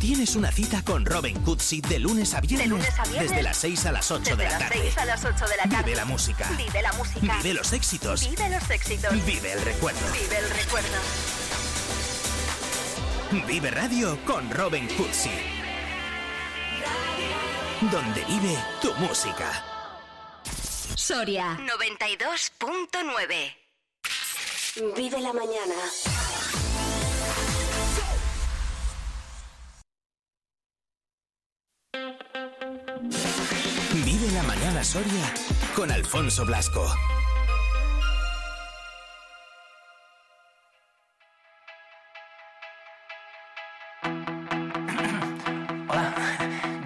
tienes una cita con Robin Cootsy de lunes a viernes, De lunes a viernes. desde las 6 a las 8 de Desde la las tarde. 6 a las 8 de la tarde. Vive la música. Vive la música. Vive los éxitos. Vive los éxitos. Vive el recuerdo. Vive el recuerdo. Vive Radio con Robin Cootsy. Donde vive tu música. Soria 92.9. Vive la mañana. Vive la mañana Soria con Alfonso Blasco.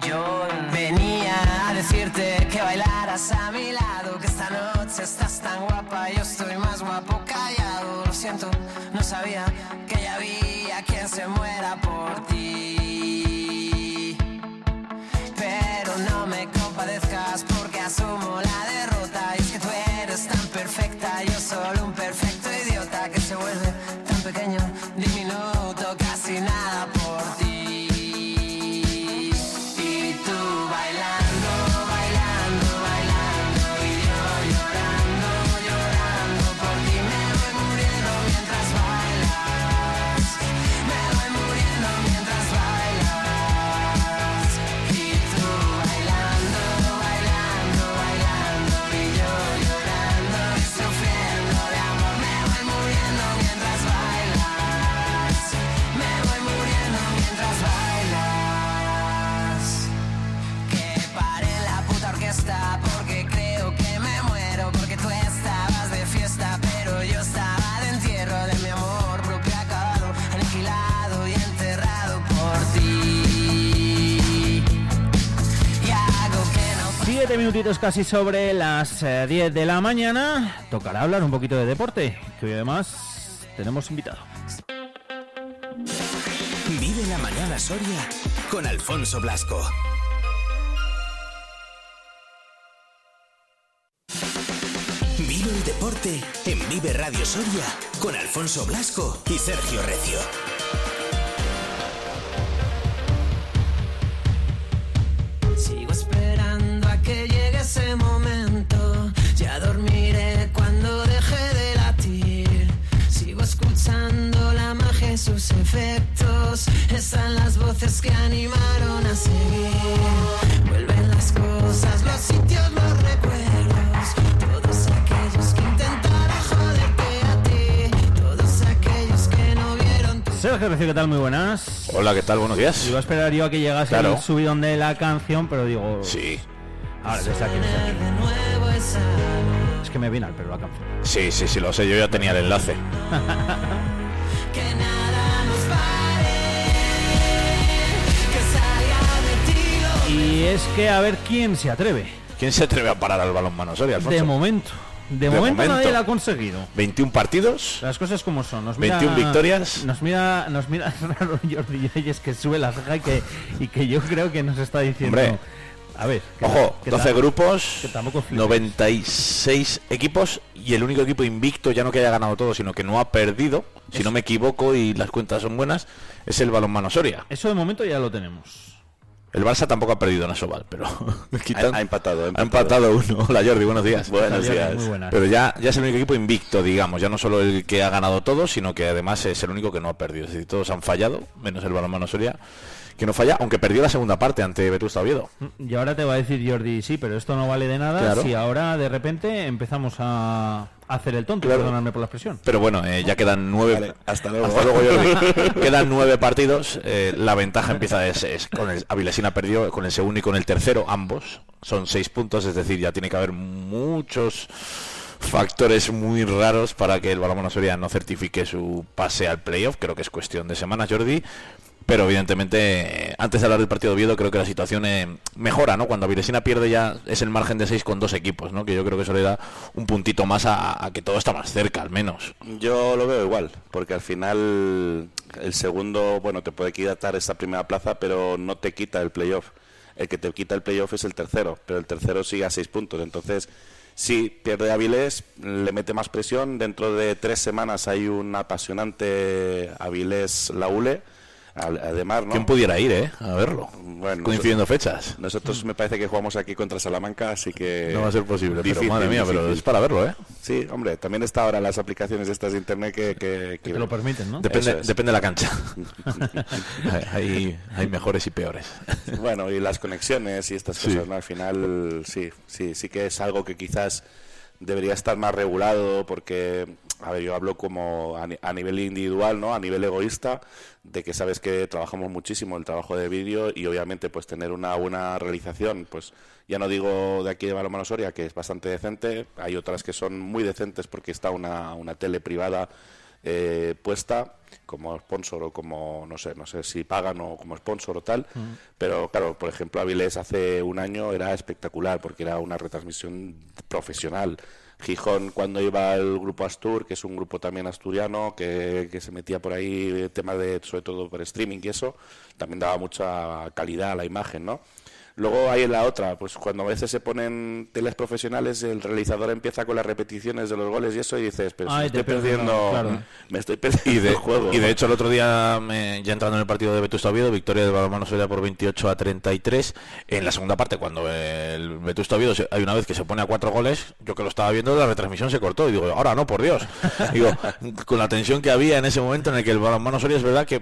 Yo venía a decirte que bailaras a mi lado, que esta noche estás tan guapa, yo estoy más guapo callado. Lo siento, no sabía que ya había quien se muera por ti. Minutitos casi sobre las eh, 10 de la mañana. Tocará hablar un poquito de deporte, que hoy además tenemos invitado. Vive la mañana Soria con Alfonso Blasco. Vive el deporte en Vive Radio Soria con Alfonso Blasco y Sergio Recio. Ese momento. Ya dormiré cuando deje de latir. Sigo escuchando la magia y sus efectos. Están las voces que animaron a seguir. Vuelven las cosas, los sitios, los recuerdos. Todos aquellos que intentaron joderte a ti. Todos aquellos que no vieron tu Sergio Recio, ¿qué tal? Muy buenas. Hola, ¿qué tal? Buenos días. Iba a esperar yo a que llegase Claro. el subidón de la canción, pero digo... Sí. Ahora, desde aquí, desde Es que me viene al pelo la canción. Sí, sí, sí, lo sé, yo ya tenía el enlace. [laughs] Y es que a ver quién se atreve. ¿Quién se atreve a parar al balón Soria, Alfonso? De momento. De, De momento, momento. nadie lo ha conseguido. 21 partidos. Las cosas como son. Nos 21 victorias. Nos mira, nos mira [laughs] raro Jordi Reyes que sube la ceja y que, y que yo creo que nos está diciendo. Hombre. A ver. que Ojo, que 12 ta- grupos, que tampoco flipes. 96 equipos y el único equipo invicto, ya no que haya ganado todo, sino que no ha perdido, si no me equivoco y las cuentas son buenas, es el balonmano Soria. Eso de momento ya lo tenemos. El Barça tampoco ha perdido en Asobal, pero [laughs] [laughs] Ha, ha empatado, ha ha empatado uno. [laughs] Hola Jordi, buenos días. Buenos días. muy buenas. Pero ya, ya es el único equipo invicto, digamos, ya no solo el que ha ganado todo, sino que además es el único que no ha perdido. Es decir, todos han fallado, menos el balonmano Soria, que no falla, aunque perdió la segunda parte ante Vetusta Oviedo. Y ahora te va a decir Jordi, sí, pero esto no vale de nada Claro. si ahora de repente empezamos a hacer el tonto, Claro. perdonadme por la expresión. Pero bueno, eh, ya quedan nueve. Vale, hasta luego. Jordi. [laughs] quedan nueve partidos. eh, la ventaja empieza es, es con el Avilesina perdió con el segundo y con el tercero ambos. Son seis puntos, es decir, ya tiene que haber muchos factores muy raros para que el Balonmano Soria no certifique su pase al playoff. Creo que es cuestión de semanas, Jordi. Pero evidentemente, antes de hablar del partido de Oviedo, creo que la situación eh, mejora, ¿no? Cuando Avilesina pierde ya es el margen de 6 con dos equipos, ¿no? Que yo creo que eso le da un puntito más a, que todo está más cerca, al menos. Yo lo veo igual, porque al final el segundo, bueno, te puede quitar esta primera plaza, pero no te quita el playoff. El que te quita el playoff es el tercero, pero el tercero sigue a seis puntos. Entonces, si pierde Avilés, le mete más presión. Dentro de tres semanas hay un apasionante Avilés-Laule. Además, ¿no? ¿Quién pudiera ir, eh? A verlo. Bueno, Coincidiendo nosotros- fechas. Nosotros me parece que jugamos aquí contra Salamanca, así que... No va a ser posible, pero madre mía, pero es para verlo, ¿eh? Sí, hombre, también está ahora las aplicaciones estas de internet que... que, lo permiten, ¿no? Depende, es. depende de la cancha. [laughs] hay, hay mejores y peores. Bueno, y las conexiones y estas Sí. cosas, ¿no? Al final, sí, sí, sí que es algo que quizás debería estar más regulado porque, a ver, yo hablo como a, ni- a nivel individual, ¿no? A nivel egoísta, de que sabes que trabajamos muchísimo el trabajo de vídeo y obviamente pues tener una buena realización, pues ya no digo de aquí de Balonmano Soria, que es bastante decente, hay otras que son muy decentes porque está una, una tele privada eh, puesta como sponsor o como no sé no sé si pagan o como sponsor o tal pero claro por ejemplo Avilés hace un año era espectacular porque era una retransmisión profesional Gijón cuando iba el grupo Astur que es un grupo también asturiano que, que se metía por ahí eh, temas de sobre todo por streaming y eso también daba mucha calidad a la imagen no Luego hay la otra, pues cuando a veces se ponen teles profesionales, el realizador empieza con las repeticiones de los goles y eso y dices, pero Ay, me estoy perdiendo, claro. me estoy perdiendo Y de, el juego. y de hecho el otro día, me- ya entrando en el partido de Vetusta Oviedo, victoria del balonmano Soria por 28 a 33. En la segunda parte, cuando el Vetusta Oviedo se- hay una vez que se pone a cuatro goles, yo que lo estaba viendo, la retransmisión se cortó y digo, ahora no, por Dios. [laughs] digo, con la tensión que había en ese momento en el que el balonmano Soria es verdad que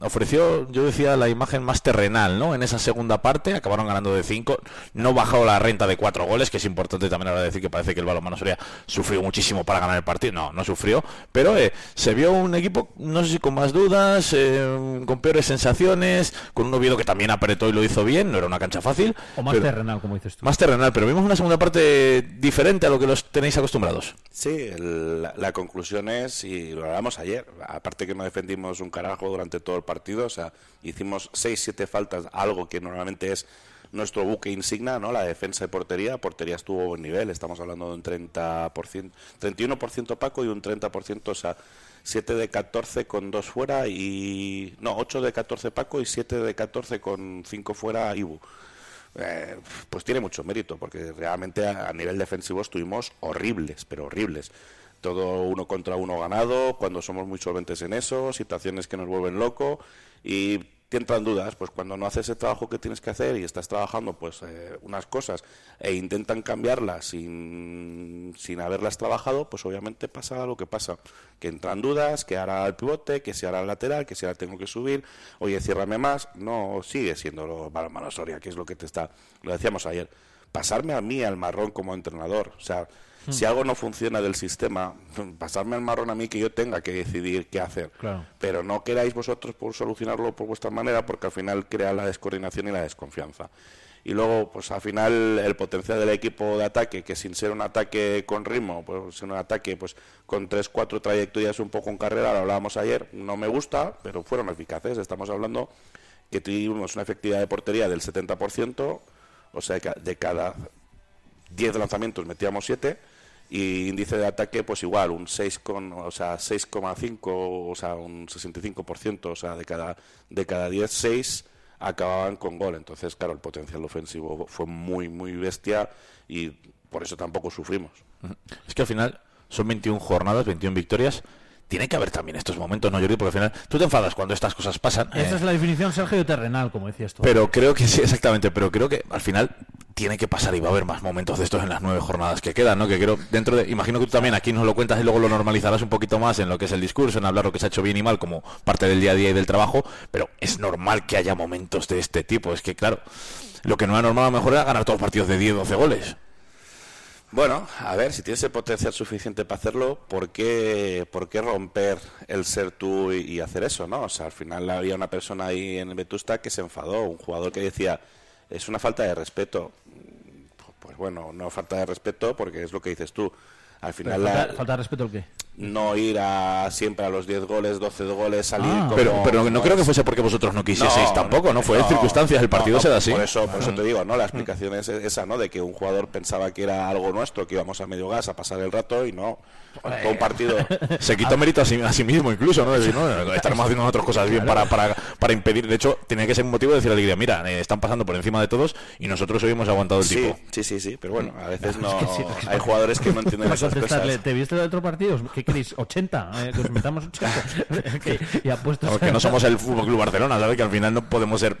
ofreció, yo decía, la imagen más terrenal, ¿no? En esa segunda parte, acabaron ganando de 5, no bajó la renta de cuatro goles, que es importante también ahora decir que parece que el balonmano Soria sufrió muchísimo para ganar el partido, no, no sufrió, pero eh, se vio un equipo, no sé si con más dudas, eh, con peores sensaciones, con un Oviedo que también apretó y lo hizo bien, no era una cancha fácil. O más pero- terrenal, como dices tú. Más terrenal, pero vimos una segunda parte diferente a lo que los tenéis acostumbrados. Sí, el- la, la conclusión es, y lo hablamos ayer, aparte que no defendimos un carajo durante todo el partido, o sea, hicimos 6-7 faltas, algo que normalmente es nuestro buque insignia, ¿no? La defensa de portería, portería estuvo a buen nivel, estamos hablando de un 30%, 31% Paco y un 30%, o sea, 7 de 14 con 2 fuera y... No, 8 de 14 Paco y 7 de 14 con 5 fuera Ibu. Eh, pues tiene mucho mérito, porque realmente a nivel defensivo estuvimos horribles, pero horribles. Todo uno contra uno ganado, cuando somos muy solventes en eso, situaciones que nos vuelven loco y te entran dudas, pues cuando no haces el trabajo que tienes que hacer y estás trabajando pues eh, unas cosas e intentan cambiarlas sin, sin haberlas trabajado, pues obviamente pasa lo que pasa, que entran dudas, que hará el pivote, que se hará el lateral, que si ahora tengo que subir, oye, ciérrame más, no sigue siendo lo balonmano Soria, que es lo que te está, lo decíamos ayer, pasarme a mí al marrón como entrenador, o sea, Hmm. si algo no funciona del sistema, pasarme al marrón a mí que yo tenga que decidir qué hacer. Claro. Pero no queráis vosotros por solucionarlo por vuestra manera, porque al final crea la descoordinación y la desconfianza. Y luego, pues al final, el potencial del equipo de ataque, que sin ser un ataque con ritmo, pues ser un ataque pues con tres, cuatro trayectorias un poco en carrera, lo hablábamos ayer, no me gusta, pero fueron eficaces. Estamos hablando que tuvimos una efectividad de portería del 70%, o sea, de cada 10 lanzamientos metíamos 7 y índice de ataque pues igual un 6 con o sea 6,5 o sea un 65% o sea de cada de cada 10 6 acababan con gol entonces claro el potencial ofensivo fue muy muy bestia y por eso tampoco sufrimos Es que al final son 21 jornadas, 21 victorias. Tiene que haber también estos momentos, ¿no, Jordi? Porque al final tú te enfadas cuando estas cosas pasan. Esa eh, es la definición, Sergio, de terrenal, como decías tú. Pero creo que sí, exactamente. Pero creo que al final tiene que pasar y va a haber más momentos de estos en las nueve jornadas que quedan, ¿no? Que creo, dentro de. Imagino que tú también aquí nos lo cuentas y luego lo normalizarás un poquito más en lo que es el discurso, en hablar lo que se ha hecho bien y mal como parte del día a día y del trabajo. Pero es normal que haya momentos de este tipo. Es que, claro, lo que no era normal a lo mejor era ganar todos los partidos de 10, 12 goles. Bueno, a ver, si tienes el potencial suficiente para hacerlo, ¿por qué, por qué romper el ser tú y, hacer eso, no? O sea, al final había una persona ahí en Vetusta que se enfadó, un jugador que decía, es una falta de respeto. Bueno, no falta de respeto porque es lo que dices tú. Al final falta, la- falta de respeto el qué? No ir a siempre a los 10 goles, 12 goles, salir Ah. como- pero, pero no creo que es. fuese porque vosotros no quisieseis tampoco, ¿no? Fue de circunstancias, el partido no, se da así. Por eso, por eso te digo, ¿no? La explicación es esa, ¿no? De que un jugador pensaba que era algo nuestro, que íbamos a medio gas a pasar el rato y no. Todo un partido. [laughs] Se quitó mérito a sí, a sí mismo incluso, ¿no? Decir, no, [laughs] estaremos haciendo otras cosas bien para, para, para impedir. De hecho, tenía que ser un motivo de decir a la Liga, mira, eh, están pasando por encima de todos y nosotros hoy hemos aguantado el Sí, tipo. sí, sí, sí, pero bueno, a veces no. [laughs] Es que sí, es que- hay jugadores que no entienden esas cosas. ¿te viste de otro partido? ¿Qué queréis? ¿80? Eh, que os metamos 80. [laughs] [laughs] Que- y apuestos Porque no somos el Fútbol Club Barcelona, ¿sabes? Que al final no podemos ser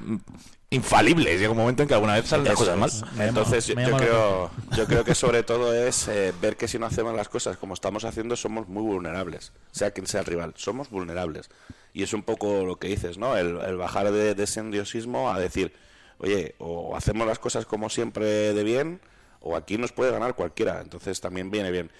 infalibles. Llega un momento en que alguna vez salen las cosas mal. es. Entonces yo, yo creo, yo creo que [laughs] sobre todo es eh, ver que si no hacemos las cosas como estamos haciendo somos muy vulnerables, sea quien sea el rival, somos vulnerables. Y es un poco lo que dices, ¿no? El, el bajar de, de ese endiosismo a decir, oye, o hacemos las cosas como siempre de bien, o aquí nos puede ganar cualquiera. Entonces también viene bien.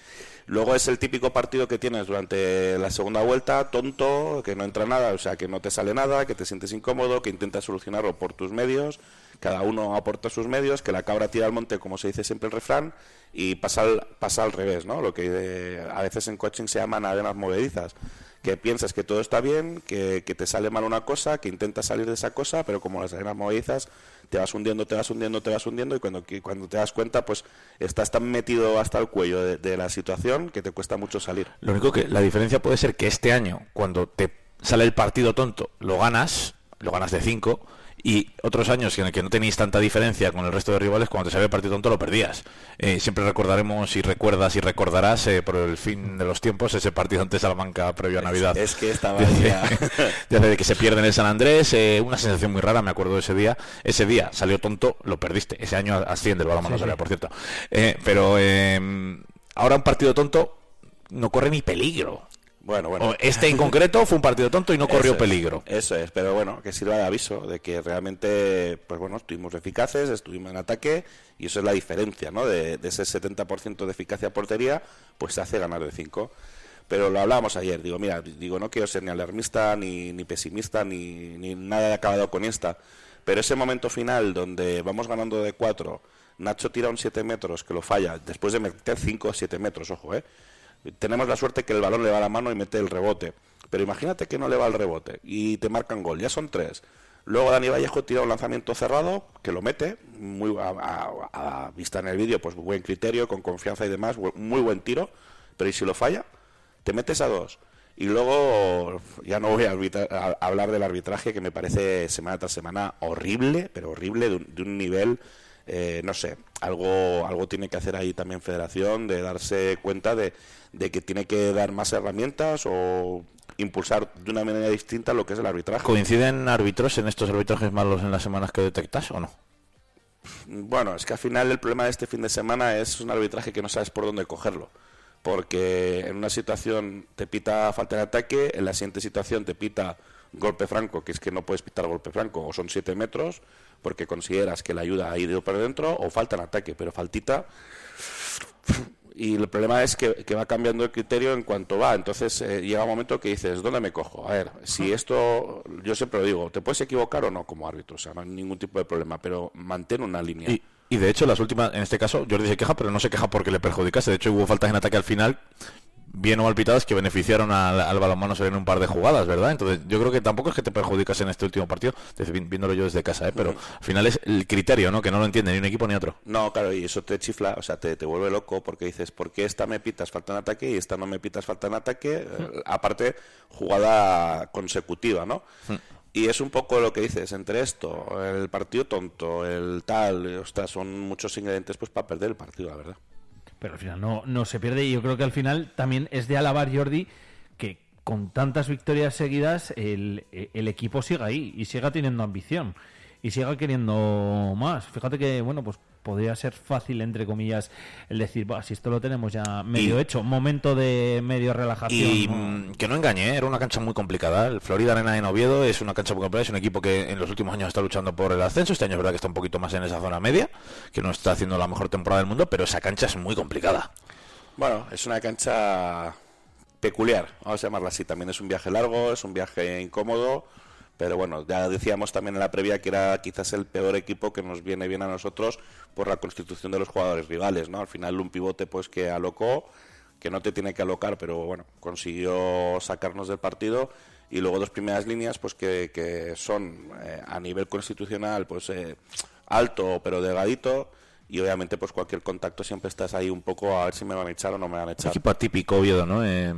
Luego es el típico partido que tienes durante la segunda vuelta, tonto, que no entra nada, o sea, que no te sale nada, que te sientes incómodo, que intentas solucionarlo por tus medios, cada uno aporta sus medios, que la cabra tira al monte, como se dice siempre el refrán, y pasa al, pasa al revés, ¿no? Lo que eh, a veces en coaching se llaman arenas movedizas, que piensas que todo está bien, que, que te sale mal una cosa, que intentas salir de esa cosa, pero como las arenas movedizas, te vas hundiendo, te vas hundiendo, te vas hundiendo, y cuando, cuando te das cuenta, pues estás tan metido hasta el cuello de, de la situación que te cuesta mucho salir. Lo único que la diferencia puede ser que este año, cuando te sale el partido tonto, lo ganas, lo ganas de 5, y otros años en el que no tenéis tanta diferencia con el resto de rivales, cuando te sale el partido tonto lo perdías. Eh, siempre recordaremos y recuerdas y recordarás eh, por el fin de los tiempos ese partido ante Salamanca previo a Navidad. es que estaba de, ya- de- de que se pierde en el San Andrés, eh, una sensación muy rara, me acuerdo de ese día. Ese día salió tonto, lo perdiste. Ese año asciende el balón Sí, sí. por cierto. Eh, pero eh, ahora un partido tonto no corre ni peligro. Bueno, bueno. O este en concreto fue un partido tonto y no corrió Eso es, peligro. Eso es, pero bueno, que sirva de aviso de que realmente, pues bueno, estuvimos eficaces, estuvimos en ataque y eso es la diferencia, ¿no? De, de ese 70% de eficacia a portería, pues se hace ganar de 5. Pero lo hablábamos ayer, digo, mira, digo, no quiero ser ni alarmista, ni, ni pesimista, ni, ni nada de acabado con esta, pero ese momento final donde vamos ganando de 4, Nacho tira un 7 metros que lo falla, después de meter 5 o 7 metros, ojo, ¿eh? Tenemos la suerte que el balón le va a la mano y mete el rebote. Pero imagínate que no le va el rebote y te marcan gol, ya son tres. Luego Dani Vallejo tira un lanzamiento cerrado que lo mete, muy a, a- a vista en el vídeo, pues buen criterio, con confianza y demás, muy buen tiro. Pero ¿y si lo falla? Te metes a dos. Y luego ya no voy a- a hablar del arbitraje que me parece semana tras semana horrible, pero horrible de un, de un nivel eh, no sé, algo, algo tiene que hacer ahí también Federación de darse cuenta de, de que tiene que dar más herramientas o impulsar de una manera distinta lo que es el arbitraje. ¿Coinciden árbitros en estos arbitrajes malos en las semanas que detectas o no? Bueno, es que al final el problema de este fin de semana es un arbitraje que no sabes por dónde cogerlo. Porque en una situación te pita falta de ataque, en la siguiente situación te pita golpe franco, que es que no puedes pitar golpe franco, o son 7 metros, porque consideras que la ayuda ha ido por dentro, o falta en ataque, pero faltita. Y el problema es que, que va cambiando el criterio en cuanto va. Entonces eh, llega un momento que dices, ¿dónde me cojo? A ver, si esto, yo siempre lo digo, te puedes equivocar o no como árbitro, o sea, no hay ningún tipo de problema, pero mantén una línea. Y, y de hecho, las últimas, en este caso, Jordi se queja, pero no se queja porque le perjudicase. De hecho, hubo faltas en ataque al final, bien o mal pitadas, que beneficiaron al, al balonmano en un par de jugadas, ¿verdad? Entonces, yo creo que tampoco es que te perjudicas en este último partido, desde- viéndolo yo desde casa, ¿eh? Pero al final es el criterio, ¿no? Que no lo entiende ni un equipo ni otro. No, claro, y eso te chifla, o sea, te, te vuelve loco porque dices, ¿por qué esta me pitas falta en ataque y esta no me pitas falta en ataque? Eh, aparte, jugada consecutiva, ¿no? Y es un poco lo que dices, entre esto, el partido tonto, el tal, ostras, son muchos ingredientes pues para perder el partido, la verdad. Pero al final no, no se pierde. Y yo creo que al final también es de alabar Jordi que con tantas victorias seguidas el, el equipo siga ahí y siga teniendo ambición y siga queriendo más. Fíjate que, bueno, pues podría ser fácil, entre comillas, el decir, "Buah, si esto lo tenemos ya medio Y- hecho, momento de medio relajación. Y ¿no? mm, que no engañe, ¿eh? era una cancha muy complicada. El Florida Arena en Oviedo es una cancha muy complicada. Es un equipo que en los últimos años está luchando por el ascenso. Este año es verdad que está un poquito más en esa zona media, que no está haciendo la mejor temporada del mundo, pero esa cancha es muy complicada. Bueno, es una cancha peculiar, vamos a llamarla así. También es un viaje largo, es un viaje incómodo, pero bueno, ya decíamos también en la previa que era quizás el peor equipo que nos viene bien a nosotros por la constitución de los jugadores rivales, ¿no? Al final un pivote pues que alocó, que no te tiene que alocar, pero bueno, consiguió sacarnos del partido y luego dos primeras líneas pues que, que son eh, a nivel constitucional pues eh, alto pero delgadito y obviamente pues cualquier contacto siempre estás ahí un poco a ver si me van a echar o no me van a echar. equipo atípico, Oviedo, ¿no? Eh,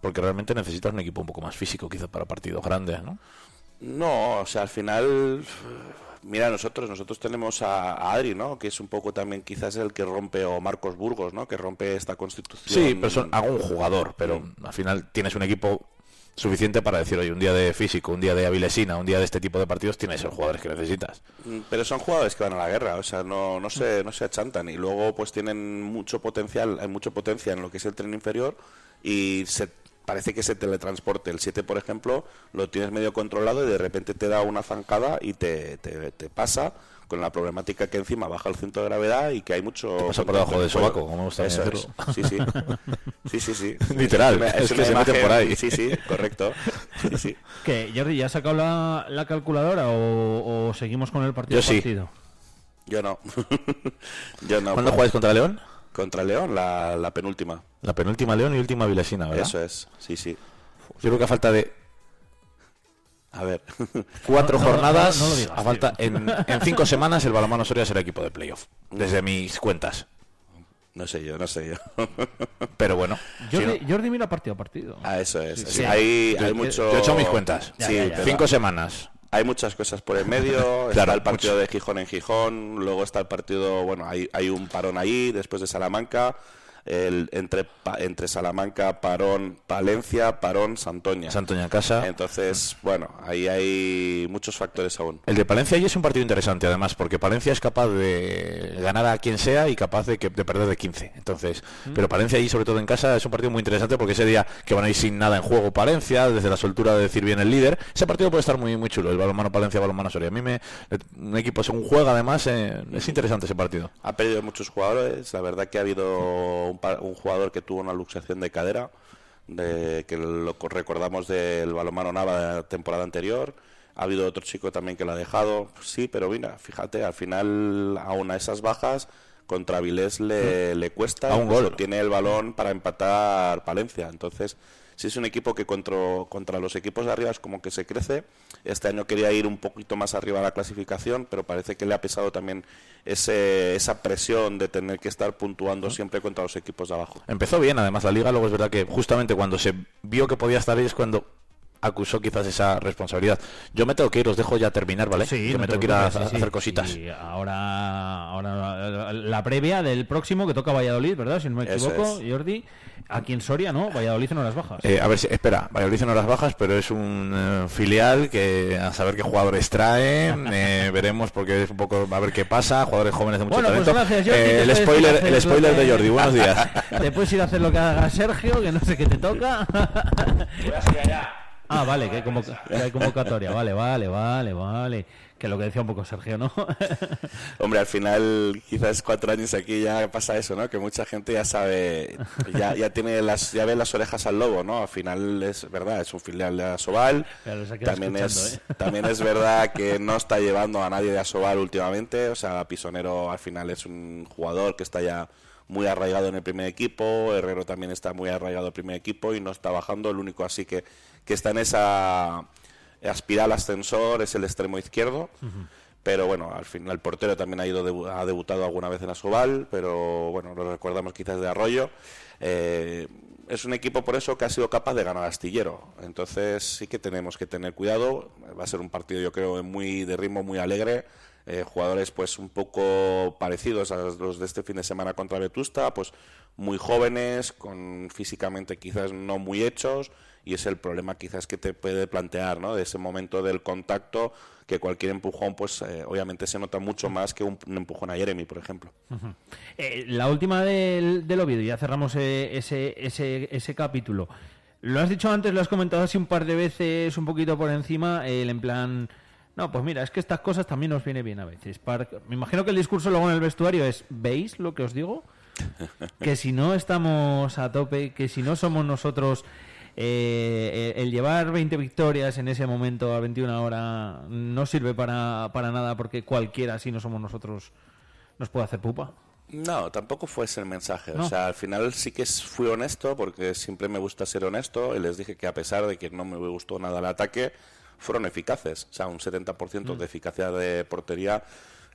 porque realmente necesitas un equipo un poco más físico, quizás para partidos grandes, ¿no? No, o sea, al final, mira, nosotros nosotros tenemos a, a Adri, ¿no? Que es un poco también quizás el que rompe, o Marcos Burgos, ¿no? Que rompe esta constitución. Sí, pero son algún jugador, pero al final tienes un equipo suficiente para decir, oye, un día de físico, un día de avilesina, un día de este tipo de partidos, tienes los jugadores que necesitas. Mm, Pero son jugadores que van a la guerra, o sea, no, no se, no se achantan y luego pues tienen mucho potencial, hay mucho potencia en lo que es el tren inferior y se parece que se teletransporte. El 7, por ejemplo, lo tienes medio controlado y de repente te da una zancada y te, te, te pasa con la problemática que encima baja el centro de gravedad y que hay mucho... Te pasa por debajo juego. sobaco, como me gusta Eso es. [laughs] Sí, sí. Sí, sí, sí. Literal, Es es que se mete imagen- por ahí. Sí, sí, correcto. [laughs] Sí, sí. ¿Qué, Jordi, ya has sacado la, la calculadora o, o seguimos con el partido? Yo sí. partido? Yo no. [laughs] Yo no. ¿Cuándo pues- jugáis contra León? Contra León, la, la penúltima. La penúltima León y última Vilesina, ¿verdad? Eso es, sí, sí. Yo creo que a falta de A ver. [laughs] cuatro No, jornadas, no, no lo digas, a falta en, en cinco semanas el balonmano Soria será equipo de playoff, desde mis cuentas. No sé yo, no sé yo. [laughs] Pero bueno, Jordi, si no- Jordi mira partido a partido. Ah, eso es. Sí, Sí, sí. Hay, Yo- hay mucho... yo he hecho mis cuentas. Ya, Sí, ya, ya. pero cinco semanas. Hay muchas cosas por el medio. [laughs] Claro, está el partido mucho. de Gijón en Gijón. Luego está el partido... Bueno, hay, hay un parón ahí después de Salamanca. El, entre, Pa- entre Salamanca, Parón, Palencia, Parón, Santoña. Santoña en casa. Entonces, bueno, ahí hay muchos factores aún. El de Palencia ahí es un partido interesante, además, porque Palencia es capaz de ganar a quien sea y capaz de, que, de perder de 15. Entonces, pero Palencia ahí, sobre todo en casa, es un partido muy interesante porque ese día que van a ir sin nada en juego Palencia, desde la soltura de decir bien el líder, ese partido puede estar muy muy chulo, el balonmano Palencia, balonmano Soria. A mí me, un equipo según juega, además, eh, es interesante ese partido. Ha perdido muchos jugadores. La verdad que ha habido un, un jugador que tuvo una luxación de cadera, de, que lo co- recordamos del balonmano Nava de la temporada anterior. Ha habido otro chico también que lo ha dejado. Sí, pero mira, fíjate, al final, aún a esas bajas, contra Avilés le, le cuesta. A un gol. Tiene el balón para empatar Palencia. Entonces, si es un equipo que contra, contra los equipos de arriba es como que se crece. Este año quería ir un poquito más arriba a la clasificación, pero parece que le ha pesado también ese, esa presión de tener que estar puntuando siempre contra los equipos de abajo. Empezó bien, además, la liga, luego es verdad que justamente cuando se vio que podía estar ahí es cuando acusó quizás esa responsabilidad. Yo me tengo que ir, os dejo ya terminar, ¿vale? Sí, no me te tengo que ir a, sí. hacer cositas. Y ahora, ahora la previa del próximo que toca Valladolid, ¿verdad? Si no me equivoco, es. Jordi. Aquí en Soria, ¿no? Valladolid en horas bajas. Eh, a ver si, espera, Valladolid en horas bajas, pero es un eh, filial que a saber qué jugadores trae, [laughs] eh, veremos porque es un poco a ver qué pasa, jugadores jóvenes de mucho Bueno, pues talento. gracias, Jordi, Eh, el spoiler, el spoiler de Jordi, buenos días. [laughs] [laughs] Te puedes ir a hacer lo que haga Sergio, que no sé qué te toca. Ah, vale, que hay, convoca- [laughs] que hay convocatoria. Vale, vale, vale, vale. Que lo que decía un poco Sergio, ¿no? [laughs] Hombre, al final, quizás cuatro años aquí ya pasa eso, ¿no? Que mucha gente ya sabe, ya, ya tiene las, ya ve las orejas al lobo, ¿no? Al final es verdad, es un filial de Asobal. También es, ¿eh? también es verdad que [laughs] no está llevando a nadie de Asobal últimamente. O sea, Pisonero al final es un jugador que está ya muy arraigado en el primer equipo. Herrero también está muy arraigado en el primer equipo y no está bajando. El único así que, que está en esa espiral ascensor es el extremo izquierdo. Pero bueno, al final el portero también ha ido debu- ha debutado alguna vez en Asobal, pero bueno, lo recordamos quizás de Arroyo. Eh, es un equipo por eso que ha sido capaz de ganar Astillero. Entonces sí que tenemos que tener cuidado. Va a ser un partido yo creo muy de ritmo muy alegre. Eh, jugadores pues un poco parecidos a los de este fin de semana contra Vetusta, pues muy jóvenes, con físicamente quizás no muy hechos y es el problema quizás que te puede plantear, ¿no? De ese momento del contacto que cualquier empujón pues eh, obviamente se nota mucho más que un, empujón a Jeremy, por ejemplo. Eh, la última del, del ya cerramos ese, ese, ese capítulo. Lo has dicho antes, lo has comentado así un par de veces, un poquito por encima, el en plan... No, pues mira, es que estas cosas también nos viene bien a veces. Para- me imagino que el discurso luego en el vestuario es, ¿veis lo que os digo? [laughs] Que si no estamos a tope, que si no somos nosotros... eh, el llevar 20 victorias en ese momento a 21 horas no sirve para, para nada porque cualquiera, si no somos nosotros, nos puede hacer pupa. No, tampoco fue ese el mensaje. No. O sea, al final sí que fui honesto porque siempre me gusta ser honesto y les dije que a pesar de que no me gustó nada el ataque, fueron eficaces. O sea, un 70% Mm. de eficacia de portería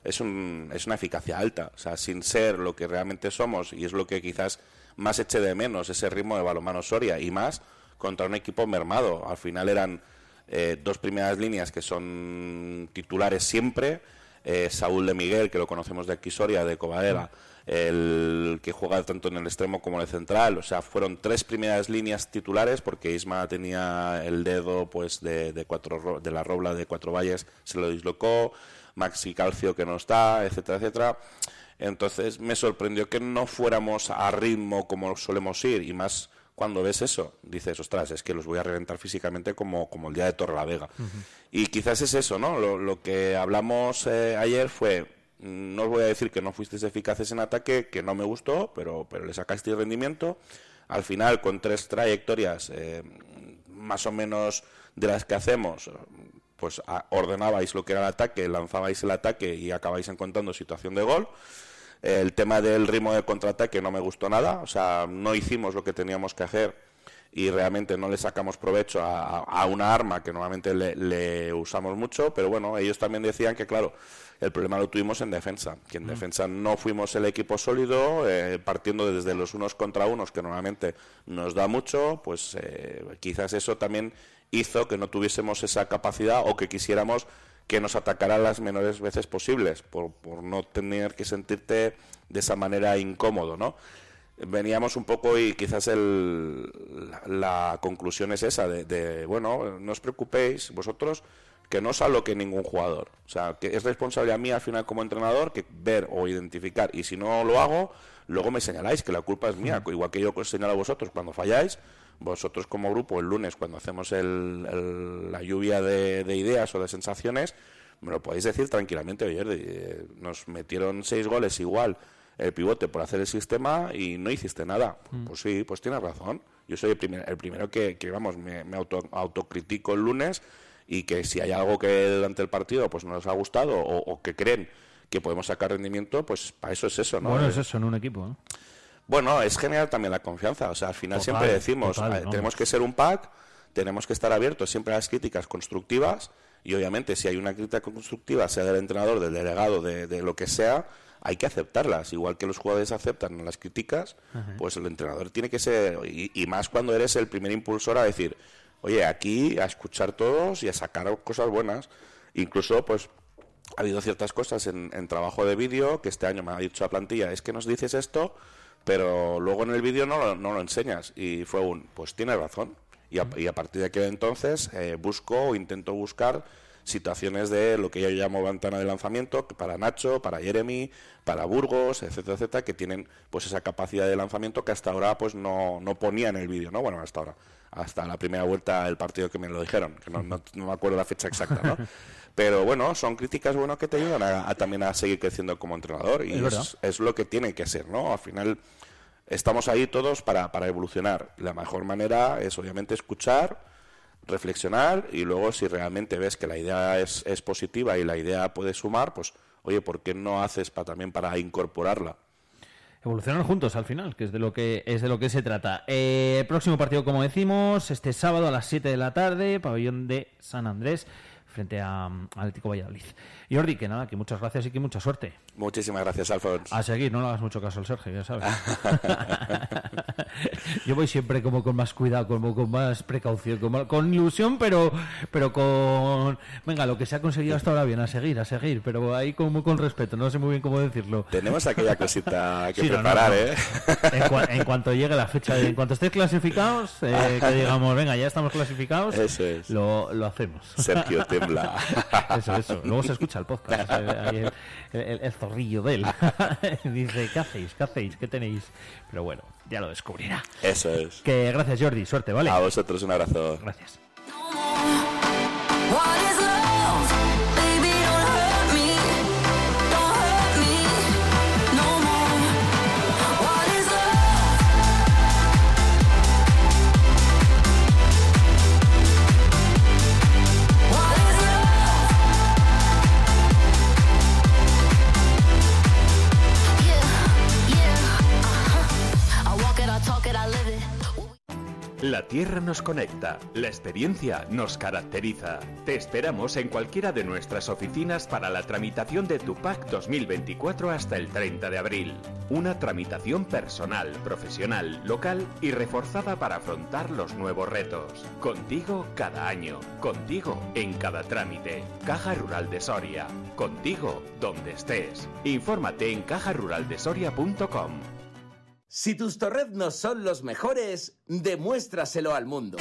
es, un, es una eficacia alta. O sea, sin ser lo que realmente somos y es lo que quizás más eché de menos, ese ritmo de balomano Soria y más contra un equipo mermado. Al final eran eh, dos primeras líneas que son titulares siempre. eh, Saúl de Miguel, que lo conocemos de aquí Soria, de Covadela, el que juega tanto en el extremo como en el central. O sea, fueron tres primeras líneas titulares porque Isma tenía el dedo pues de, de, cuatro, ro- de la robla de cuatro valles, se lo dislocó, Maxi Calcio que no está, etcétera, etcétera. Entonces me sorprendió que no fuéramos a ritmo como solemos ir y más cuando ves eso, dices, ostras, es que los voy a reventar físicamente como, como el día de Torrelavega. Y quizás es eso, ¿no? Lo, lo que hablamos eh, ayer fue, no os voy a decir que no fuisteis eficaces en ataque, que no me gustó, pero, pero le sacasteis rendimiento. Al final, con tres trayectorias eh, más o menos de las que hacemos, pues ordenabais lo que era el ataque, lanzabais el ataque y acabáis encontrando situación de gol. El tema del ritmo de contraataque no me gustó nada, o sea, no hicimos lo que teníamos que hacer y realmente no le sacamos provecho a, una arma que normalmente le usamos mucho, pero bueno, ellos también decían que, claro, el problema lo tuvimos en defensa, que en Mm. defensa no fuimos el equipo sólido, eh, partiendo desde los unos contra unos, que normalmente nos da mucho, pues eh, quizás eso también hizo que no tuviésemos esa capacidad o que quisiéramos que nos atacaran las menores veces posibles, por, por no tener que sentirte de esa manera incómodo, ¿no? Veníamos un poco y quizás el, la, la conclusión es esa, de, de, bueno, no os preocupéis vosotros que no os aloque ningún jugador. O sea, que es responsabilidad mía al final como entrenador que ver o identificar y si no lo hago, luego me señaláis que la culpa es mía, igual que yo os señalo a vosotros cuando falláis, vosotros como grupo el lunes cuando hacemos el- el- la lluvia de, de ideas o de sensaciones, me lo podéis decir tranquilamente, oye, eh, nos metieron seis goles igual el pivote por hacer el sistema y no hiciste nada. Mm. Pues sí, pues tienes razón. Yo soy el, primer- el primero que, que, vamos, me, me auto, autocritico el lunes y que si hay algo que durante el partido pues no nos ha gustado o, o que creen que podemos sacar rendimiento, pues para eso es eso, ¿no? Bueno, Eh, es eso en un equipo, ¿no? bueno, es generar también la confianza. O sea, al final Total, siempre decimos, total, eh, tenemos que ser un pack, tenemos que estar abiertos siempre a las críticas constructivas y obviamente si hay una crítica constructiva, sea del entrenador, del delegado, de, de lo que sea, hay que aceptarlas. Igual que los jugadores aceptan las críticas, Ajá. pues el entrenador tiene que ser, y, y más cuando eres el primer impulsor a decir, oye, aquí a escuchar todos y a sacar cosas buenas. Incluso, pues, ha habido ciertas cosas en, en trabajo de vídeo que este año me ha dicho la plantilla, es que nos dices esto, pero luego en el vídeo no, lo- no lo enseñas. Y fue un, pues tienes razón. Y a, y a partir de aquel entonces eh, busco o intento buscar situaciones de lo que yo llamo ventana de lanzamiento para Nacho, para Jeremy, para Burgos, etcétera, etcétera, que tienen pues esa capacidad de lanzamiento que hasta ahora pues no, no ponía en el vídeo, ¿no? Bueno, hasta ahora, hasta la primera vuelta del partido que me lo dijeron, que no, no- no me acuerdo la fecha exacta, ¿no? [laughs] Pero bueno, son críticas bueno que te ayudan a, a también a seguir creciendo como entrenador y Es es, es lo que tiene que ser, ¿no? Al final estamos ahí todos para, para evolucionar. La mejor manera es obviamente escuchar, reflexionar y luego si realmente ves que la idea es, es positiva y la idea puede sumar, pues oye, ¿por qué no haces pa- también para incorporarla? Evolucionar juntos al final, que es de lo que es de lo que se trata. Eh, próximo partido, como decimos, este sábado a las 7 de la tarde, pabellón de San Andrés, frente a mm, Atlético Valladolid. Jordi, que nada, que muchas gracias y que mucha suerte. Muchísimas gracias, Alfonso. A seguir, no le hagas mucho caso al Sergio, ya sabes. [laughs] [laughs] Yo voy siempre como con más cuidado, como con más precaución, como- con ilusión, pero pero con... Venga, lo que se ha conseguido hasta ahora bien, a seguir, a seguir, pero ahí como con respeto, no sé muy bien cómo decirlo. Tenemos aquella [laughs] cosita que Sí, no, no, preparar, no. ¿eh? En, cua- en cuanto llegue la fecha, de- en cuanto estéis clasificados, eh, que digamos, venga, ya estamos clasificados, Eso es. lo, lo hacemos. Sergio Tembla. Eso, eso. Luego se escucha el podcast, ahí el, el- el zorrillo de él. [laughs] Dice, ¿qué hacéis? ¿Qué hacéis? ¿Qué tenéis? Pero bueno, ya lo descubrirá. Eso es. Que gracias, Jordi. Suerte, ¿vale? A vosotros un abrazo. Gracias. Tierra nos conecta, la experiencia nos caracteriza. Te esperamos en cualquiera de nuestras oficinas para la tramitación de tu PAC 2024 hasta el 30 de abril. Una tramitación personal, profesional, local y reforzada para afrontar los nuevos retos. Contigo cada año, contigo en cada trámite. Caja Rural de Soria, contigo donde estés. Infórmate en cajaruraldesoria.com. Si tus torreznos son los mejores, demuéstraselo al mundo.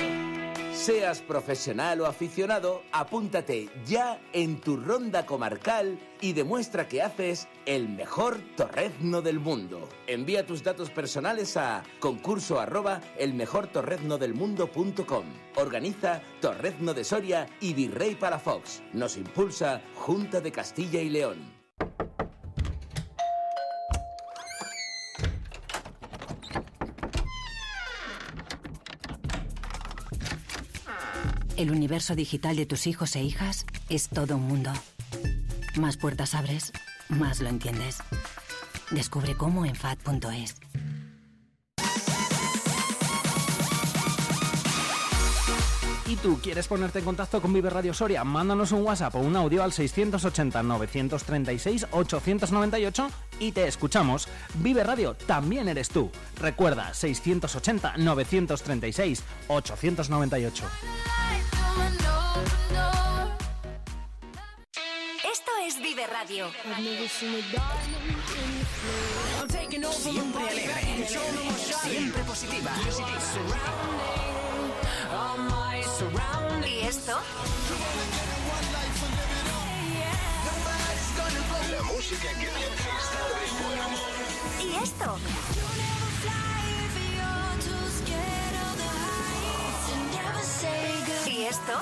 Seas profesional o aficionado, apúntate ya en tu ronda comarcal y demuestra que haces el mejor torrezno del mundo. Envía tus datos personales a concurso arroba elmejortorreznodelmundo.com. Organiza Torrezno de Soria y Virrey Palafox. Nos impulsa Junta de Castilla y León. El universo digital de tus hijos e hijas es todo un mundo. Más puertas abres, más lo entiendes. Descubre cómo en FAD.es. ¿Y tú quieres ponerte en contacto con Vive Radio Soria? Mándanos un WhatsApp o un audio al 680-936-898 y te escuchamos. Vive Radio también eres tú. Recuerda, 680-936-898. Radio. Siempre alegre, siempre positiva. ¿Y esto? La música que te está de buen humor. ¿Y esto? ¿Y esto?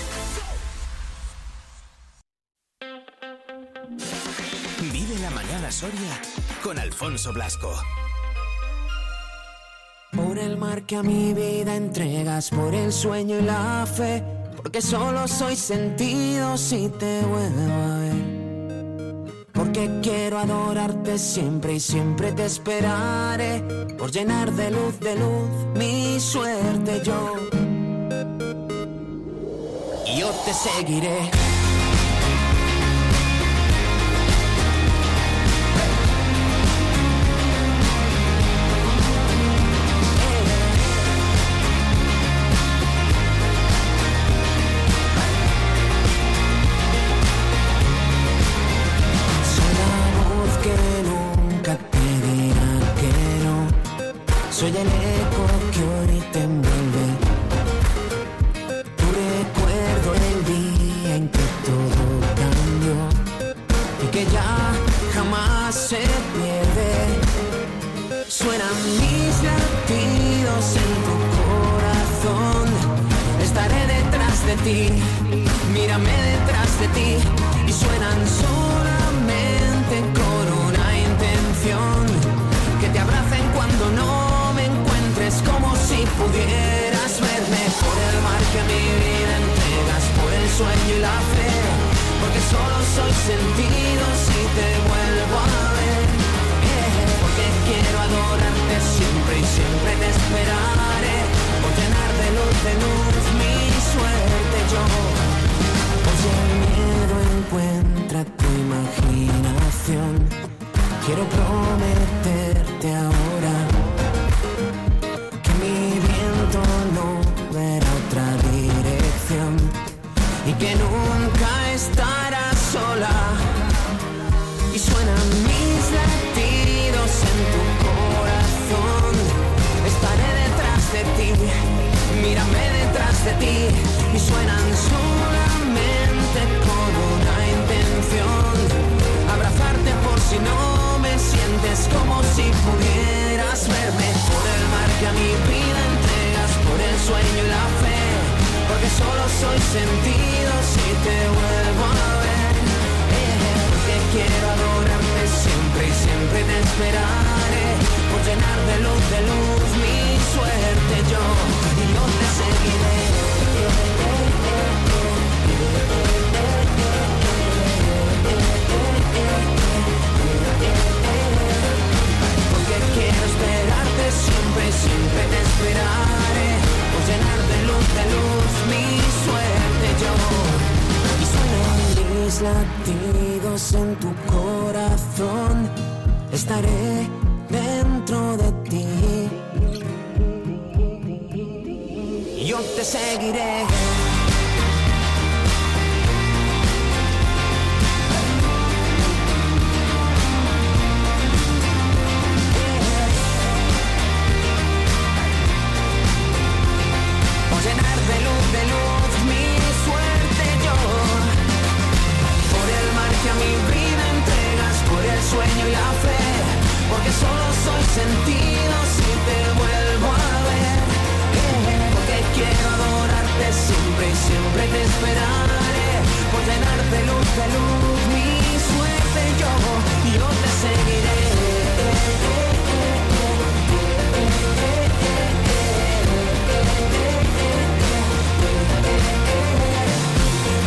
Con Alfonso Blasco. Por el mar que a mi vida entregas, por el sueño y la fe, porque solo soy sentido si te vuelvo a ver. Porque quiero adorarte siempre y siempre te esperaré, por llenar de luz, de luz mi suerte yo. Y yo te seguiré. Mírame detrás de ti y suenan solamente con una intención. Que te abracen cuando no me encuentres como si pudieras verme. Por el mar que mi vida entregas por el sueño y la fe. Porque solo soy sentido si te vuelvo a ver. Eh, porque quiero adorarte siempre y siempre te esperaré celos de luz, mi suerte yo. Pues el miedo encuentra tu imaginación. Quiero prometerte ahora que mi viento no verá otra dirección y que nunca estarás sola. Y suena mi mírame detrás de ti. Y suenan solamente con una intención. Abrazarte por si no me sientes como si pudieras verme. Por el mar que a mi vida entregas, por el sueño y la fe. Porque solo soy sentido si te vuelvo a ver. Eh, Porque quiero adorarte siempre y siempre te esperaré. Por llenar de luz, de luz mi suerte yo. Y yo te seguiré. Porque quiero esperarte siempre siempre te esperaré. Por llenar de luz, de luz mi suerte yo. Y suenan mis latidos en tu corazón. Estaré dentro de ti. Yo te seguiré. Por llenar de luz, de luz mi suerte yo. Por el mar que mi vida entregas, por el sueño y la fe. Porque solo soy sentido si te vuelvo a ver. Porque quiero adorarte siempre y siempre te esperaré. Por llenar de luz, de luz mi suerte yo. Yo te seguiré.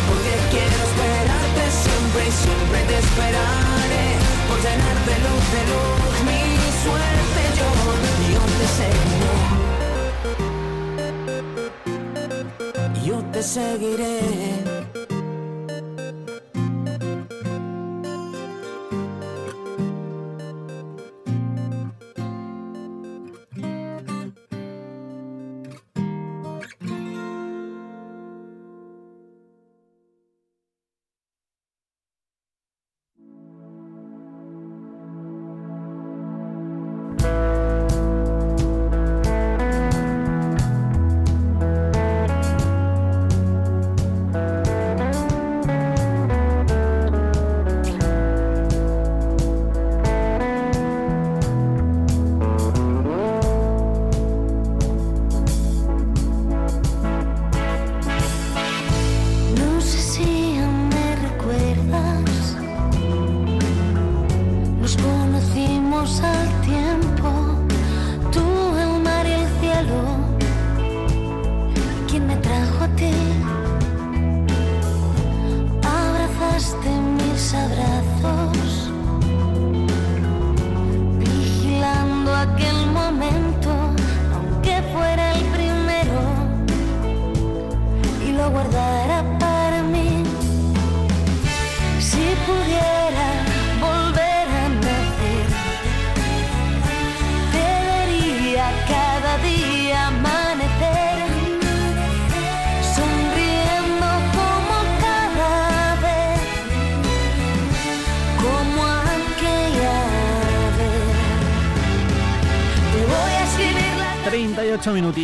Porque quiero esperarte siempre y siempre te esperaré Por llenar de luz, de luz mi suerte yo yo te seguiré. Yo te seguiré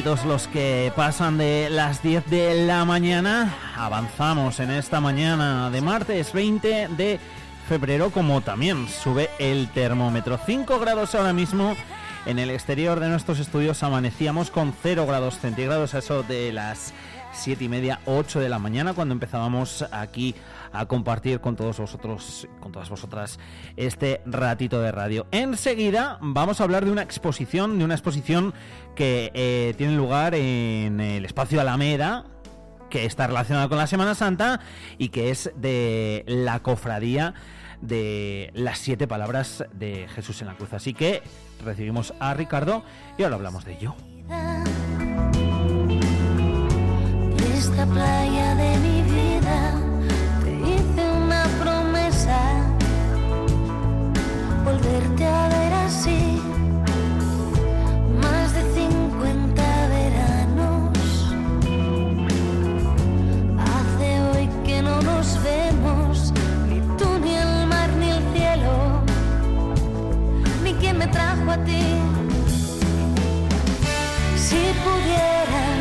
los que pasan de las 10 de la mañana. Avanzamos en esta mañana de martes 20 de febrero, como también sube el termómetro. 5 grados ahora mismo. En el exterior de nuestros estudios amanecíamos con 0 grados centígrados, a eso de las 7 y media, 8 de la mañana, cuando empezábamos aquí a compartir con todos vosotros, con todas vosotras, este ratito de radio. Enseguida vamos a hablar de una exposición, de una exposición que eh, tiene lugar en el espacio Alameda, que está relacionada con la Semana Santa y que es de la cofradía de las siete palabras de Jesús en la cruz. Así que recibimos a Ricardo y ahora hablamos de ello. De esta playa de mi vida volverte a ver así. Más de 50 veranos. Hace hoy que no nos vemos, ni tú, ni el mar, ni el cielo, ni quien me trajo a ti. Si pudiera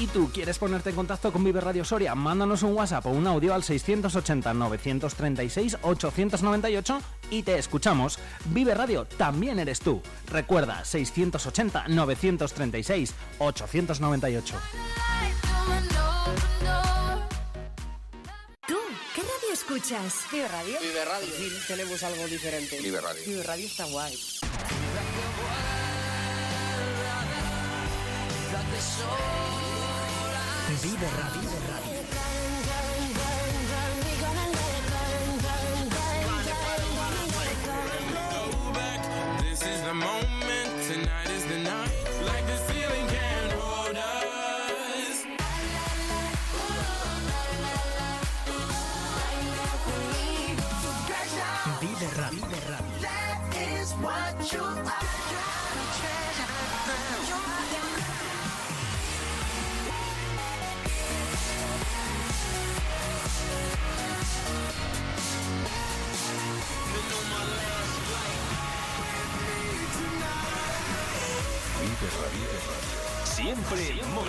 ¿Y tú quieres ponerte en contacto con Vive Radio Soria? Mándanos un WhatsApp o un audio al 680-936-898 y te escuchamos. Vive Radio también eres tú. Recuerda, 680-936-898. ¿Tú qué radio escuchas? Vive Radio. Vive Radio. Sí, tenemos algo diferente. Vive Radio. Vive Radio está guay. Vive Radio. This is the moment.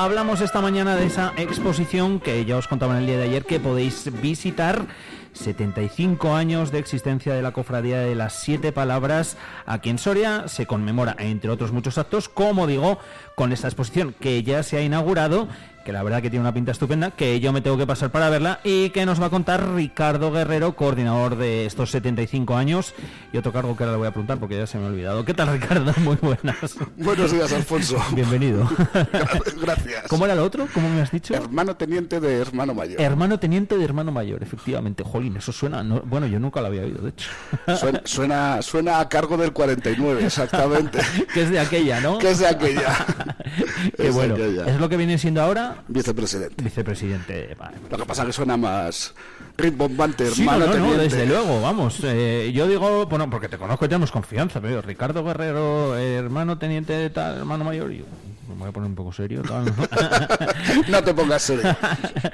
Hablamos esta mañana de esa exposición que ya os contaba en el día de ayer que podéis visitar. 75 años de existencia de la Cofradía de las Siete Palabras aquí en Soria. Se conmemora, entre otros muchos actos, como digo, con esta exposición que ya se ha inaugurado, que la verdad que tiene una pinta estupenda, que yo me tengo que pasar para verla y que nos va a contar Ricardo Guerrero, coordinador de estos 75 años y otro cargo que ahora le voy a preguntar porque ya se me ha olvidado. ¿Qué tal, Ricardo? [laughs] Muy buenas. Buenos días, Alfonso. Bienvenido. [laughs] Gracias. ¿Cómo era el otro? ¿Cómo me has dicho? Hermano teniente de hermano mayor. Hermano teniente de hermano mayor, efectivamente. Jolín, eso suena. no- bueno, yo nunca lo había oído, de hecho. Suena, suena, suena a cargo del 49, exactamente. [laughs] que es de aquella, ¿no? que es de aquella. [laughs] Es de bueno. aquella. ¿Es lo que viene siendo ahora? Vicepresidente. Vicepresidente. vale. Lo que pasa es que suena más rimbombante, Sí, hermano no, no, no, teniente. desde luego, vamos. eh, yo digo, bueno, porque te conozco y tenemos confianza, pero Ricardo Guerrero, hermano teniente de tal, hermano mayor, y yo, me voy a poner un poco serio. tal, ¿no? [laughs] no te pongas serio.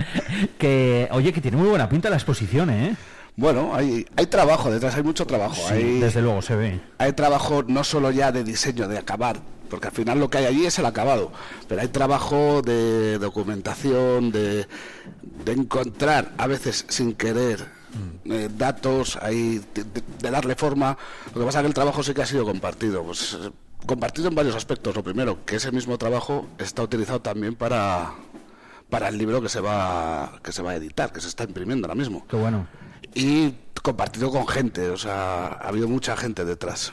[laughs] que, oye, que tiene muy buena pinta la exposición, ¿eh? Bueno, hay, hay trabajo detrás, hay mucho trabajo. Sí, hay, desde luego se ve. hay trabajo no solo ya de diseño, de acabar, porque al final lo que hay allí es el acabado, pero hay trabajo de documentación, de, de encontrar, a veces sin querer, eh, datos, hay de, darle forma. Lo que pasa es que el trabajo sí que ha sido compartido. Pues, compartido en varios aspectos. Lo primero, que ese mismo trabajo está utilizado también para para el libro que se va que se va a editar, que se está imprimiendo ahora mismo. Qué bueno. Y compartido con gente, o sea, ha habido mucha gente detrás.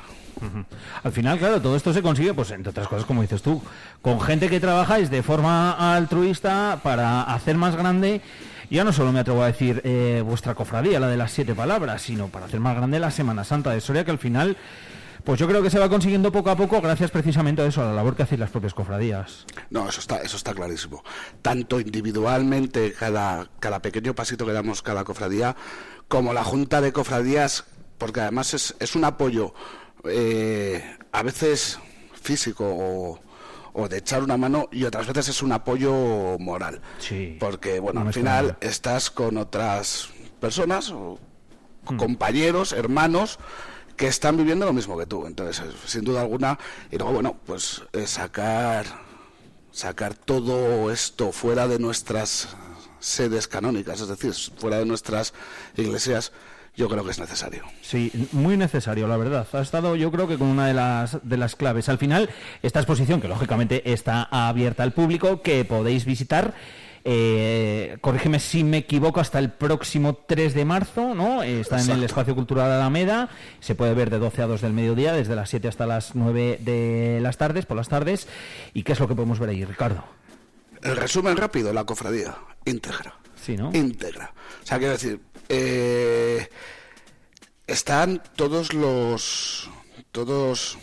Al final, claro, todo esto se consigue, pues entre otras cosas, como dices tú, con gente que trabajáis de forma altruista para hacer más grande. Ya no solo me atrevo a decir eh, vuestra cofradía, la de las siete palabras, sino para hacer más grande la Semana Santa de Soria, que al final, pues yo creo que se va consiguiendo poco a poco, gracias precisamente a eso, a la labor que hacéis las propias cofradías. No, eso está, eso está clarísimo. Tanto individualmente, cada, cada pequeño pasito que damos cada cofradía, como la junta de cofradías, porque además es un apoyo eh, a veces físico o, o de echar una mano y otras veces es un apoyo moral. Sí. Porque, bueno, No al final estás con otras personas o compañeros, hermanos que están viviendo lo mismo que tú. Entonces, eh, sin duda alguna, y luego, bueno, pues eh, sacar sacar todo esto fuera de nuestras sedes canónicas, es decir, fuera de nuestras iglesias, yo creo que es necesario. Sí, muy necesario, la verdad. Ha estado, yo creo que con una de las, de las claves. Al final, esta exposición, que lógicamente está abierta al público, que podéis visitar eh, corrígeme si me equivoco, hasta el próximo 3 de marzo, ¿no? Eh, está en el. Espacio Cultural Alameda, se puede ver de 12 a 2 del mediodía, desde las 7 hasta las 9 de las tardes, por las tardes. ¿Y qué es lo que podemos ver ahí, Ricardo? El resumen rápido, la cofradía, íntegra. Sí, ¿no? Íntegra. O sea, quiero decir, eh, están todos los... Todos...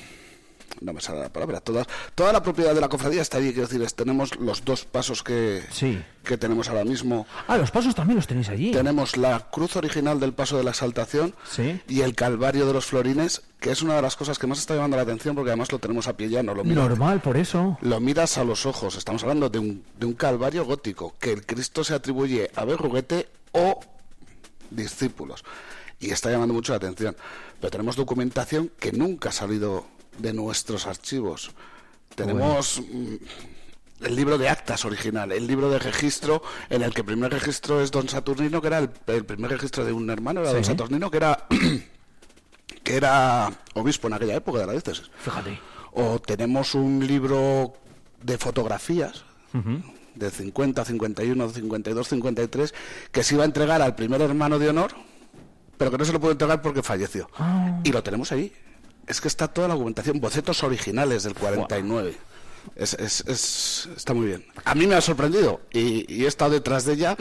No me sale la palabra. Todas, toda la propiedad de la cofradía está allí. Quiero decir, es- tenemos los dos pasos que, Sí. que tenemos ahora mismo. Ah, los pasos también los tenéis allí. Tenemos la cruz original del paso de la exaltación Sí. y el calvario de los florines, que es una de las cosas que más está llamando la atención porque además lo tenemos a pie llano. Lo miras- Normal, por eso. lo miras a los ojos. Estamos hablando de un, de un calvario gótico que el Cristo se atribuye a Berruguete o discípulos. Y está llamando mucho la atención. Pero tenemos documentación que nunca ha salido de nuestros archivos. Tenemos mm, el libro de actas original, el libro de registro, en el que el primer registro es Don Saturnino, que era el, el primer registro de un hermano, era Don. Saturnino, que era, [clears throat] que era obispo en aquella época de la diócesis. Fíjate. O tenemos un libro de fotografías. De 50, 51, 52, 53 que se iba a entregar al primer hermano de honor, pero que no se lo pudo entregar porque falleció. Ah. Y lo tenemos ahí. Es que está toda la documentación, bocetos originales del 49. Es, es, es- está muy bien. A mí me ha sorprendido y, y he estado detrás de ella.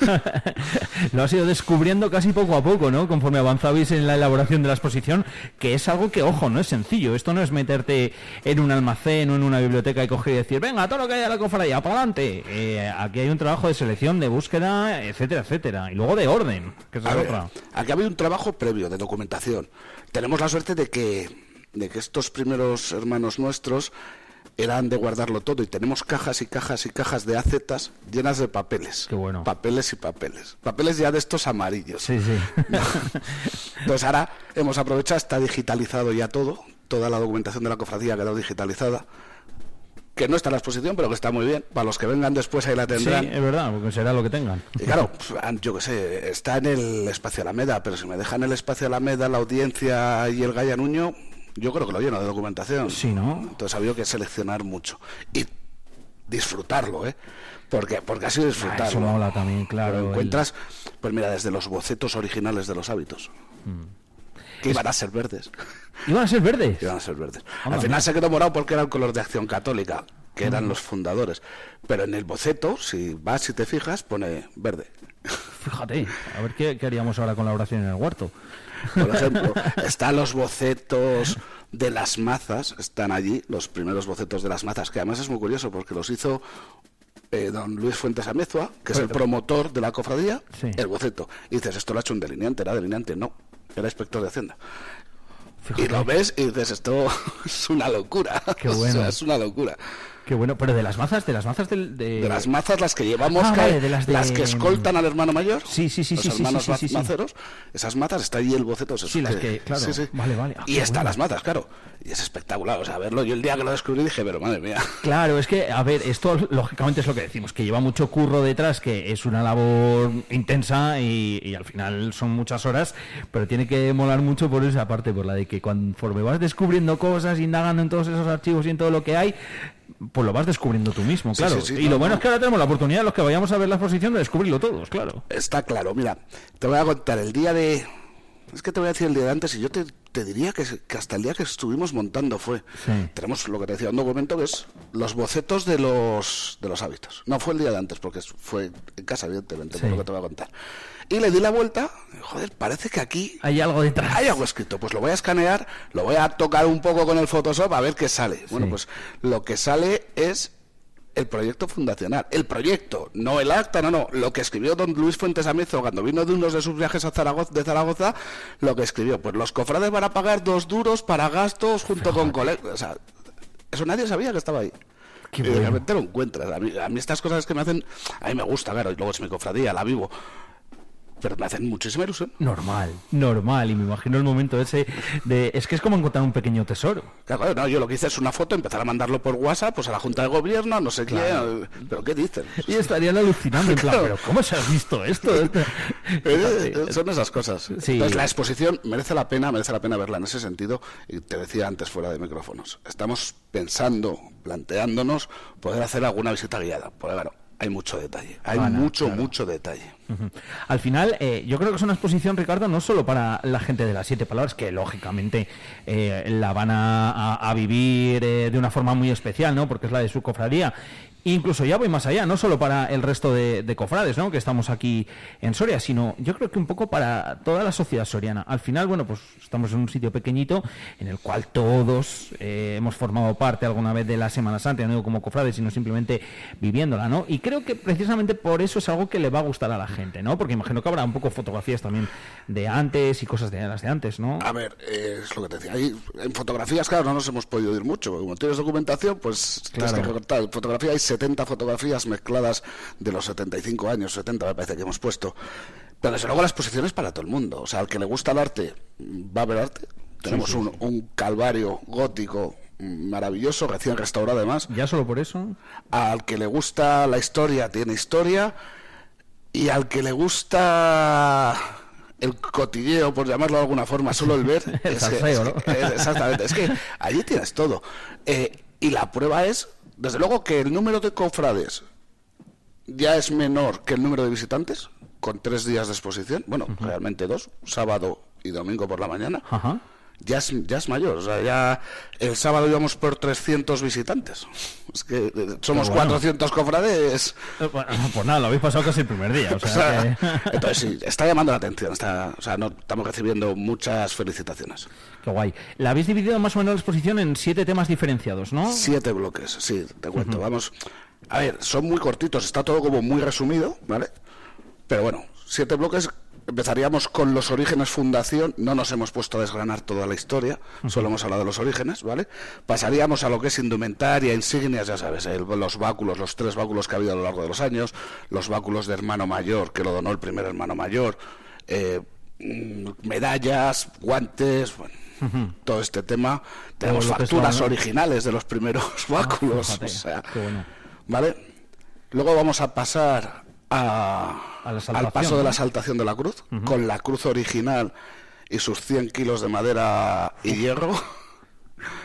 [laughs] Lo has ido descubriendo casi poco a poco, ¿no? Conforme avanzabais en la elaboración de la exposición, que es algo que, ojo, no es sencillo. Esto no es meterte en un almacén o en una biblioteca y coger y decir, venga, todo lo que haya la cofradía, para adelante. Eh, aquí hay un trabajo de selección, de búsqueda, etcétera, etcétera. Y luego de orden, que es otra. aquí había un trabajo previo de documentación. Tenemos la suerte de que, de que estos primeros hermanos nuestros eran de guardarlo todo y tenemos cajas y cajas y cajas de acetas llenas de papeles. Qué bueno. Papeles y papeles. Papeles ya de estos amarillos. Sí, sí. Entonces [laughs] ahora hemos aprovechado, está digitalizado ya todo. Toda la documentación de la cofradía ha quedado digitalizada. Que no está en la exposición, pero que está muy bien. Para los que vengan después ahí la Sí, tendrán. es verdad, porque será lo que tengan. Y claro, pues, yo qué sé, está en el espacio Alameda, pero si me dejan el espacio Alameda, la audiencia y el Gaya Nuño, yo creo que lo lleno de documentación. Sí, ¿no? Entonces ha habido que seleccionar mucho. Y disfrutarlo, ¿eh? Porque, porque ha sido disfrutarlo. Ah, eso mola también, claro, Pero el- encuentras, pues mira, desde los bocetos originales de los hábitos. Que iban a ser verdes. [laughs] ¿Iban a ser verdes? Iban a ser verdes. Al final se quedó morado porque era el color de acción católica, que eran Mm. los fundadores. Pero en el boceto, si vas y te fijas, pone verde. Fíjate, a ver qué, qué haríamos ahora con la oración en el huerto. Por ejemplo, están los bocetos de las mazas, están allí, los primeros bocetos de las mazas, que además es muy curioso porque los hizo eh, don Luis Fuentes Amezua, que es el promotor de la cofradía, Sí. el boceto. Y dices, esto lo ha hecho un delineante, era delineante, no, era inspector de Hacienda. Fíjate. Y lo ves y dices, esto [laughs] es una locura. Qué [laughs] O sea, bueno. es una locura. Qué bueno, pero de las mazas, de las mazas del, de... De las mazas, las que llevamos, Ah, que- vale, de las de- que escoltan al hermano mayor. Sí, sí, sí, los sí, sí, hermanos sí, sí, sí, sí. maceros, esas mazas, está ahí el boceto. Sí, las que- claro, vale, vale. Ah, y están bueno. las mazas, claro. Y es espectacular, o sea, verlo. Yo el día que lo descubrí dije, pero madre mía. [laughs] Claro, es que, a ver, esto lógicamente es lo que decimos, que lleva mucho curro detrás, que es una labor intensa y, y al final son muchas horas, pero tiene que molar mucho por esa parte, por la de que conforme vas descubriendo cosas, indagando en todos esos archivos y en todo lo que hay, pues lo vas descubriendo tú mismo, claro. sí, sí, y no, lo bueno no. es que ahora tenemos la oportunidad, los que vayamos a ver la exposición, de descubrirlo todos, claro. Está claro, mira, te voy a contar el día de... Es que te voy a decir el día de antes y yo te, te diría que, que hasta el día que estuvimos montando fue. Tenemos lo que te decía, un documento que es los bocetos de los, de los hábitos. No fue el día de antes, porque fue en casa, evidentemente, por lo que te voy a contar. Y le di la vuelta, joder, parece que aquí Hay algo detrás. hay algo escrito. Pues lo voy a escanear, lo voy a tocar un poco con el Photoshop a ver qué sale. Bueno, pues lo que sale es el proyecto fundacional. El proyecto, no el acta, no, no. Lo que escribió don Luis Fuentes Amezo cuando vino de unos de sus viajes a Zaragoza, de Zaragoza, lo que escribió. Pues los cofrades van a pagar dos duros para gastos junto con colegas. O sea, eso nadie sabía que estaba ahí. Qué y bueno. de repente lo encuentras. A mí, a mí estas cosas que me hacen, a mí me gusta, claro, y luego es mi cofradía, la vivo. Pero me hacen muchísima ilusión. Normal, normal, y me imagino el momento ese de... Es que es como encontrar un pequeño tesoro. Claro, no, yo lo que hice es una foto, empezar a mandarlo por WhatsApp, pues a la Junta de Gobierno, no sé Claro. quién. ¿Pero qué dicen? Y estarían alucinando, en plan, Claro. pero ¿cómo se has visto esto? [laughs] Eh, Son esas cosas. Sí. Entonces, la exposición merece la pena, merece la pena verla en ese sentido. Y te decía antes fuera de micrófonos, estamos pensando, planteándonos poder hacer alguna visita guiada. Porque claro, hay mucho detalle. Hay mucho, claro. mucho detalle. Al final, eh, yo creo que es una exposición, Ricardo, no solo para la gente de las siete palabras, que lógicamente eh, la van a vivir eh, de una forma muy especial, ¿no? Porque es la de su cofradía. Incluso ya voy más allá, no solo para el resto de, de cofrades, ¿no? Que estamos aquí en Soria, sino yo creo que un poco para toda la sociedad soriana. Al final, bueno, pues estamos en un sitio pequeñito en el cual todos eh, hemos formado parte alguna vez de la Semana Santa, no digo como cofrades, sino simplemente viviéndola, ¿no? Y creo que precisamente por eso es algo que le va a gustar a la gente, ¿no? Porque imagino que habrá un poco fotografías también de antes y cosas de las de antes, ¿no? A ver, eh, es lo que te decía. Ahí, en fotografías, claro, no nos hemos podido ir mucho. Como tienes documentación, pues tienes Claro. que recortar. En fotografía hay 70 fotografías mezcladas de los 75 años, 70 me parece que hemos puesto. Pero desde luego la exposición es para todo el mundo. O sea, al que le gusta el arte, va a ver arte. Tenemos sí, un, sí. un calvario gótico maravilloso, recién restaurado además. Ya solo por eso. Al que le gusta la historia, tiene historia. Y al que le gusta el cotilleo, por llamarlo de alguna forma, solo el ver. [laughs] El es que- salseo, es ¿no? que- es- exactamente. Es que allí tienes todo. Eh, y la prueba es, desde luego, que el número de cofrades ya es menor que el número de visitantes, con tres días de exposición. Bueno, realmente dos, sábado y domingo por la mañana. Ajá. Ya es, ya es mayor, o sea, ya el sábado íbamos por 300 visitantes. Es que eh, somos bueno. 400 cofrades. Eh, bueno, pues nada, lo habéis pasado casi el primer día. O [laughs] O sea, sea, que- [laughs] entonces sí, está llamando la atención, está, o sea, no, estamos recibiendo muchas felicitaciones. Qué guay. La habéis dividido más o menos la exposición en siete temas diferenciados, ¿no? Siete bloques, sí, te cuento. Vamos, a ver, son muy cortitos, está todo como muy resumido, ¿vale? Pero bueno, siete bloques. Empezaríamos con los orígenes fundación, no nos hemos puesto a desgranar toda la historia, solo hemos hablado de los orígenes, ¿vale? Pasaríamos a lo que es indumentaria, insignias, ya sabes, el- los báculos, los tres báculos que ha habido a lo largo de los años, los báculos de hermano mayor, que lo donó el primer hermano mayor, eh, mm, medallas, guantes, bueno, todo este tema. Tenemos facturas originales de los primeros [laughs] báculos, fíjate, o sea, bueno. ¿vale? Luego vamos a pasar a- al paso de la saltación de la cruz, con la cruz original y sus 100 kilos de madera y hierro.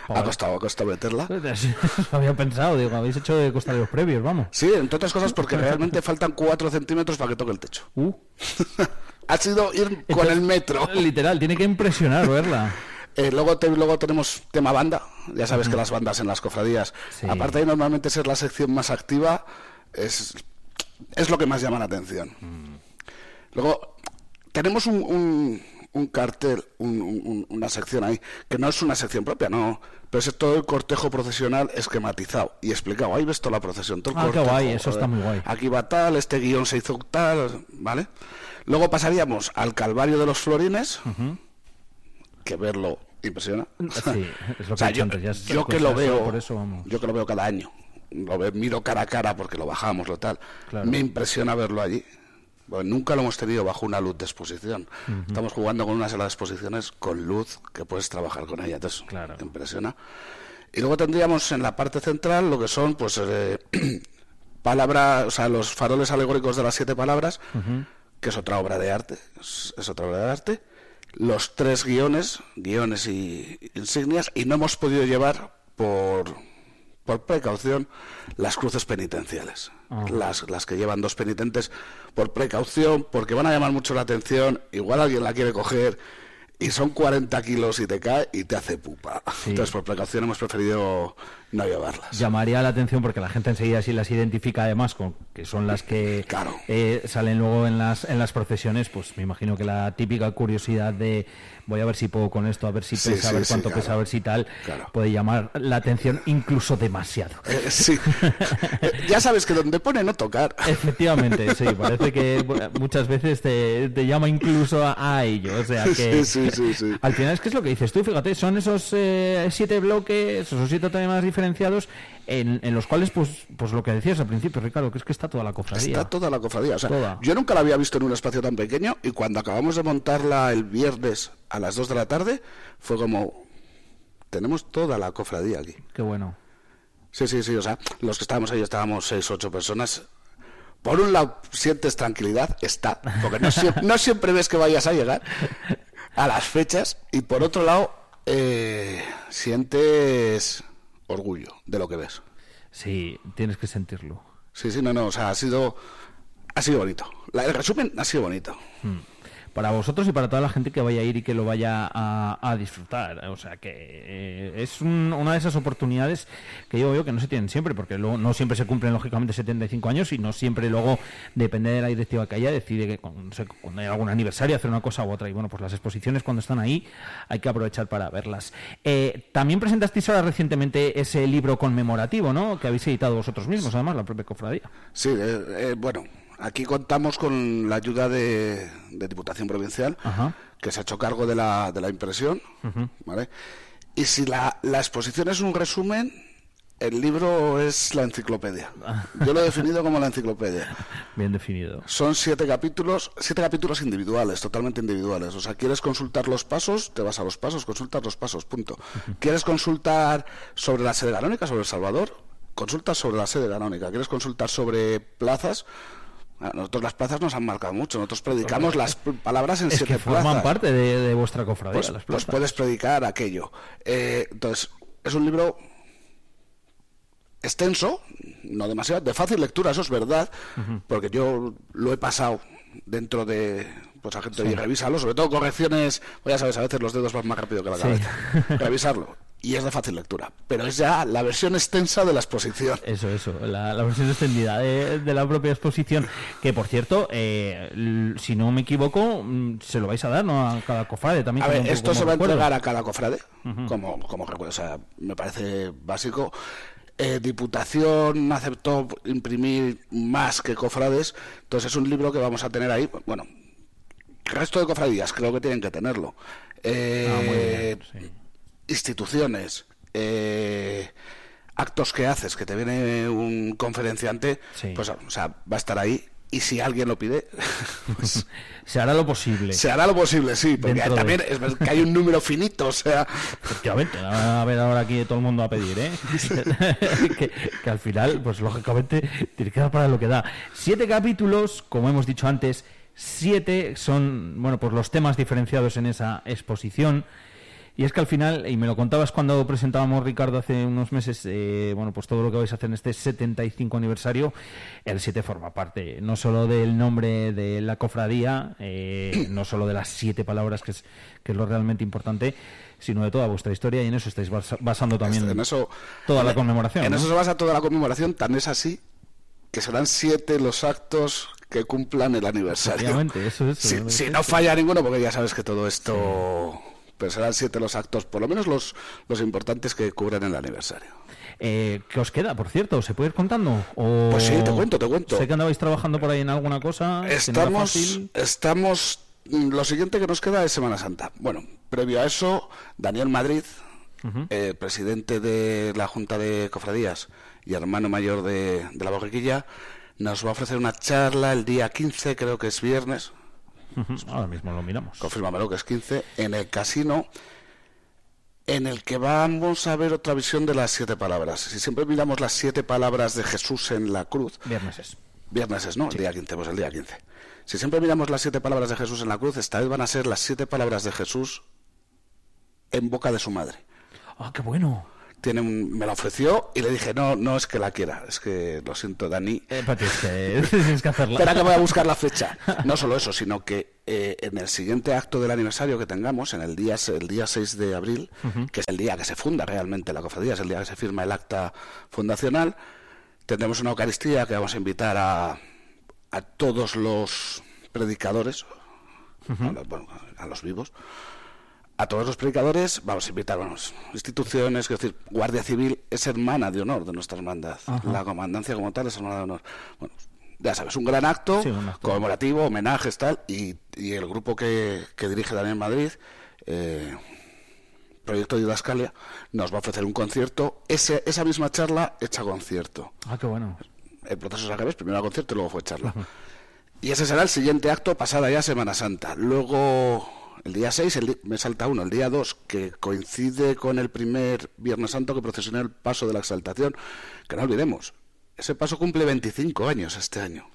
ha costado, ha costado meterla. [laughs] Eso había pensado, digo, habéis hecho de costaleros previos, vamos. Sí, entre otras cosas porque realmente faltan 4 centímetros para que toque el techo. Uh. [laughs] ha sido ir con el metro. Literal, tiene que impresionar verla. [laughs] Eh, luego, te- luego tenemos tema banda. Ya sabes que las bandas en las cofradías, Sí. aparte de normalmente ser la sección más activa, es, es lo que más llama la atención. Luego, tenemos un, un- un cartel, un- un- una sección ahí, que no es una sección propia, no, pero es todo el cortejo procesional esquematizado y explicado. Ahí ves toda la procesión, todo el Ah, qué guay, eso está muy guay. Aquí va tal, este guion se hizo tal, ¿vale? Luego pasaríamos al Calvario de los Florines, que verlo impresiona. Sí, es lo que [laughs] O sea, yo, que lo veo, por eso vamos. yo que lo veo cada año, lo miro cara a cara porque lo bajamos, lo tal, Claro. me impresiona verlo allí. Bueno, nunca lo hemos tenido bajo una luz de exposición. Ujú. Estamos jugando con una sala de exposiciones con luz que puedes trabajar con ella, entonces te impresiona. Y luego tendríamos en la parte central lo que son, pues, eh, [clears throat] palabras, o sea, los faroles alegóricos de las siete palabras, que es otra obra de arte, es, es otra obra de arte. Los tres guiones, guiones y insignias, y no hemos podido llevar por, por precaución las cruces penitenciales. Ah. Las, las que llevan dos penitentes por precaución, porque van a llamar mucho la atención, igual alguien la quiere coger y son 40 kilos y te cae y te hace pupa. Entonces, por precaución hemos preferido no llevarlas. Llamaría la atención porque la gente enseguida si las identifica además con que son las que eh, salen luego en las en las procesiones, pues me imagino que la típica curiosidad de voy a ver si puedo con esto, a ver si Sí, pesa, a sí, ver sí, cuánto claro. pesa, a ver si tal, puede llamar la atención incluso demasiado. Eh, sí. [laughs] Ya sabes que donde pone no tocar. Efectivamente, sí, parece que muchas veces te, te llama incluso a, a ello. O sea que Sí, sí, sí, sí. al final es que es lo que dices tú, fíjate, son esos eh, siete bloques, esos siete temas diferenciados en, en los cuales, pues, pues lo que decías al principio, Ricardo, que es que está toda la cofradía. Está toda la cofradía. O sea, Toda. yo nunca la había visto en un espacio tan pequeño y cuando acabamos de montarla el viernes a las 2 de la tarde, fue como, tenemos toda la cofradía aquí. Qué bueno. Sí, sí, sí. O sea, los que estábamos ahí estábamos 6, 8 personas. Por un lado, sientes tranquilidad, está, porque no siempre, no siempre ves que vayas a llegar a las fechas. Y por otro lado, eh, sientes orgullo de lo que ves. Sí, tienes que sentirlo. Sí, sí, no, no, o sea, ha sido, ha sido bonito. La- el resumen ha sido bonito. Mm. Para vosotros y para toda la gente que vaya a ir y que lo vaya a, a disfrutar. O sea, que eh, es un- una de esas oportunidades que yo veo que no se tienen siempre, porque luego no siempre se cumplen, lógicamente, 75 años y no siempre luego, depende de la directiva que haya, decide que sé, cuando hay algún aniversario hacer una cosa u otra. Y bueno, pues las exposiciones cuando están ahí hay que aprovechar para verlas. Eh, también presentasteis ahora recientemente ese libro conmemorativo, ¿no? Que habéis editado vosotros mismos, además, la propia cofradía. Sí, eh, eh, bueno, aquí contamos con la ayuda de, de Diputación Provincial, Ajá. que se ha hecho cargo de la, de la impresión. ¿vale? Y si la, la exposición es un resumen, el libro es la enciclopedia. [laughs] Yo lo he definido como la enciclopedia. Bien definido. Son siete capítulos, siete capítulos individuales, totalmente individuales. O sea, quieres consultar los pasos, te vas a los pasos, consultas los pasos, punto. ¿Quieres consultar sobre la sede canónica, sobre El Salvador? Consultas sobre la sede canónica. ¿Quieres consultar sobre plazas? A nosotros las plazas nos han marcado mucho. Nosotros predicamos las palabras en Es siete que forman plazas. parte de, de vuestra cofradía. Pues, las pues plazas. puedes predicar aquello. Eh, entonces, es un libro extenso, no demasiado, de fácil lectura, eso es verdad, porque yo lo he pasado dentro de pues a gente Sí. y revísalo, sobre todo correcciones, pues ya sabes, a veces los dedos van más rápido que la Sí. cabeza. [laughs] Revisarlo. Y es de fácil lectura, pero es ya la versión extensa de la exposición. Eso, eso, la, la versión extendida de, de la propia exposición. Que por cierto, eh, si no me equivoco, mm, se lo vais a dar ¿no? a cada cofrade también. A ver, esto como se va a entregar a cada cofrade, como, como recuerdo, o sea, me parece básico. Eh, Diputación aceptó imprimir más que cofrades, entonces es un libro que vamos a tener ahí. Bueno, resto de cofradías creo que tienen que tenerlo. Eh, Ah, muy bien, Instituciones, eh, actos que haces, que te viene un conferenciante, Sí. pues o sea, va a estar ahí. Y si alguien lo pide, [laughs] pues Se hará lo posible. se hará lo posible, sí, porque de- también es que hay un número finito, o sea, Efectivamente, a ver ahora aquí todo el mundo a pedir, ¿eh? [laughs] que, que al final, pues lógicamente, tiene que dar para lo que da. Siete capítulos, como hemos dicho antes, siete son, bueno, pues los temas diferenciados en esa exposición. Y es que al final, y me lo contabas cuando presentábamos Ricardo hace unos meses, eh, bueno, pues todo lo que vais a hacer en este 75 aniversario, el 7 forma parte no solo del nombre de la cofradía, eh, no solo de las siete palabras, que es, que es lo realmente importante, sino de toda vuestra historia y en eso estáis basa- basando también en eso toda la conmemoración. En ¿no? eso se basa toda la conmemoración, tan es así que serán siete los actos que cumplan el aniversario. Eso. Si, eso si es. no falla ninguno, porque ya sabes que todo esto... Pero serán siete los actos, por lo menos los, los importantes que cubren el aniversario. Eh, ¿Qué os queda, por cierto? ¿Se puede ir contando? O... Pues sí, te cuento, te cuento. Sé que andabais trabajando por ahí en alguna cosa. Estamos, fácil. estamos. mm, Lo siguiente que nos queda es Semana Santa. Bueno, previo a eso, Daniel Madrid, eh, presidente de la Junta de Cofradías y hermano mayor de, de la Borriquilla, nos va a ofrecer una charla el día 15, creo que es viernes, Ahora mismo lo miramos. confírmamelo que es 15, en el casino, en el que vamos a ver otra visión de las siete palabras. Si siempre miramos las siete palabras de Jesús en la cruz, Viernes es. Viernes es, ¿no? El día 15, pues el día 15. Si siempre miramos las siete palabras de Jesús en la cruz, esta vez van a ser las siete palabras de Jesús en boca de su madre. Ah, qué bueno. Tiene un- me la ofreció y le dije, no, no es que la quiera, es que lo siento, Dani. Eh, que, [laughs] tienes que hacerla. Espera que voy a buscar la fecha. No solo eso, sino que eh, en el siguiente acto del aniversario que tengamos, en el día, el día 6 de abril, que es el día que se funda realmente la cofradía, es el día que se firma el acta fundacional, tendremos una Eucaristía que vamos a invitar a, a todos los predicadores, a, los, bueno, a los vivos, a todos los predicadores, vamos a invitar vamos, instituciones, es decir, Guardia Civil es hermana de honor de nuestra hermandad, Ajá. la comandancia como tal es hermana de honor. Bueno, ya sabes, un gran acto, Sí, un acto. conmemorativo, homenajes, tal, y, y el grupo que, que dirige Daniel Madrid, eh, Proyecto Didascalia, nos va a ofrecer un concierto, ese, esa misma charla hecha concierto. Ah, qué bueno. El proceso es al revés, primero concierto y luego fue charla. Y ese será el siguiente acto, pasada ya Semana Santa. Luego, el día 6, el di- me salta uno, el día 2, que coincide con el primer Viernes Santo que procesiona el paso de la exaltación, que no olvidemos, ese paso cumple 25 años este año.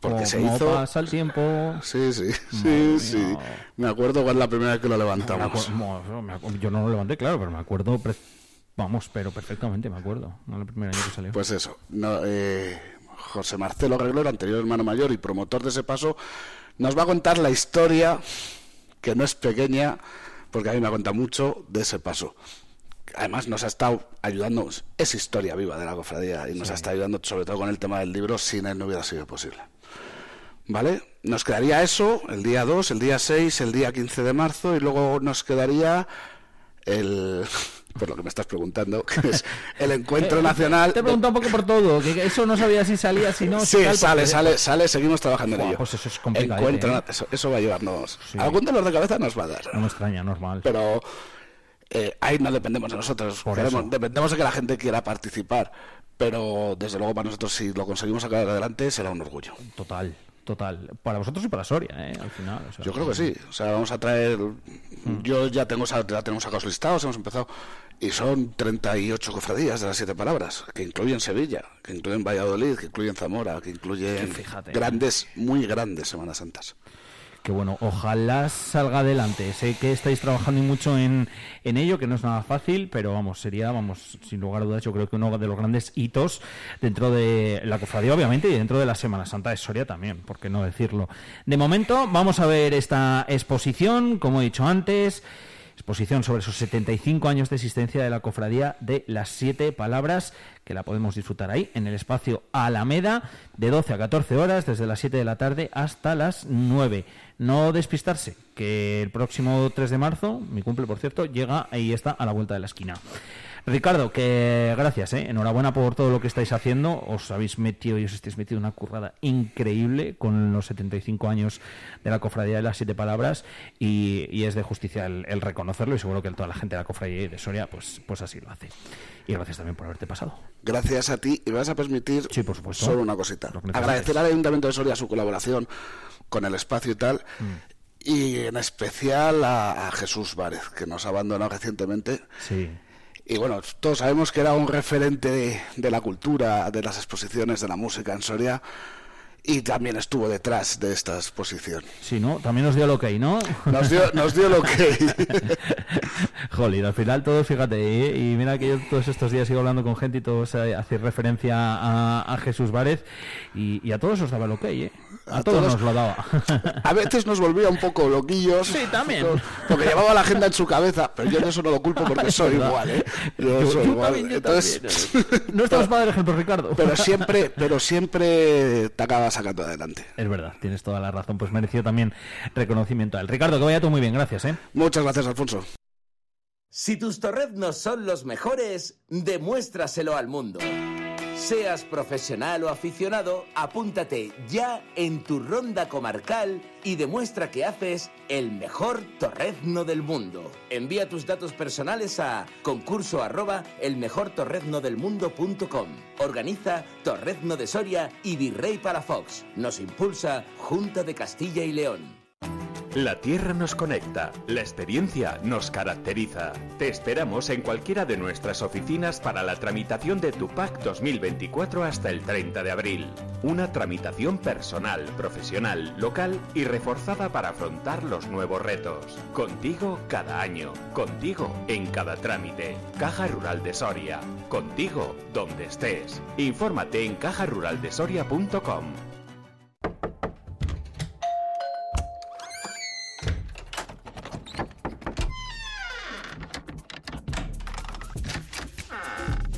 Porque se como hizo... pasa el tiempo. Sí, sí, [laughs] sí, sí. Me acuerdo cuando es la primera vez que lo levantamos. yo no lo levanté, claro, pero me acuerdo pre- Vamos, pero perfectamente, me acuerdo. No el primer año que salió. Pues eso. No, eh, José Marcelo Reglor, anterior hermano mayor y promotor de ese paso, nos va a contar la historia, que no es pequeña, porque a mí me ha contado mucho de ese paso. Además nos ha estado ayudando, es historia viva de la cofradía y nos Sí. ha estado ayudando sobre todo con el tema del libro, sin él no hubiera sido posible. ¿Vale? Nos quedaría eso, el día 2, el día 6, el día 15 de marzo y luego nos quedaría el... Por lo que me estás preguntando, [laughs] que es el encuentro Eh, nacional... Te he preguntado un poco por todo, que eso no sabía si salía, si no. si Sí, tal, sale, porque- sale, sale, seguimos trabajando en ello. pues eso es complicado, Encuentro- ¿eh? eso, eso va a llevarnos. Algún dolor de cabeza nos va a dar. No me extraña, normal. Pero eh, ahí no dependemos de nosotros. Queremos- dependemos de que la gente quiera participar. Pero desde luego para nosotros, si lo conseguimos sacar adelante, será un orgullo. Total, total. Para vosotros y para Soria, ¿eh? Al final. o sea, Yo creo que sí. O sea, vamos a traer. Mm. Yo ya tengo ya tenemos sacados listados, hemos empezado. Y son 38 cofradías de las siete palabras, que incluyen Sevilla, que incluyen Valladolid, que incluyen Zamora, que incluyen Fíjate. grandes, muy grandes Semanas Santas. Que bueno, ojalá salga adelante. Sé que estáis trabajando mucho en, en ello, que no es nada fácil, pero vamos, sería, vamos, sin lugar a dudas, yo creo que uno de los grandes hitos dentro de la cofradía, obviamente, y dentro de la Semana Santa de Soria también, por qué no decirlo. De momento, vamos a ver esta exposición, como he dicho antes. Exposición sobre esos 75 años de existencia de la cofradía de las siete palabras, que la podemos disfrutar ahí, en el espacio Alameda, de 12 a 14 horas, desde las 7 de la tarde hasta las 9. No despistarse, que el próximo 3 de marzo, mi cumple por cierto, llega y está a la vuelta de la esquina. Ricardo, que gracias, ¿eh? enhorabuena por todo lo que estáis haciendo. Os habéis metido y os estáis metido una currada increíble con los 75 años de la cofradía de las siete palabras y, y es de justicia el, el reconocerlo y seguro que toda la gente de la cofradía y de Soria pues, pues así lo hace. Y gracias también por haberte pasado. Gracias a ti y me vas a permitir Sí, por supuesto. solo una cosita. Agradecer al Ayuntamiento de Soria su colaboración con el espacio y tal. Mm. Y en especial a, a Jesús Várez, que nos ha abandonado recientemente. Sí. Y bueno, todos sabemos que era un referente de, de la cultura, de las exposiciones, de la música en Soria. Y también estuvo detrás de esta exposición. Sí, ¿no? También nos dio que hay, ¿no? Nos dio, nos dio lo que... [laughs] Jolín, al final todos, fíjate, y mira que yo todos estos días sigo hablando con gente y todos eh, hacen referencia a, a Jesús Várez y, y a todos os daba que hay, ¿eh? A, A todos, todos- nos lo daba. [laughs] A veces nos volvía un poco loquillos. Sí, también. Porque llevaba la agenda en su cabeza, pero yo de eso no lo culpo porque [laughs] Es soy verdad. igual, ¿eh? Yo, Yo- soy yo igual. también, yo Entonces, [laughs] No estamos para dar ejemplo, Ricardo. pero siempre, pero siempre te acabas sacando adelante. Es verdad, tienes toda la razón, pues mereció también reconocimiento a él. Ricardo, que vaya todo muy bien, gracias, ¿eh? Muchas gracias, Alfonso. Si tus torreznos son los mejores, demuéstraselo al mundo. Seas profesional o aficionado, apúntate ya en tu ronda comarcal y demuestra que haces el mejor torrezno del mundo. Envía tus datos personales a concurso arroba elmejortorreznodelmundo.com. Organiza Torrezno de Soria y Virrey Palafox. Nos impulsa Junta de Castilla y León. La tierra nos conecta, la experiencia nos caracteriza. Te esperamos en cualquiera de nuestras oficinas para la tramitación de tu PAC 2024 hasta el 30 de abril. Una tramitación personal, profesional, local y reforzada para afrontar los nuevos retos. Contigo cada año, contigo en cada trámite. Caja Rural de Soria, contigo donde estés. Infórmate en cajaruraldesoria.com.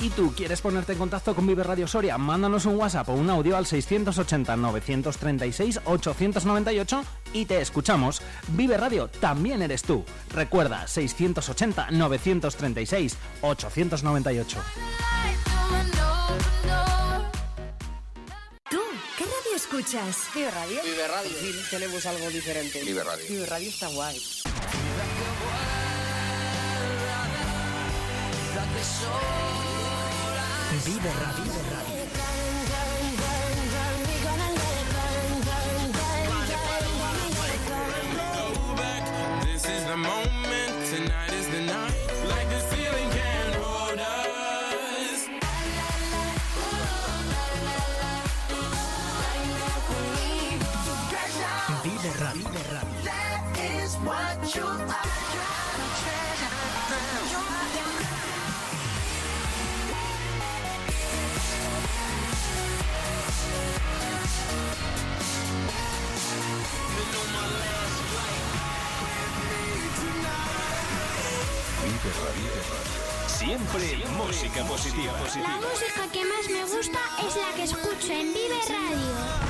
¿Y tú quieres ponerte en contacto con Vive Radio Soria? Mándanos un WhatsApp o un audio al 680-936-898 y te escuchamos. Vive Radio también eres tú. Recuerda, 680-936-898. ¿Tú qué radio escuchas? Vive Radio. Vive Radio. Sí, tenemos algo diferente. Vive Radio. Vive Radio está guay. Vive moment, tonight is the night. Like the ceiling La música que más me gusta es la que escucho en Vive Radio.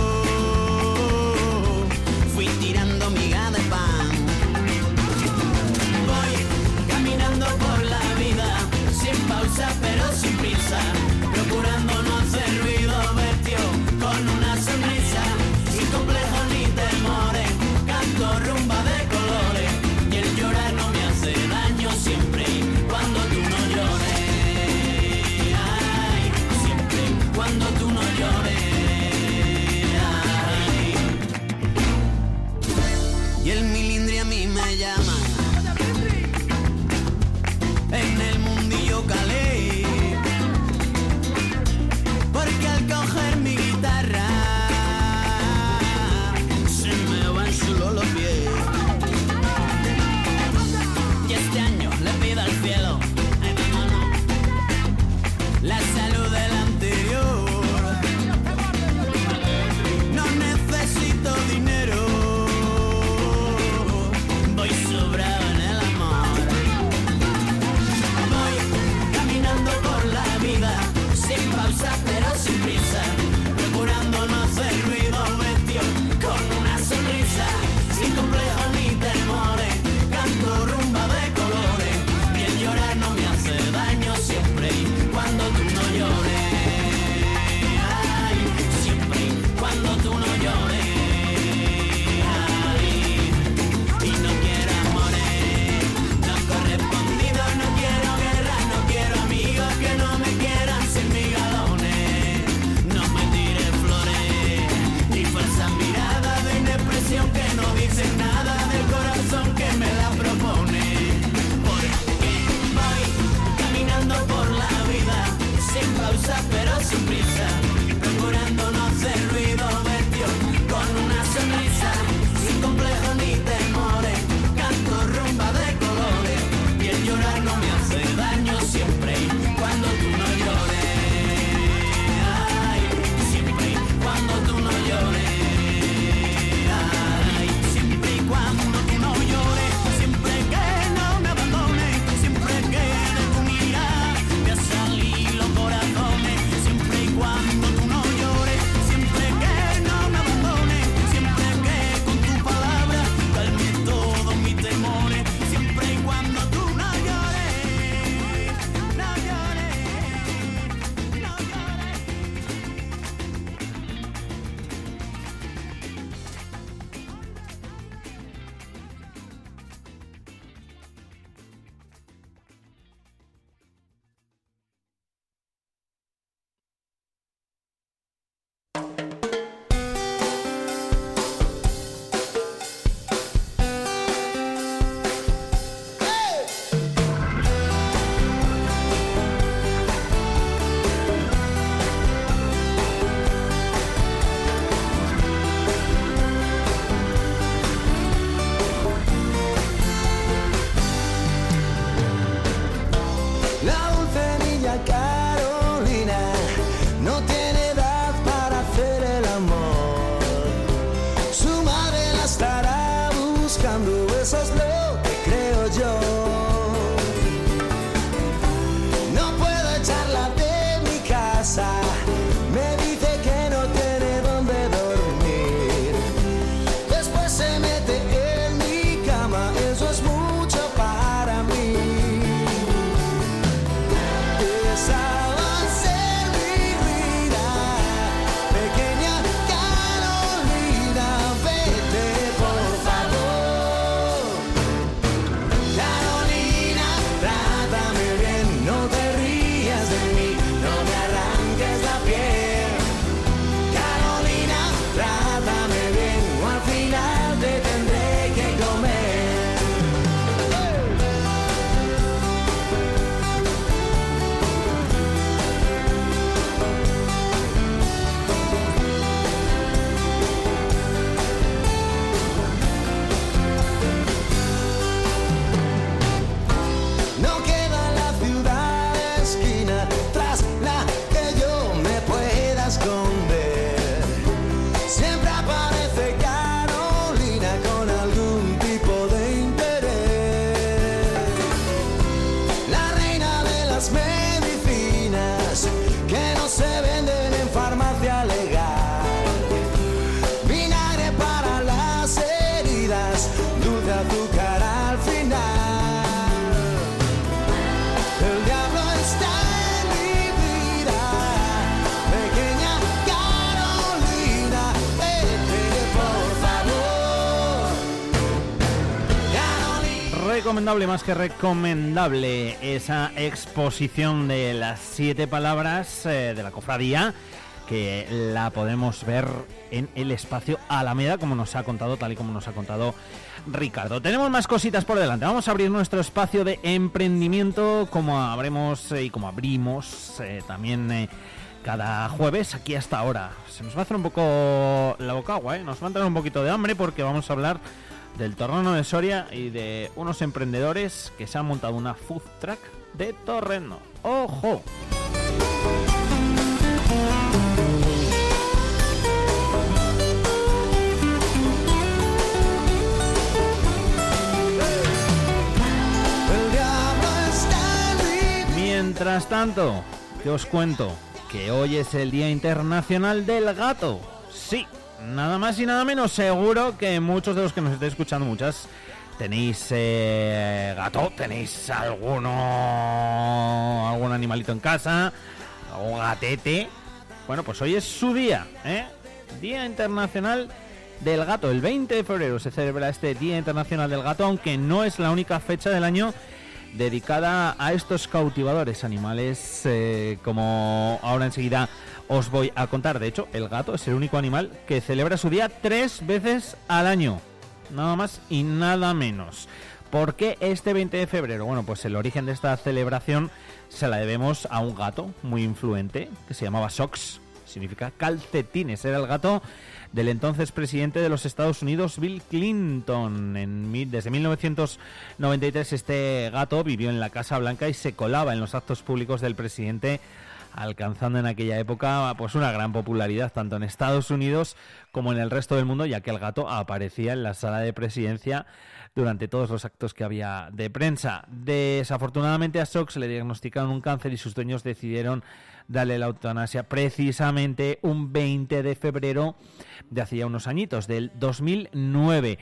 Recomendable, más que recomendable, esa exposición de las siete palabras eh, de la cofradía que la podemos ver en el espacio Alameda, como nos ha contado, tal y como nos ha contado Ricardo. Tenemos más cositas por delante. Vamos a abrir nuestro espacio de emprendimiento, como abremos eh, y como abrimos eh, también cada jueves aquí hasta ahora. Se nos va a hacer un poco la boca agua, ¿eh? nos va a entrar un poquito de hambre porque vamos a hablar del Torreno de Soria y de unos emprendedores que se han montado una food truck de Torreno. ¡Ojo! Mientras tanto, que os cuento que hoy es el Día Internacional del Gato. Sí, nada más y nada menos. Seguro que muchos de los que nos estéis escuchando, muchas, tenéis eh, gato, tenéis alguno, algún animalito en casa, algún gatete. Bueno, pues hoy es su día, ¿eh? Día Internacional del Gato. El 20 de febrero se celebra este Día Internacional del Gato, aunque no es la única fecha del año dedicada a estos cautivadores animales, eh, como ahora enseguida os voy a contar. De hecho, el gato es el único animal que celebra su día tres veces al año. Nada más y nada menos. ¿Por qué este 20 de febrero? Bueno, pues el origen de esta celebración se la debemos a un gato muy influente que se llamaba Sox, significa calcetines. Era el gato del entonces presidente de los Estados Unidos, Bill Clinton. En, desde 1993 este gato vivió en la Casa Blanca y se colaba en los actos públicos del presidente alcanzando en aquella época pues una gran popularidad tanto en Estados Unidos como en el resto del mundo ya que el gato aparecía en la sala de presidencia durante todos los actos que había de prensa. Desafortunadamente a Sox le diagnosticaron un cáncer y sus dueños decidieron darle la eutanasia precisamente un 20 de febrero de hacía unos añitos, del 2009.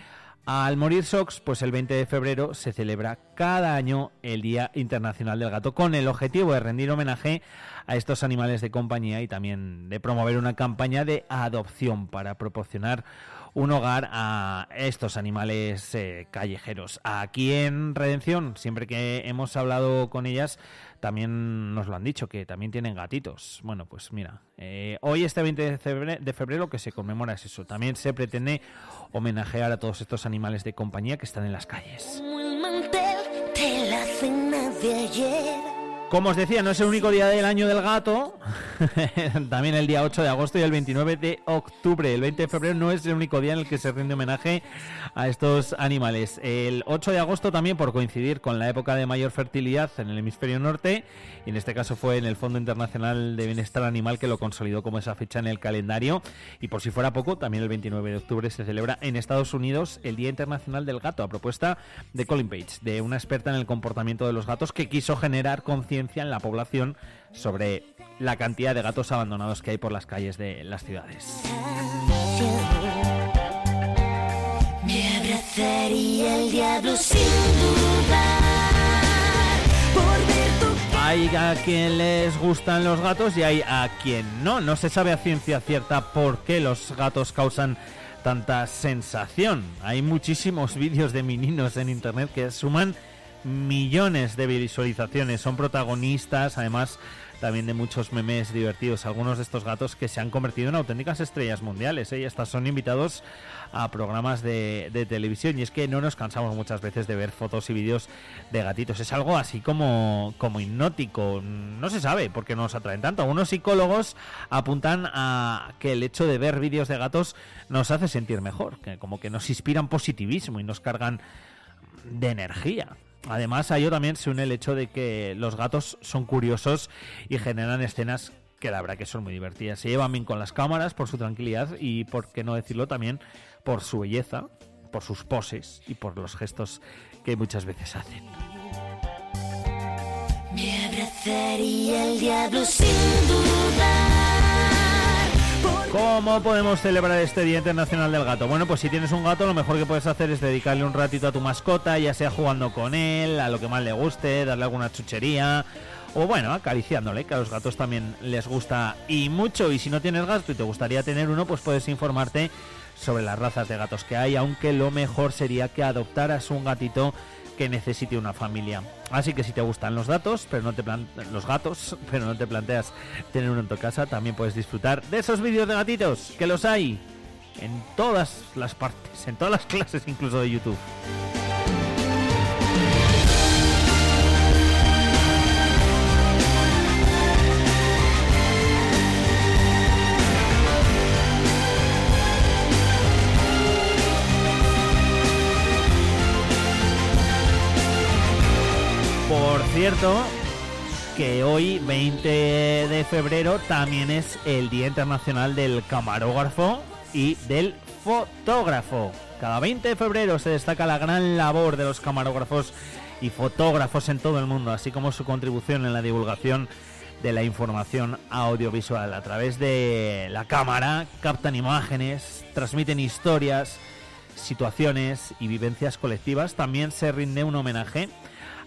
Al morir Sox, pues el 20 de febrero se celebra cada año el Día Internacional del Gato con el objetivo de rendir homenaje a estos animales de compañía y también de promover una campaña de adopción para proporcionar un hogar a estos animales eh, callejeros. Aquí en Redención, siempre que hemos hablado con ellas, también nos lo han dicho, que también tienen gatitos. Bueno, pues mira, eh, hoy este 20 de febrero, de febrero que se conmemora es eso. También se pretende homenajear a todos estos animales de compañía que están en las calles. Como el mantel de la cena de ayer. Como os decía, no es el único día del año del gato. [laughs] También el día 8 de agosto y el 29 de octubre. El 20 de febrero no es el único día en el que se rinde homenaje a estos animales. El 8 de agosto también por coincidir con la época de mayor fertilidad en el hemisferio norte. Y en este caso fue en el Fondo Internacional de Bienestar Animal que lo consolidó como esa fecha en el calendario. Y por si fuera poco, también el 29 de octubre se celebra en Estados Unidos el Día Internacional del Gato, a propuesta de Colin Page, de una experta en el comportamiento de los gatos que quiso generar conciencia en la población sobre la cantidad de gatos abandonados que hay por las calles de las ciudades. Me abrazaría el diablo sin dudar. Por ver tu Hay a quien les gustan los gatos y hay a quien no. No se sabe a ciencia cierta por qué los gatos causan tanta sensación. Hay muchísimos [laughs] vídeos de meninos en internet que suman millones de visualizaciones. Son protagonistas, además también de muchos memes divertidos. Algunos de estos gatos que se han convertido en auténticas estrellas mundiales. ¿eh? Y estas son invitados a programas de, televisión. Y es que no nos cansamos muchas veces de ver fotos y vídeos de gatitos. Es algo así como, como hipnótico. No se sabe por qué no nos atraen tanto. Algunos psicólogos apuntan a que el hecho de ver vídeos de gatos nos hace sentir mejor. Que como que nos inspiran positivismo y nos cargan de energía. Además, a ello también se une el hecho de que los gatos son curiosos y generan escenas que la verdad que son muy divertidas. Se llevan bien con las cámaras por su tranquilidad y, por qué no decirlo, también por su belleza, por sus poses y por los gestos que muchas veces hacen. El diablo sin. ¿Cómo podemos celebrar este Día Internacional del Gato? Bueno, pues si tienes un gato, lo mejor que puedes hacer es dedicarle un ratito a tu mascota, ya sea jugando con él, a lo que más le guste, darle alguna chuchería, o bueno, acariciándole, que a los gatos también les gusta y mucho. Y si no tienes gato y te gustaría tener uno, pues puedes informarte sobre las razas de gatos que hay, aunque lo mejor sería que adoptaras un gatito que necesite una familia. Así que si te gustan los datos, pero no te los gatos, [laughs] pero no te planteas tener uno en tu casa, también puedes disfrutar de esos vídeos de gatitos, que los hay en todas las partes, en todas las [laughs] clases incluso de YouTube. Cierto, que hoy, 20 de febrero, también es el Día Internacional del Camarógrafo y del Fotógrafo. Cada 20 de febrero se destaca la gran labor de los camarógrafos y fotógrafos en todo el mundo, así como su contribución en la divulgación de la información audiovisual. A través de la cámara captan imágenes, transmiten historias, situaciones y vivencias colectivas. También se rinde un homenaje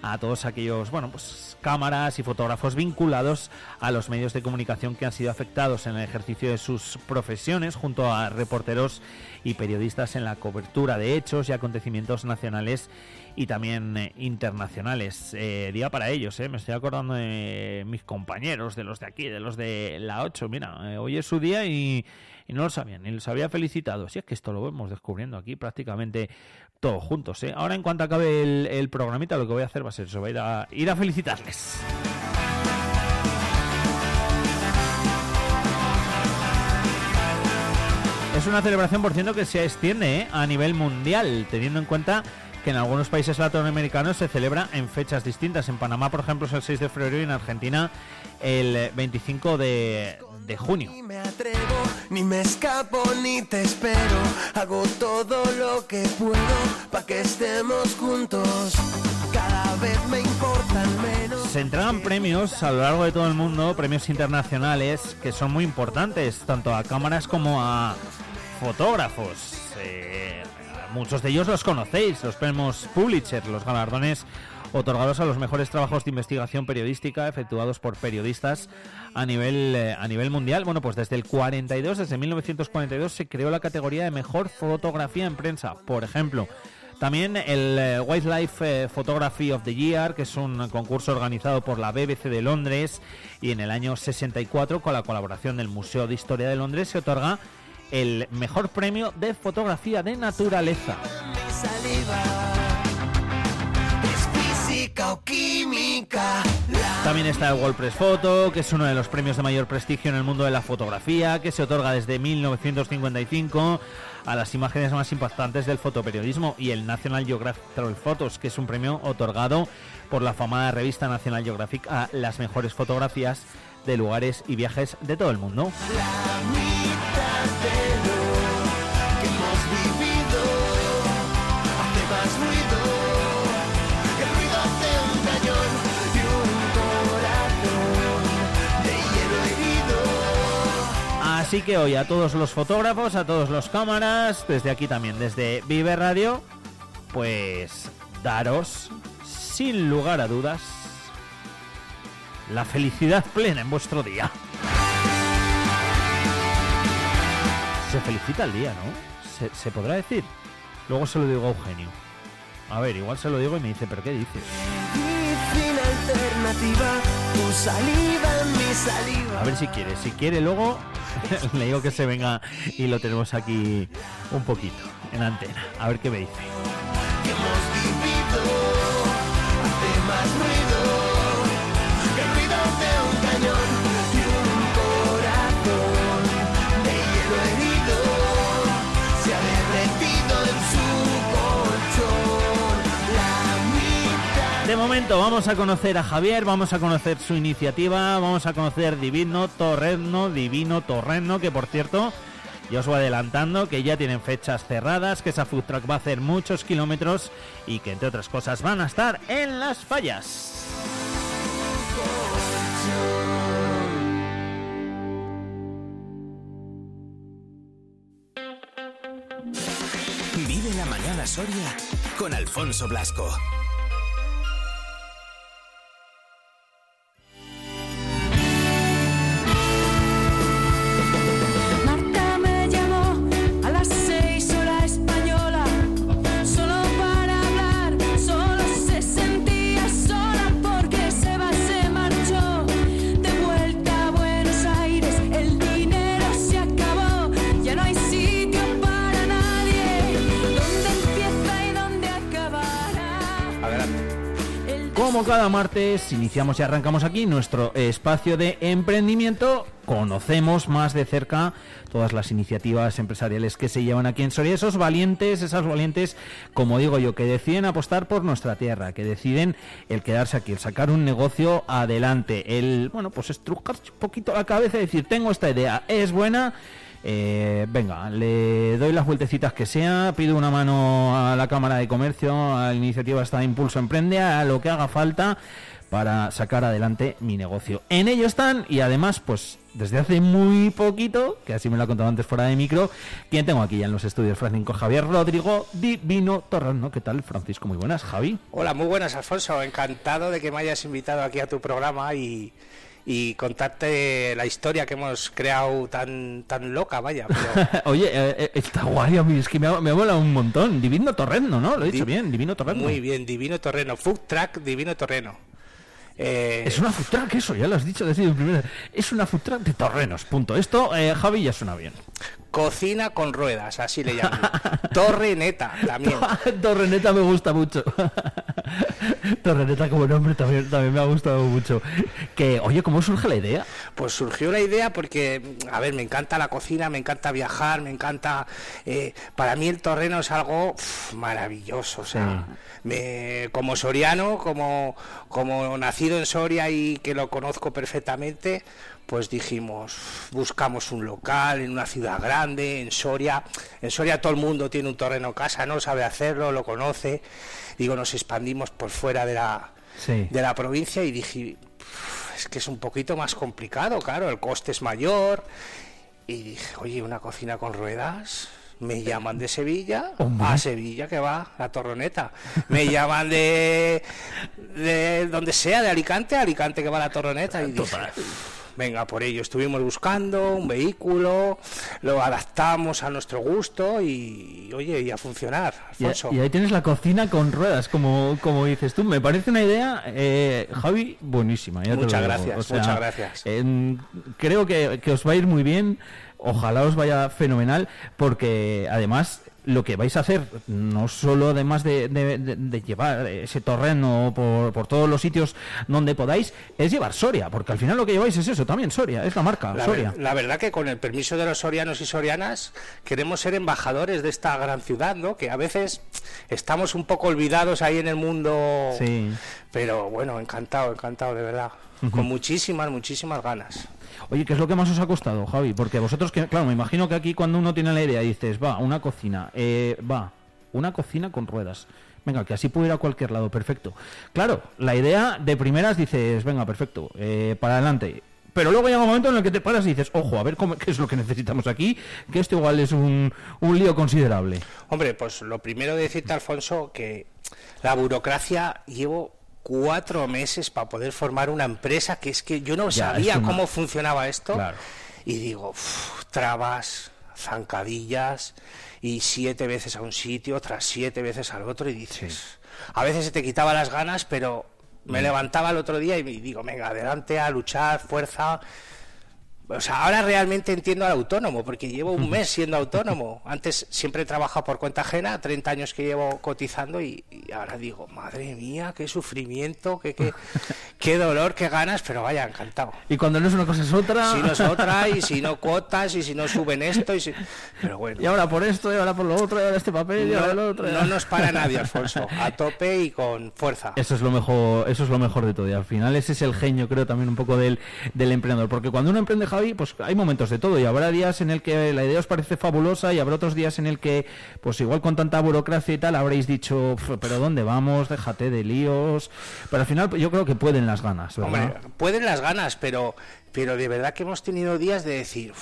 a todos aquellos, bueno, pues cámaras y fotógrafos vinculados a los medios de comunicación que han sido afectados en el ejercicio de sus profesiones, junto a reporteros y periodistas en la cobertura de hechos y acontecimientos nacionales y también eh, internacionales. Eh, día para ellos, eh. me estoy acordando de mis compañeros, de los de aquí, de los de la 8. Mira, eh, hoy es su día y, y no lo sabían, ni los había felicitado. Si es que esto lo vamos descubriendo aquí prácticamente todos juntos. ¿eh? Ahora, en cuanto acabe el, el programita, lo que voy a hacer va a ser eso, va a ir a, ir a felicitarles. Es una celebración, por cierto, que se extiende ¿eh? a nivel mundial, teniendo en cuenta que en algunos países latinoamericanos se celebra en fechas distintas. En Panamá, por ejemplo, es el 6 de febrero y en Argentina el 25 de, de junio. Ni me atrevo, ni me escapo, ni te espero. Hago todo lo que puedo para que estemos juntos. Cada vez me importan menos. Se entregan premios a lo largo de todo el mundo, premios internacionales que son muy importantes, tanto a cámaras como a fotógrafos. Eh, muchos de ellos los conocéis, los premios Pulitzer, los galardones otorgados a los mejores trabajos de investigación periodística efectuados por periodistas a nivel eh, a nivel mundial. Bueno, pues desde el 42, desde 1942 se creó la categoría de mejor fotografía en prensa. Por ejemplo, también el eh, Wildlife eh, Photography of the Year, que es un concurso organizado por la BBC de Londres y en el año 64 con la colaboración del Museo de Historia de Londres se otorga el mejor premio de fotografía de naturaleza. Física o química. La También está el World Press Photo, que es uno de los premios de mayor prestigio en el mundo de la fotografía, que se otorga desde 1955 a las imágenes más impactantes del fotoperiodismo, y el National Geographic Travel Photos, que es un premio otorgado por la afamada revista National Geographic a las mejores fotografías de lugares y viajes de todo el mundo. la mitad de Así que hoy a todos los fotógrafos, a todos los cámaras, desde aquí también, desde Vive Radio, pues daros, sin lugar a dudas, la felicidad plena en vuestro día. Se felicita el día, ¿no? Se, se podrá decir. Luego se lo digo a Eugenio. A ver, igual se lo digo y me dice, ¿pero qué dices? Sin alternativa, tu saliva en mi saliva. A ver si quiere. Si quiere, luego [laughs] le digo que se venga y lo tenemos aquí un poquito en antena. A ver qué me dice. Momento vamos a conocer a Javier, vamos a conocer su iniciativa, vamos a conocer Divino Torreno, Divino Torreno, que por cierto, ya os voy adelantando que ya tienen fechas cerradas, que esa food truck va a hacer muchos kilómetros y que entre otras cosas van a estar en las fallas. Vive la mañana Soria con Alfonso Blasco. Cada martes, iniciamos y arrancamos aquí nuestro espacio de emprendimiento. Conocemos más de cerca todas las iniciativas empresariales que se llevan aquí en Soria. Esos valientes, esas valientes, como digo yo, que deciden apostar por nuestra tierra, que deciden el quedarse aquí, el sacar un negocio adelante, el, bueno, pues estrujarse un poquito la cabeza y decir, tengo esta idea, es buena eh, venga, le doy las vueltecitas que sea, pido una mano a la Cámara de Comercio, a la iniciativa esta de Impulso Emprende, a lo que haga falta para sacar adelante mi negocio. En ello están y además, pues desde hace muy poquito, que así me lo ha contado antes fuera de micro, quien tengo aquí ya en los estudios, Francisco Javier Rodrigo Divino Torrano. ¿Qué tal, Francisco? Muy buenas, Javi. Hola, muy buenas, Alfonso. Encantado de que me hayas invitado aquí a tu programa y y contarte la historia que hemos creado tan tan loca, vaya. [laughs] Oye, eh, eh, está guay, es que me ha, me mola un montón. Divino Torreno, ¿no? Lo he dicho bien, Divino Torreno. Muy bien, Divino Torreno, Food Track Divino Torreno. Eh, es una food track, eso, ya lo has dicho desde el primer. Es una food track de torrenos, punto. Esto, Javi, ya suena bien. Cocina con ruedas, así le llaman. [laughs] Torre neta, también. [laughs] Torre neta me gusta mucho. [laughs] Torre neta como nombre también, también me ha gustado mucho. Que, oye, ¿cómo surge la idea? Pues surgió la idea porque, a ver, me encanta la cocina, me encanta viajar, me encanta... Eh, para mí el torreno es algo maravilloso, o sea, me, como soriano, como, como nacido en Soria y que lo conozco perfectamente, pues dijimos, buscamos un local en una ciudad grande, en Soria. En Soria todo el mundo tiene un terreno casa, no sabe hacerlo, lo conoce. Digo, nos expandimos por fuera de la, de la provincia y dije, es que es un poquito más complicado, claro, el coste es mayor. Y dije, oye, una cocina con ruedas, me llaman de Sevilla a Sevilla que va la torroneta me [laughs] llaman de de donde sea de Alicante a Alicante que va la torroneta y dije, venga por ello. Estuvimos buscando un vehículo, lo adaptamos a nuestro gusto y, oye, y a funcionar. Y, ahí tienes la cocina con ruedas, como, como dices tú. Me parece una idea, eh, Javi, buenísima. muchas gracias, muchas gracias. creo que, que os va a ir muy bien. Ojalá os vaya fenomenal, porque además lo que vais a hacer, no solo además de, llevar ese terreno por, por, todos los sitios donde podáis, es llevar Soria, porque al final lo que lleváis es eso, también Soria, es la marca Soria. la verdad que con el permiso de los sorianos y sorianas queremos ser embajadores de esta gran ciudad, ¿no? Que a veces estamos un poco olvidados ahí en el mundo, sí. pero bueno, encantado, encantado de verdad, con muchísimas, muchísimas ganas. Oye, ¿qué es lo que más os ha costado, Javi? Porque vosotros, que, claro, me imagino que aquí cuando uno tiene la idea dices, va, una cocina, eh, va, una cocina con ruedas. Venga, que así puede ir a cualquier lado, perfecto. Claro, la idea de primeras dices, venga, perfecto, eh, para adelante. Pero luego llega un momento en el que te paras y dices, ojo, a ver qué es lo que necesitamos aquí, que esto igual es un, un lío considerable. Hombre, pues lo primero de decirte, Alfonso, que la burocracia llevo cuatro meses para poder formar una empresa que es que yo no sabía cómo funcionaba esto. Y digo, trabas, zancadillas y siete veces a un sitio, otras siete veces al otro y dices, a veces se te quitaba las ganas, pero me mm. levantaba el otro día y me digo, venga, adelante a luchar, fuerza o sea, ahora realmente entiendo al autónomo, porque llevo un mes siendo autónomo. Antes siempre he trabajado por cuenta ajena, 30 años que llevo cotizando y, ahora digo, madre mía, qué sufrimiento, qué, qué, qué, dolor, qué ganas, pero vaya, encantado. Y cuando no es una cosa es otra. Si no es otra, y si no [laughs] cuotas, y si no suben esto, y si... Pero bueno. Y ahora por esto, y ahora por lo otro, y ahora este papel, y ahora lo otro. No nos para [laughs] nadie, Alfonso. A tope y con fuerza. Eso es lo mejor, eso es lo mejor de todo. Y al final ese es el genio, creo, también un poco del, del emprendedor. Porque cuando uno emprende Javi, pues hay momentos de todo y habrá días en el que la idea os parece fabulosa y habrá otros días en el que, pues igual con tanta burocracia y tal, habréis dicho, pero ¿dónde vamos? Déjate de líos. Pero al final yo creo que pueden las ganas, pueden las ganas, pero, pero de verdad que hemos tenido días de decir...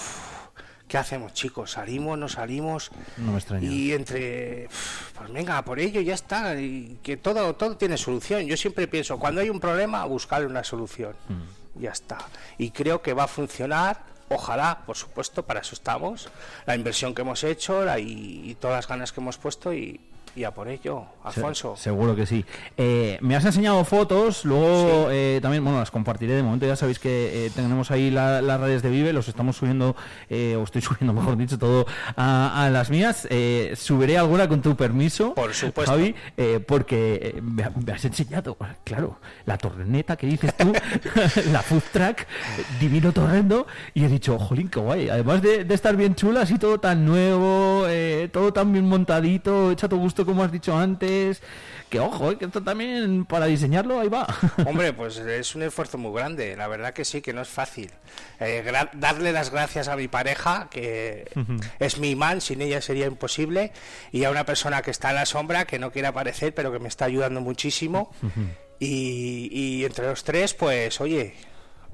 ¿qué hacemos, chicos? ¿Salimos, no salimos? No me extraña. Y entre, pues venga, por ello ya está, y que todo, todo tiene solución. Yo siempre pienso, cuando hay un problema, buscarle una solución. Mm. Ya está. Y creo que va a funcionar ojalá, por supuesto, para eso estamos, la inversión que hemos hecho la- y, y todas las ganas que hemos puesto y, y a por ello, Alfonso. Se- seguro que sí. Eh, me has enseñado fotos, luego eh, también, bueno, las compartiré. De momento ya sabéis que eh, tenemos ahí la- las redes de Vive, los estamos subiendo, eh, o estoy [laughs] subiendo, mejor dicho, todo a, a las mías. Eh, subiré alguna con tu permiso, Por supuesto. Javi, porque me, ha- me has enseñado, claro, la torreneta que dices tú, [laughs] [laughs] la food track, divino torrendo, y he dicho, jolín, qué guay. Además de, de estar bien chula, así todo tan nuevo, eh, todo tan bien montadito, hecho a tu gusto como has dicho antes, que ojo, eh, que esto también para diseñarlo, ahí va. [laughs] Hombre, pues es un esfuerzo muy grande, la verdad que sí, que no es fácil. Eh, darle las gracias a mi pareja, que es mi imán, sin ella sería imposible, y a una persona que está en la sombra, que no quiere aparecer, pero que me está ayudando muchísimo. Y, y entre los tres, pues oye,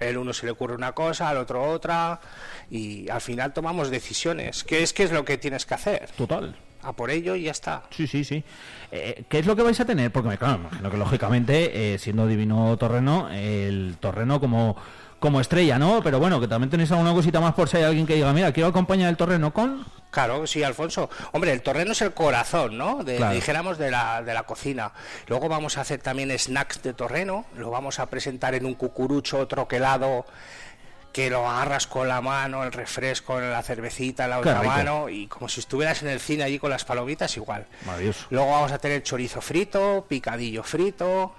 el uno se le ocurre una cosa, al otro otra, y al final tomamos decisiones. ¿Qué es, qué es lo que tienes que hacer? Total. A por ello y ya está. Sí, sí, sí. Eh, ¿Qué es lo que vais a tener? Porque me claro, imagino que lógicamente, eh, siendo Divino Torreno, el Torreno como, como estrella, ¿no? Pero bueno, que también tenéis alguna cosita más por si hay alguien que diga, mira, quiero acompañar el Torreno con... Claro, sí, Alfonso. Hombre, el torreno es el corazón, ¿no? De, Claro. Dijéramos de la, de la cocina. Luego vamos a hacer también snacks de torreno. Lo vamos a presentar en un cucurucho troquelado que lo agarras con la mano, el refresco, la cervecita la otra mano y como si estuvieras en el cine allí con las palomitas igual. Maravilloso. Luego vamos a tener chorizo frito, picadillo frito,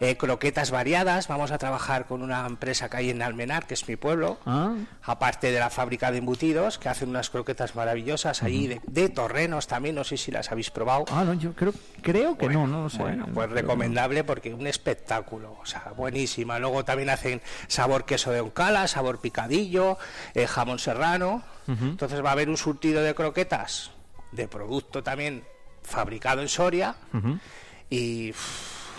eh, croquetas variadas. Vamos a trabajar con una empresa que hay en Almenar, que es mi pueblo Ah, aparte de la fábrica de embutidos, que hacen unas croquetas maravillosas ahí, de, de torrenos también, no sé si las habéis probado. ah, no, yo creo, creo que no, no lo sé. Bueno, pues recomendable porque un espectáculo, o sea, buenísima. Luego también hacen sabor queso de oncala, sabor picadillo, eh, jamón serrano. Entonces va a haber un surtido de croquetas, de producto también fabricado en Soria y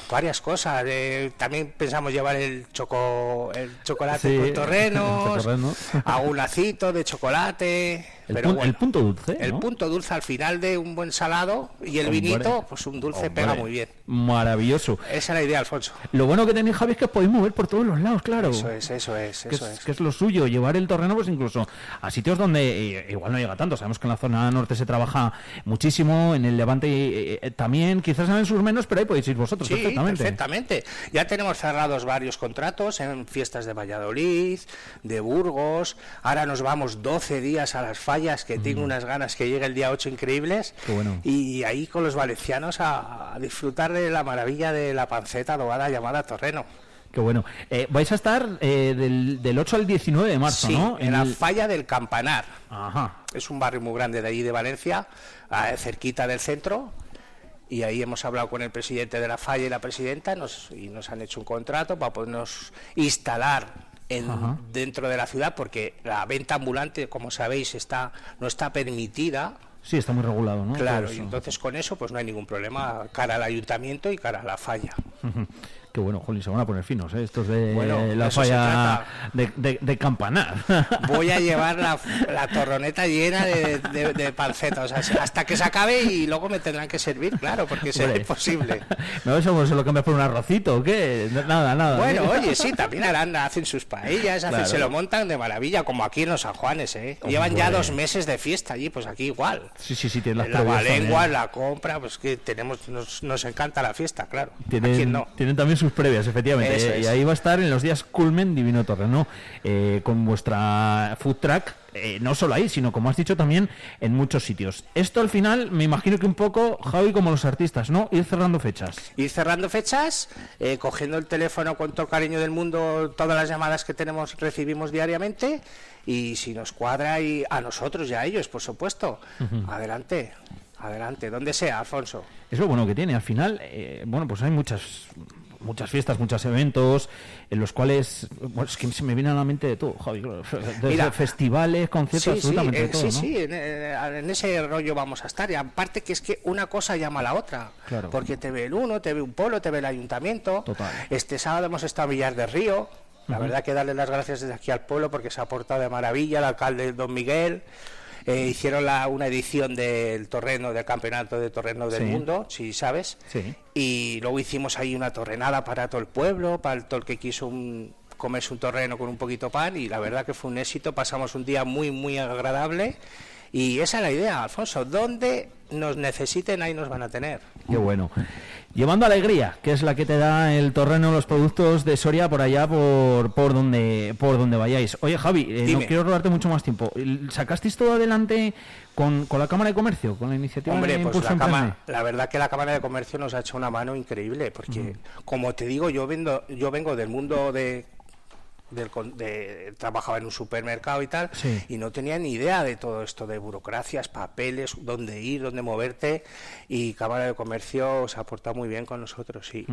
varias cosas. Eh, también pensamos llevar el choco, el chocolate Sí, con [laughs] torrenos, torreno. algún [laughs] lacito de chocolate. El, pero pun- bueno, el punto dulce, el ¿no? punto dulce al final de un buen salado y el Hombre. vinito, pues un dulce Hombre, pega muy bien. Maravilloso. Esa es la idea, Alfonso. Lo bueno que tenéis, Javi, es que os podéis mover por todos los lados, claro. Eso es, eso es, que eso es, es. que es lo suyo, llevar el torreno pues incluso a sitios donde eh, igual no llega tanto. Sabemos que en la zona norte se trabaja muchísimo, en el Levante eh, eh, también, quizás en el sur menos, pero ahí podéis ir vosotros Sí, perfectamente. perfectamente. Ya tenemos cerrados varios contratos en fiestas de Valladolid, de Burgos. Ahora nos vamos 12 días a las fallas, que tengo unas ganas que llegue el día 8 increíbles. Qué bueno. Y ahí con los valencianos a, a disfrutar de la maravilla de la panceta adobada llamada Torreno. Qué bueno. Eh, vais a estar eh, del, del 8 al 19 de marzo, Sí, ¿no? en la el- falla del Campanar. Ajá. Es un barrio muy grande de allí de Valencia, cerquita del centro. Y ahí hemos hablado con el presidente de la falla y la presidenta nos, y nos han hecho un contrato para podernos instalar en, dentro de la ciudad porque la venta ambulante, como sabéis, está no está permitida. Sí, está muy regulado, ¿no? Claro, y entonces con eso pues no hay ningún problema cara al ayuntamiento y cara a la falla. [laughs] Qué bueno, Jolín, se van a poner finos, ¿eh? Estos de Bueno, la falla de, de- de campanar. [laughs] Voy a llevar la, la torroneta llena de, de, o sea, hasta que se acabe y luego me tendrán que servir, claro, porque será imposible. ¿Me vais a se lo cambias por un arrocito o qué? Nada, nada. Bueno, ¿eh? oye, sí, también harán, hacen sus paellas, hacen- Claro. se lo montan de maravilla, como aquí en los San Juanes, ¿eh? Llevan ya dos meses de fiesta allí, pues aquí igual. Sí, sí, sí, tienes las La lengua, la compra, pues que tenemos, nos, nos encanta la fiesta, claro. ¿A quién Tienen, no? tienen también sus previas, efectivamente. Eso eh. Y ahí va a estar en los días Culmen Divino Torreno, eh, con vuestra food truck, eh, no solo ahí, sino como has dicho también en muchos sitios. Esto al final, me imagino que un poco, Javi, como los artistas, ¿no? Ir cerrando fechas. Ir cerrando fechas, eh, cogiendo el teléfono con todo el cariño del mundo, todas las llamadas que tenemos recibimos diariamente y si nos cuadra y a nosotros y a ellos, por supuesto. Adelante, adelante, donde sea, Alfonso. Es lo bueno que tiene. Al final, eh, bueno, pues hay muchas muchas fiestas, muchos eventos en los cuales, bueno, es que se me viene a la mente de todo, Javi. Desde Mira, festivales, conciertos, Sí, sí, absolutamente eh, de todo, sí, ¿no? sí, en, eh, en ese rollo vamos a estar. Y aparte que es que una cosa llama a la otra. Claro. Porque te ve el uno, te ve un polo, te ve el ayuntamiento. Total. Este sábado hemos estado en Villar del Río. La Ujú. verdad que darle las gracias desde aquí al pueblo porque se ha portado de maravilla el alcalde Don Miguel. Eh, hicieron la, una edición del torreno, del campeonato de torreno del Sí. mundo, si sabes. Sí. Y luego hicimos ahí una torrenada para todo el pueblo, para el todo el que quiso un- comerse un torreno con un poquito pan y la verdad que fue un éxito, pasamos un día muy, muy agradable y esa es la idea, Alfonso, donde nos necesiten ahí nos van a tener. Qué bueno. Llevando alegría, que es la que te da el torreno, los productos de Soria por allá, por, por donde por donde vayáis. Oye, Javi, eh, no quiero robarte mucho más tiempo. ¿Sacasteis todo adelante con, con la Cámara de Comercio, con la iniciativa Hombre, de pues la, cama- la verdad que la Cámara de Comercio nos ha hecho una mano increíble, porque como te digo, yo vendo, yo vengo del mundo de, del de- trabajaba en un supermercado y tal, Sí. y no tenía ni idea de todo esto de burocracias, papeles, dónde ir, dónde moverte, y Cámara de Comercio se ha portado muy bien con nosotros, sí.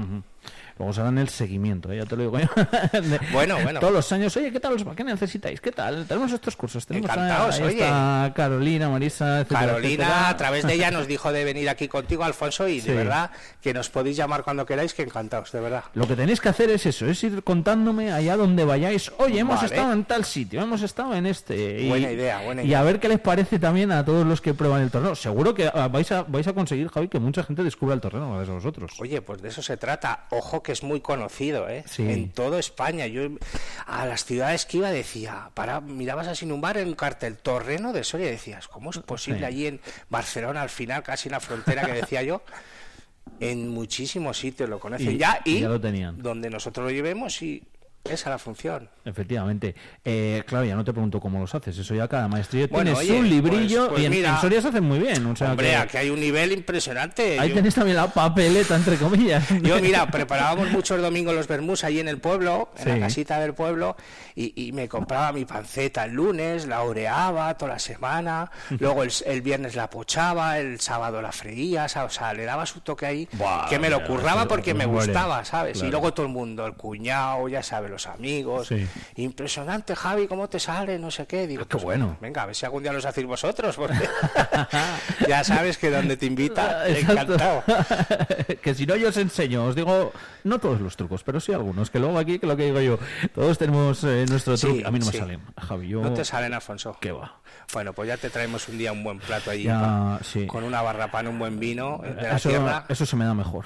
Luego se harán el seguimiento, ¿eh? ya te lo digo yo. [laughs] De- Bueno, bueno. Todos los años, oye, ¿qué tal os va? ¿Qué necesitáis? ¿Qué tal? Tenemos estos cursos. Tenemos a- Encantados, ahí oye. está Carolina, Marisa, etcétera, Carolina, etcétera. a través de ella, nos dijo de venir aquí contigo, Alfonso, y Sí. de verdad que nos podéis llamar cuando queráis, que encantados, de verdad. Lo que tenéis que hacer es eso, es ir contándome allá donde vayáis. Oye, hemos Vale. estado en tal sitio, hemos estado en este. Y, Buena idea, buena Y idea. a ver qué les parece también a todos los que prueban el torneo. Seguro que ah, vais a, vais a conseguir, Javi, que mucha gente descubra el torneo a vosotros. Oye, pues de eso se trata. Ojo que es muy conocido, ¿eh? Sí. En toda España. Yo a las ciudades que iba decía, para, mirabas así en un bar en un cartel, Torreno de Soria, y decías, ¿cómo es posible Sí. allí en Barcelona, al final, casi en la frontera que decía yo? En muchísimos sitios lo conocen Y- ya y ya lo tenían. donde nosotros lo llevemos y esa es la función. Efectivamente. Eh, claro, ya no te pregunto cómo los haces. Eso ya cada Bueno, tiene su librillo pues- pues y en, mira, en Soria se hacen muy bien. O sea Hombre, que aquí hay un nivel impresionante. ahí Yo- tenéis también la papeleta, entre comillas. [laughs] Yo, mira, preparábamos muchos domingos los vermús ahí en el pueblo, en Sí. la casita del pueblo, y, y me compraba mi panceta el lunes, la oreaba toda la semana, [laughs] luego el, el viernes la pochaba, el sábado la freía, o sea, le daba su toque ahí, que me lo curraba porque me gustaba, ¿sabes? claro. Y luego todo el mundo, el cuñado, ya sabes, los amigos. Sí. Impresionante, Javi, ¿cómo te sale? No sé qué. Digo, qué bueno. Venga, a ver si algún día los hacéis vosotros, porque [laughs] [laughs] ya sabes que donde te invita, [laughs] encantado. que si no yo os enseño, os digo, no todos los trucos, pero sí algunos, que luego aquí, que lo que digo yo, todos tenemos eh, nuestro Sí, truco. A mí no me salen, Javi, yo... No te salen, Alfonso. ¿Qué va? Bueno, pues ya te traemos un día un buen plato allí. Ya, pa- sí. Con una barra pan, un buen vino eh, de la Eso, tierra. eso se me da mejor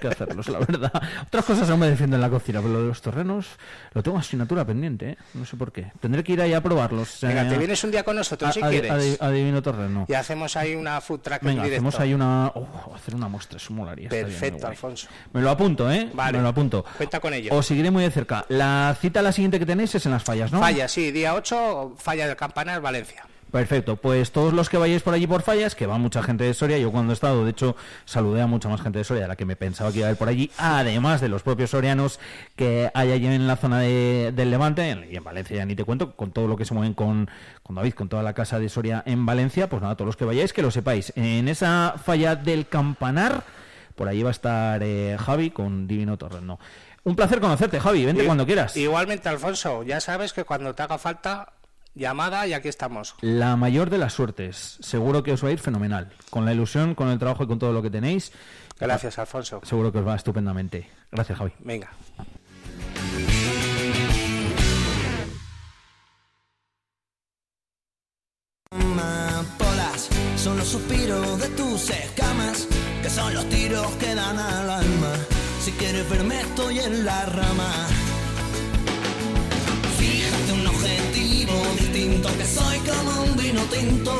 que hacerlos, la verdad. Otras cosas no me defienden en la cocina, pero lo de los terrenos lo tengo asignatura pendiente, ¿eh? No sé por qué. Tendré que ir ahí a probarlos. Venga, eh, te vienes un día con nosotros a- si quieres. a- a Divino Terreno. Y hacemos ahí una food track en Venga, directo. hacemos ahí una... oh, hacer una muestra, eso molaría. Perfecto. Alfonso. Me lo apunto, ¿eh? Vale. Me lo apunto. Cuenta con ello. Os seguiré muy de cerca. La cita la siguiente que tenéis es en las fallas, ¿no? Falla, sí, día 8, falla del campanar, Valencia. Perfecto, pues todos los que vayáis por allí por fallas, que va mucha gente de Soria, yo cuando he estado, de hecho, saludé a mucha más gente de Soria de la que me pensaba que iba a ir por allí, además de los propios sorianos que hay allí en la zona de- del Levante, y en Valencia ya ni te cuento, con todo lo que se mueven con, con David, con toda la casa de Soria en Valencia, pues nada, todos los que vayáis, que lo sepáis. En esa falla del Campanar, por allí va a estar eh, Javi con Divino Torreno. Un placer conocerte, Javi, vente Y- cuando quieras. Igualmente, Alfonso, ya sabes que cuando te haga falta, llamada y aquí estamos. La mayor de las suertes. Seguro que os va a ir fenomenal. Con la ilusión, con el trabajo y con todo lo que tenéis. Gracias, Alfonso. Seguro que os va estupendamente. Gracias, Javi. Venga. Los tiros que dan al alma. Si quieres verme, estoy en la rama. Fíjate un objetivo distinto, que soy como un vino tinto,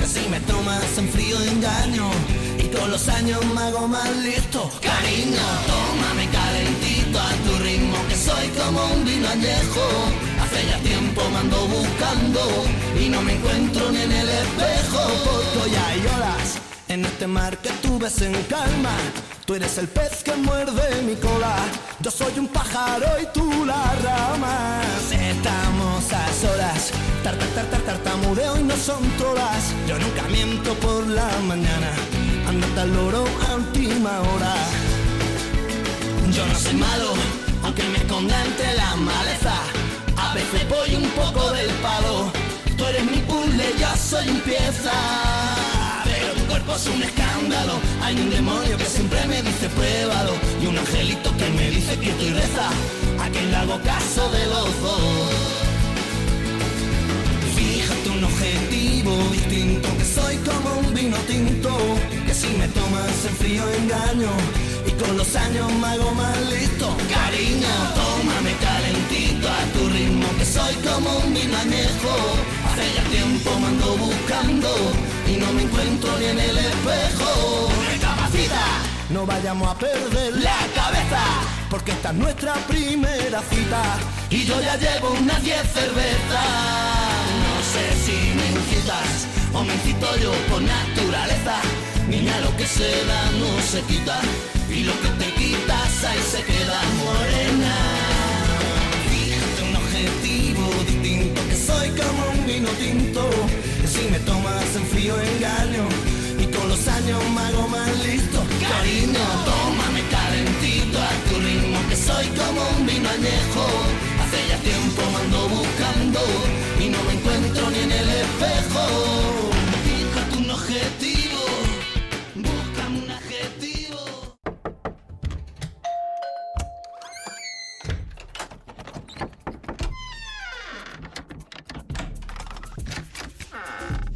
que si me tomas en frío engaño, y con los años me hago más listo. Cariño, tómame calentito a tu ritmo, que soy como un vino añejo. Hace ya tiempo me ando buscando y no me encuentro ni en el espejo. Porque hoy hay olas en este mar que tú ves en calma. Tú eres el pez que muerde mi cola. Yo soy un pájaro y tú la rama. Estamos a solas. Tar, tar, tar, tar, tartamudeo y no son todas. Yo nunca miento por la mañana. Andate al loro a última hora. Yo no soy malo, aunque me esconda entre la maleza. A veces voy un poco del palo. Tú eres mi puzzle, yo soy un pieza. Pero tu cuerpo es un escándalo. Hay un demonio que siempre me dice pruébalo. Y un angelito que me dice que y reza. A quien le hago caso de los dos. Fíjate un objetivo distinto, que soy como un vino tinto, que si me tomas en frío engaño, y con los años me hago más listo. Cariño, tómame calentito a soy como un vino añejo. Tiempo buscando y no me encuentro ni en el espejo. Recapacita, no vayamos a perder la cabeza, porque esta es nuestra primera cita y yo ya llevo unas 10 cervezas. No sé si me incitas o me incito yo por naturaleza. Niña, lo que se da no se quita y lo que te quitas ahí se queda morena. Fíjate un objetivo distinto, que soy como un vino tinto, si me tomas en frío engaño y con los años me hago más listo. Cariño, tómame calentito a tu ritmo, que soy como un vino añejo. Hace ya tiempo me ando buscando y no me encuentro ni en el espejo.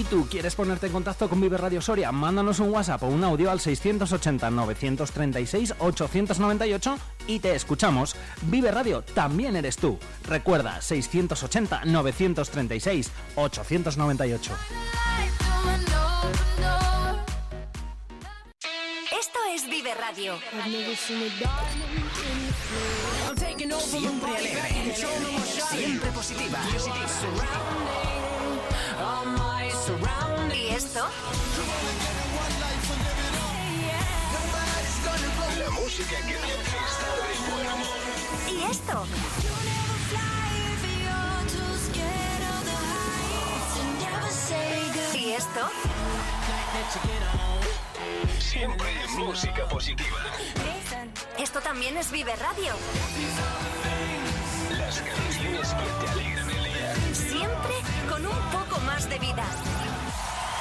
¿Y tú quieres ponerte en contacto con Vive Radio Soria? Mándanos un WhatsApp o un audio al 680-936-898 y te escuchamos. Vive Radio también eres tú. Recuerda, 680-936-898. Esto es Vive Radio. Siempre alegre, siempre positiva. ¿Y esto? La música que te está de buen humor. ¿Y esto? ¿Y esto? Siempre música positiva. Esto también es Vive Radio. Las canciones que te alegran el día. Siempre con un poco más de vida.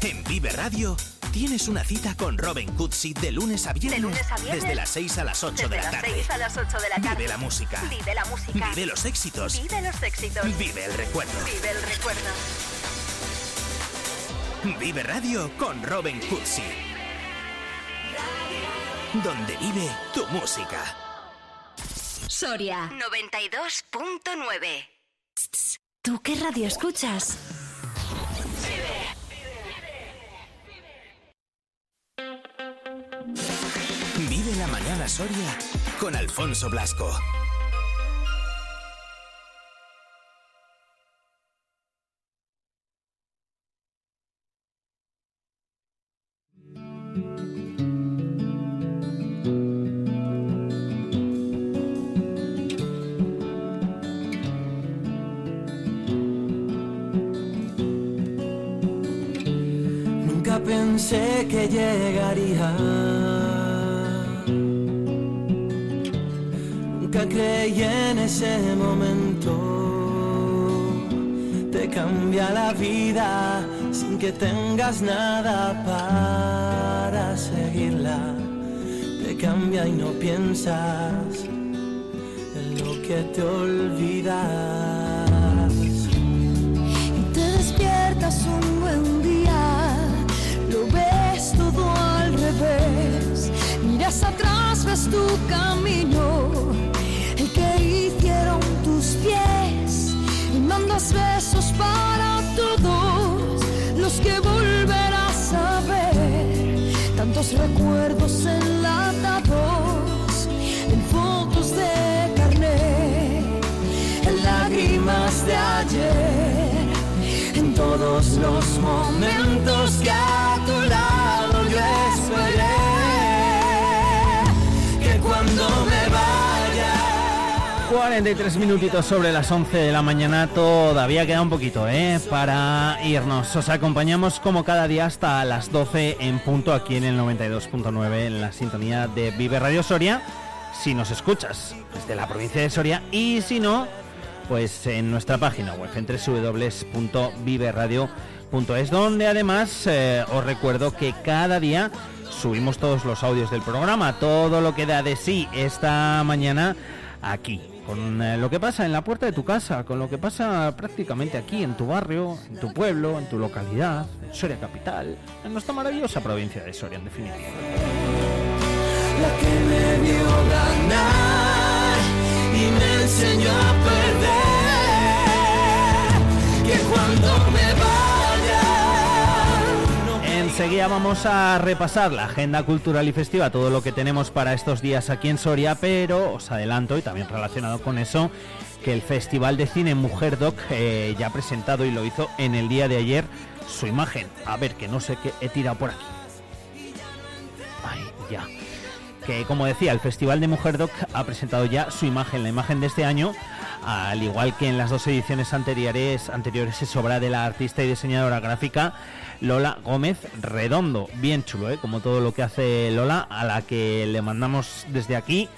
En Vive Radio tienes una cita con Robin Cutsi de lunes a viernes. De lunes a viernes. Desde las 6 a las 8 Desde de la las tarde. 6 a las 8 de la tarde. Vive la música. Vive la música. Vive los éxitos. Vive los éxitos. Vive el recuerdo. Vive el recuerdo. Vive Radio con Robin Cutsi. Donde vive tu música. Soria 92.9. ¿Tú qué radio escuchas? Vive la mañana Soria con Alfonso Blasco. Nunca pensé que llegaría. Creí en ese momento. Te cambia la vida sin que tengas nada para seguirla. Te cambia y no piensas en lo que te olvidas. Te despiertas un buen día, lo ves todo al revés. Miras atrás, ves tu camino, Mandas besos para todos los que volverás a ver. Tantos recuerdos enlatados en fotos de carnet, en lágrimas de ayer en todos los momentos 43 minutitos sobre las 11 de la mañana, todavía queda un poquito ¿eh? para irnos. Os acompañamos como cada día hasta las 12 en punto aquí en el 92.9 en la sintonía de Vive Radio Soria. Si nos escuchas desde la provincia de Soria y si no, pues en nuestra página web en www.viveradio.es donde además eh, os recuerdo que cada día subimos todos los audios del programa, todo lo que da de sí esta mañana aquí, con eh, lo que pasa en la puerta de tu casa, con lo que pasa prácticamente aquí en tu barrio, en tu pueblo, en tu localidad, en Soria Capital, en nuestra maravillosa provincia de Soria en definitiva. La que me vio ganar y me enseñó a perder. Que cuando me vaya. Enseguida vamos a repasar la agenda cultural y festiva, todo lo que tenemos para estos días aquí en Soria, pero os adelanto, y también relacionado con eso, que el Festival de Cine Mujer Doc eh, ya ha presentado y lo hizo en el día de ayer su imagen. A ver, que no sé qué he tirado por aquí. Ya. Que como decía, el Festival de Mujer Doc ha presentado ya su imagen, la imagen de este año, al igual que en las dos ediciones anteriores, anteriores es obra de la artista y diseñadora gráfica Lola Gómez Redondo. Bien chulo, ¿eh? como todo lo que hace Lola, a la que le mandamos desde aquí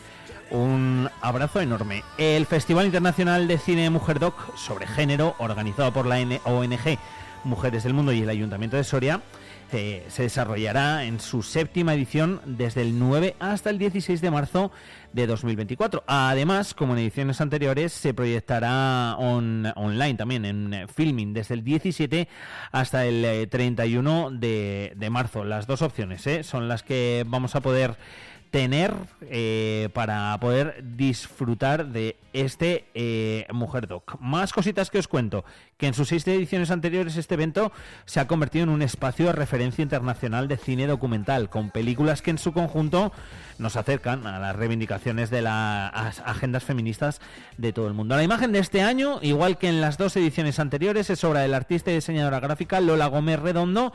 un abrazo enorme. El Festival Internacional de Cine Mujer Doc sobre género, organizado por la ONG Mujeres del Mundo y el Ayuntamiento de Soria, eh, se desarrollará en su séptima edición desde el 9 hasta el 16 de marzo de 2024. Además, como en ediciones anteriores, se proyectará on- online también en eh, filming desde el 17 hasta el eh, 31 de, de marzo. Las dos opciones eh, son las que vamos a poder tener eh, para poder disfrutar de este eh, Mujer Doc. Más cositas que os cuento, que en sus seis ediciones anteriores este evento se ha convertido en un espacio de referencia internacional de cine documental, con películas que en su conjunto nos acercan a las reivindicaciones de las agendas feministas de todo el mundo. La imagen de este año, igual que en las dos ediciones anteriores, es obra del artista y diseñadora gráfica Lola Gómez Redondo,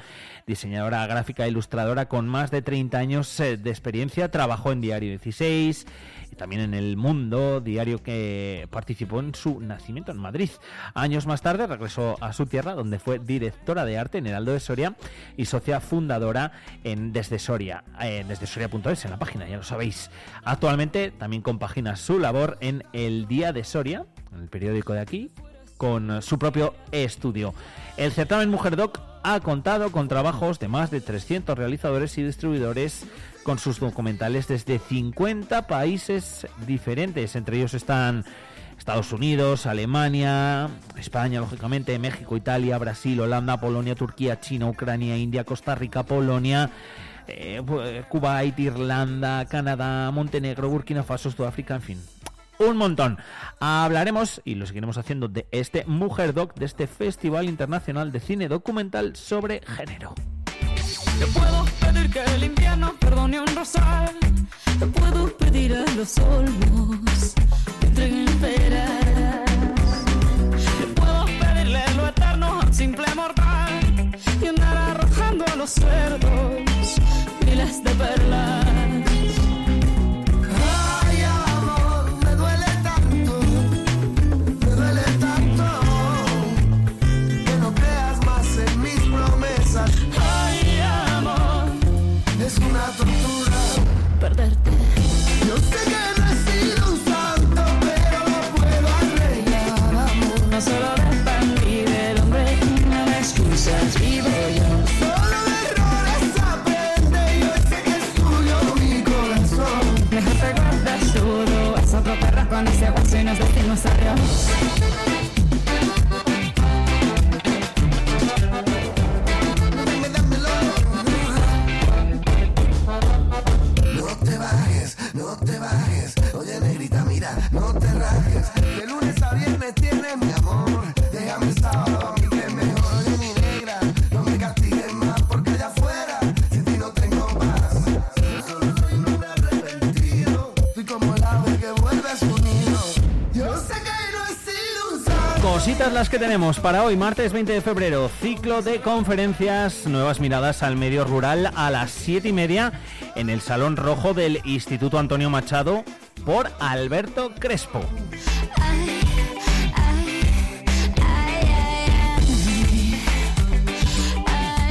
diseñadora gráfica e ilustradora con más de 30 años eh, de experiencia, trabajó en Diario 16 y también en El Mundo, diario que participó en su nacimiento en Madrid. Años más tarde regresó a su tierra, donde fue directora de arte en Heraldo de Soria y socia fundadora en Desde Soria, eh, desde Soria.es, en la página, ya lo sabéis. Actualmente también compagina su labor en El Día de Soria, en el periódico de aquí, con su propio estudio. El certamen Mujer Doc ha contado con trabajos de más de 300 realizadores y distribuidores con sus documentales desde 50 países diferentes. Entre ellos están Estados Unidos, Alemania, España, lógicamente, México, Italia, Brasil, Holanda, Polonia, Turquía, China, Ucrania, India, Costa Rica, Polonia, eh, pues, Kuwait, Irlanda, Canadá, Montenegro, Burkina Faso, Sudáfrica, en fin. Un montón. Hablaremos, y lo seguiremos haciendo, de este Mujer Doc, de este Festival Internacional de Cine Documental sobre Género. Te puedo pedir que el invierno perdone un rosal. Te puedo pedir a los olmos que entreguen peras. Te puedo pedirle lo eterno a un simple mortal y andar arrojando a los cerdos miles de perlas. Nos decimos Cositas las que tenemos para hoy, martes 20 de febrero. Ciclo de conferencias, nuevas miradas al medio rural a las 7 y media en el Salón Rojo del Instituto Antonio Machado por Alberto Crespo.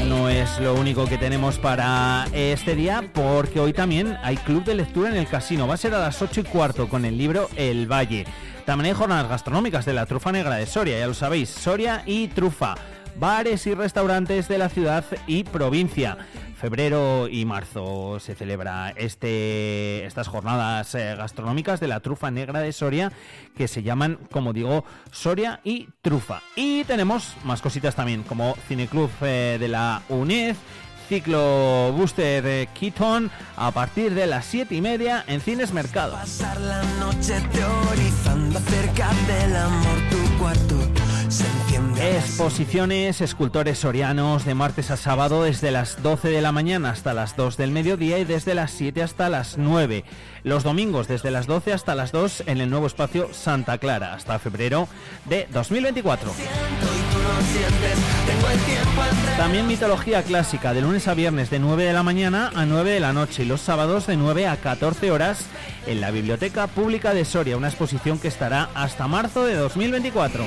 No es lo único que tenemos para este día, porque hoy también hay club de lectura en el casino. Va a ser a las 8 y cuarto con el libro El Valle. También hay jornadas gastronómicas de la trufa negra de Soria, ya lo sabéis, Soria y trufa. Bares y restaurantes de la ciudad y provincia. Febrero y marzo se celebra este, estas jornadas eh, gastronómicas de la trufa negra de Soria que se llaman, como digo, Soria y Trufa. Y tenemos más cositas también, como Cineclub eh, de la UNED, Ciclo Booster Keaton a partir de las 7 y media en Cines Mercado. Exposiciones, escultores sorianos de martes a sábado desde las 12 de la mañana hasta las 2 del mediodía y desde las 7 hasta las 9. Los domingos desde las 12 hasta las 2 en el nuevo espacio Santa Clara hasta febrero de 2024. También mitología clásica de lunes a viernes de 9 de la mañana a 9 de la noche y los sábados de 9 a 14 horas en la Biblioteca Pública de Soria, una exposición que estará hasta marzo de 2024.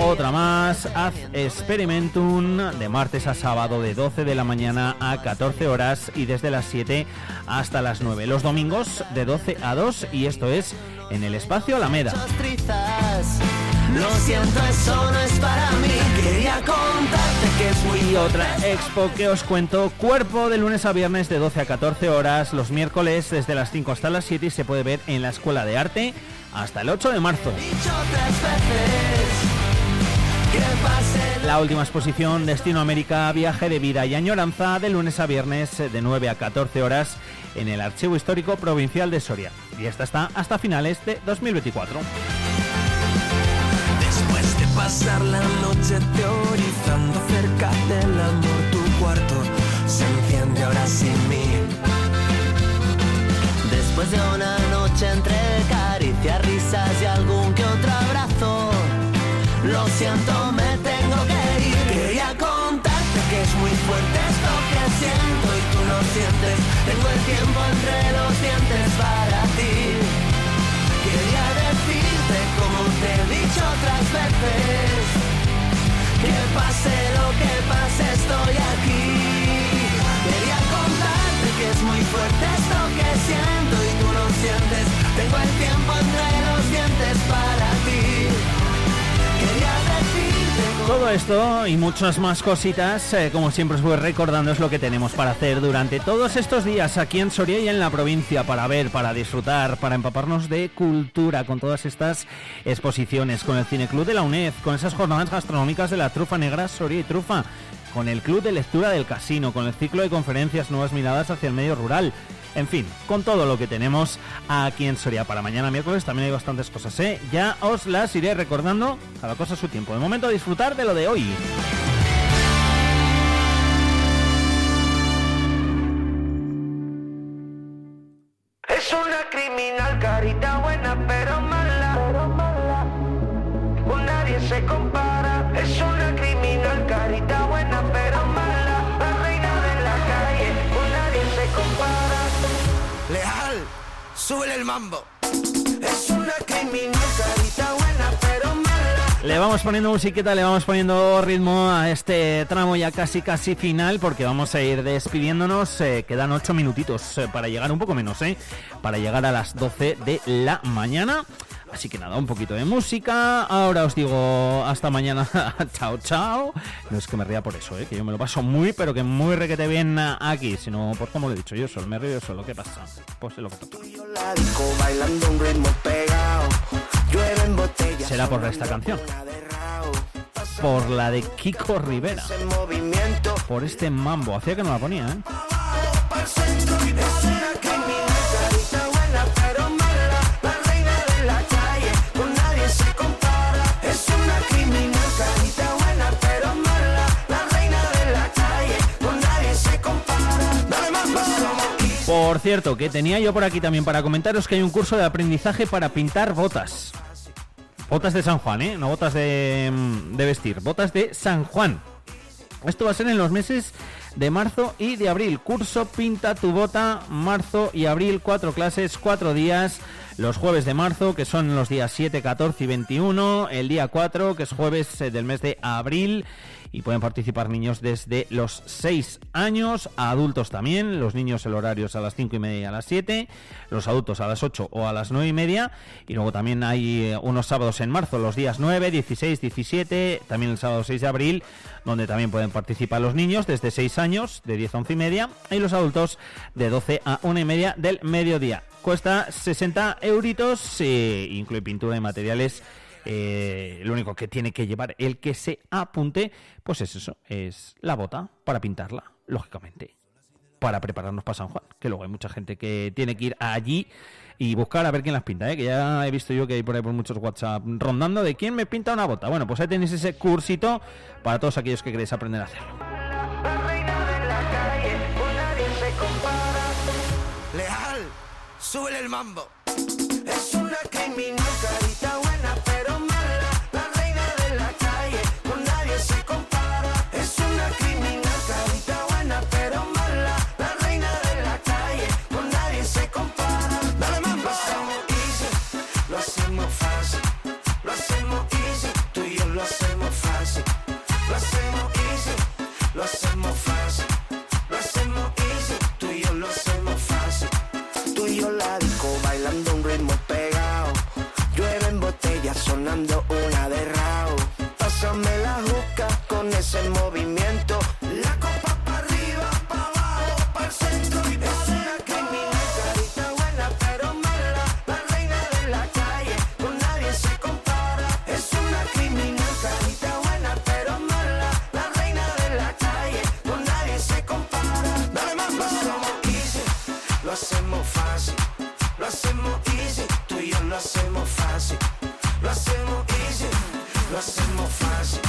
Otra más, Haz Experimentum, de martes a sábado de 12 de la mañana a 14 horas y desde las 7 hasta las 9. Los domingos de 12 a 2 y esto es en el espacio Alameda. Lo siento, eso no es para mí. Quería contarte que Y otra expo que os cuento, cuerpo de lunes a viernes de 12 a 14 horas, los miércoles desde las 5 hasta las 7 y se puede ver en la Escuela de Arte hasta el 8 de marzo. La última exposición Destino América, viaje de vida y añoranza de lunes a viernes de 9 a 14 horas en el Archivo Histórico Provincial de Soria. Y esta está hasta finales de 2024. Después de pasar la noche teorizando acerca del amor, tu cuarto se enciende ahora sin. De una noche entre caricias, risas y algún que otro abrazo, lo siento, me tengo que ir. Quería contarte que es muy fuerte esto que siento y tú lo sientes. Tengo el tiempo entre los dientes para ti. Quería decirte como te he dicho otras veces Que pase lo que pase estoy aquí Quería contarte que es muy fuerte esto que siento Todo esto y muchas más cositas, eh, como siempre os voy recordando, es lo que tenemos para hacer durante todos estos días aquí en Soria y en la provincia, para ver, para disfrutar, para empaparnos de cultura con todas estas exposiciones, con el Cineclub de la UNED, con esas jornadas gastronómicas de la trufa negra Soria y Trufa, con el Club de Lectura del Casino, con el ciclo de conferencias Nuevas Miradas hacia el Medio Rural. En fin, con todo lo que tenemos aquí en Soria para mañana miércoles también hay bastantes cosas, ¿eh? Ya os las iré recordando cada cosa a su tiempo. De momento disfrutar de lo de hoy. Es una criminal, carita buena pero mala. Con nadie se. Sube el mambo. Es una criminal, carita buena pero mala. Le vamos poniendo musiquita, le vamos poniendo ritmo a este tramo ya casi casi final porque vamos a ir despidiéndonos. Eh, quedan ocho minutitos eh, para llegar un poco menos, ¿eh? Para llegar a las 12 de la mañana. Así que nada, un poquito de música. Ahora os digo hasta mañana. [laughs] chao, chao. No es que me ría por eso, ¿eh? que yo me lo paso muy, pero que muy requete bien aquí. Sino por como lo he dicho yo solo, me río yo solo. ¿Qué pasa? Pues es lo que toca. Será por esta canción. Por la de Kiko Rivera. Por este mambo. Hacía que no la ponía, ¿eh? Por cierto, que tenía yo por aquí también para comentaros que hay un curso de aprendizaje para pintar botas. Botas de San Juan, ¿eh? No botas de, mm, de vestir, botas de San Juan. Esto va a ser en los meses de marzo y de abril. Curso Pinta tu bota, marzo y abril, cuatro clases, cuatro días. Los jueves de marzo, que son los días 7, 14 y 21. El día 4, que es jueves eh, del mes de abril. Y pueden participar niños desde los 6 años, a adultos también. Los niños el horario es a las 5 y media y a las 7. Los adultos a las 8 o a las 9 y media. Y luego también hay eh, unos sábados en marzo, los días 9, 16, 17. También el sábado 6 de abril, donde también pueden participar los niños desde 6 años, de 10 a 11 y media. Y los adultos de 12 a 1 y media del mediodía. Cuesta 60 euritos, eh, incluye pintura y materiales. Eh, lo único que tiene que llevar el que se apunte, pues es eso, es la bota para pintarla, lógicamente, para prepararnos para San Juan, que luego hay mucha gente que tiene que ir allí y buscar a ver quién las pinta, ¿eh? que ya he visto yo que hay por ahí por muchos WhatsApp rondando de quién me pinta una bota. Bueno, pues ahí tenéis ese cursito para todos aquellos que queréis aprender a hacerlo. Leal, súbele el mambo. Es una criminal sonando una de rao. Pásame la juca con ese movimiento. La copa para arriba, para abajo, para el centro Es una criminal, carita buena pero mala. La reina de la calle, con nadie se compara. Es una criminal, carita buena pero mala. La reina de la calle, con nadie se compara. Dale más, lo hacemos easy, lo hacemos fácil. Lo hacemos easy, tú y yo lo hacemos fácil. Lo hacemos fácil.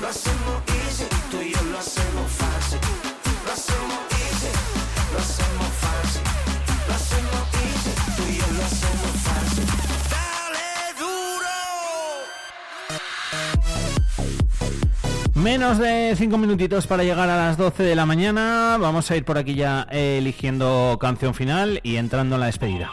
Lo hacemos easy, tú y yo lo hacemos fácil. Lo hacemos easy, lo hacemos fácil. Lo hacemos easy, tú y yo lo hacemos fácil. Dale duro. Menos de 5 minutitos para llegar a las 12 de la mañana. Vamos a ir por aquí ya eh, eligiendo canción final y entrando en la despedida.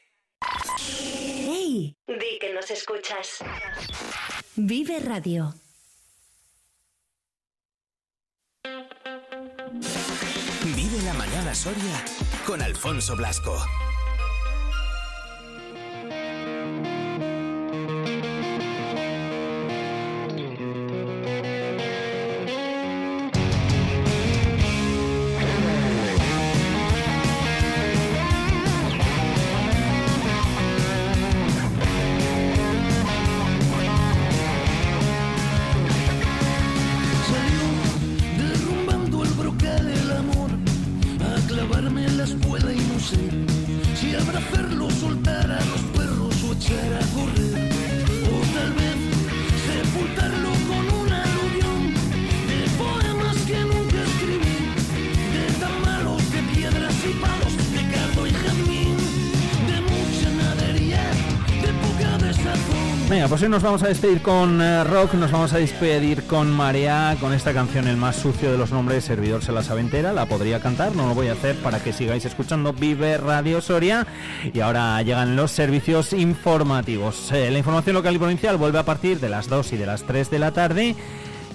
¡Hey! Di que nos escuchas. Vive Radio. Vive la mañana Soria con Alfonso Blasco. Nos vamos a despedir con eh, rock, nos vamos a despedir con Marea, con esta canción El más sucio de los nombres, Servidor se la sabe entera, la podría cantar, no lo voy a hacer para que sigáis escuchando Vive Radio Soria. Y ahora llegan los servicios informativos. Eh, la información local y provincial vuelve a partir de las 2 y de las 3 de la tarde.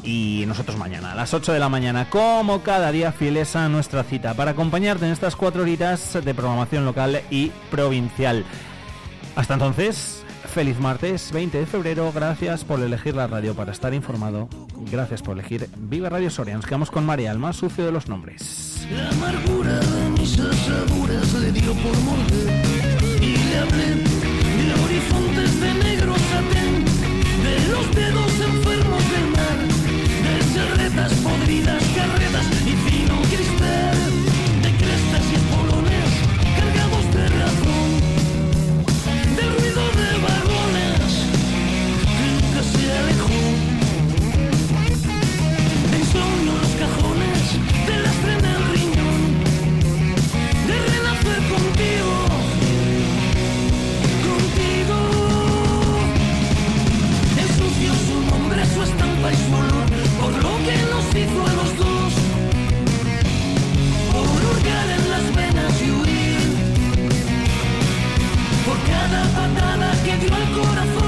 Y nosotros mañana, a las 8 de la mañana, como cada día, fieles a nuestra cita, para acompañarte en estas cuatro horitas de programación local y provincial. Hasta entonces, feliz martes 20 de febrero. Gracias por elegir la radio para estar informado. Gracias por elegir Vive Radio Soria. Nos quedamos con María, el más sucio de los nombres. La amargura de mis asaduras le dio por morder y le hablé de horizontes de negro satén, de los dedos enfermos del mar, de serretas podridas, carretas cada patada que dio al corazón.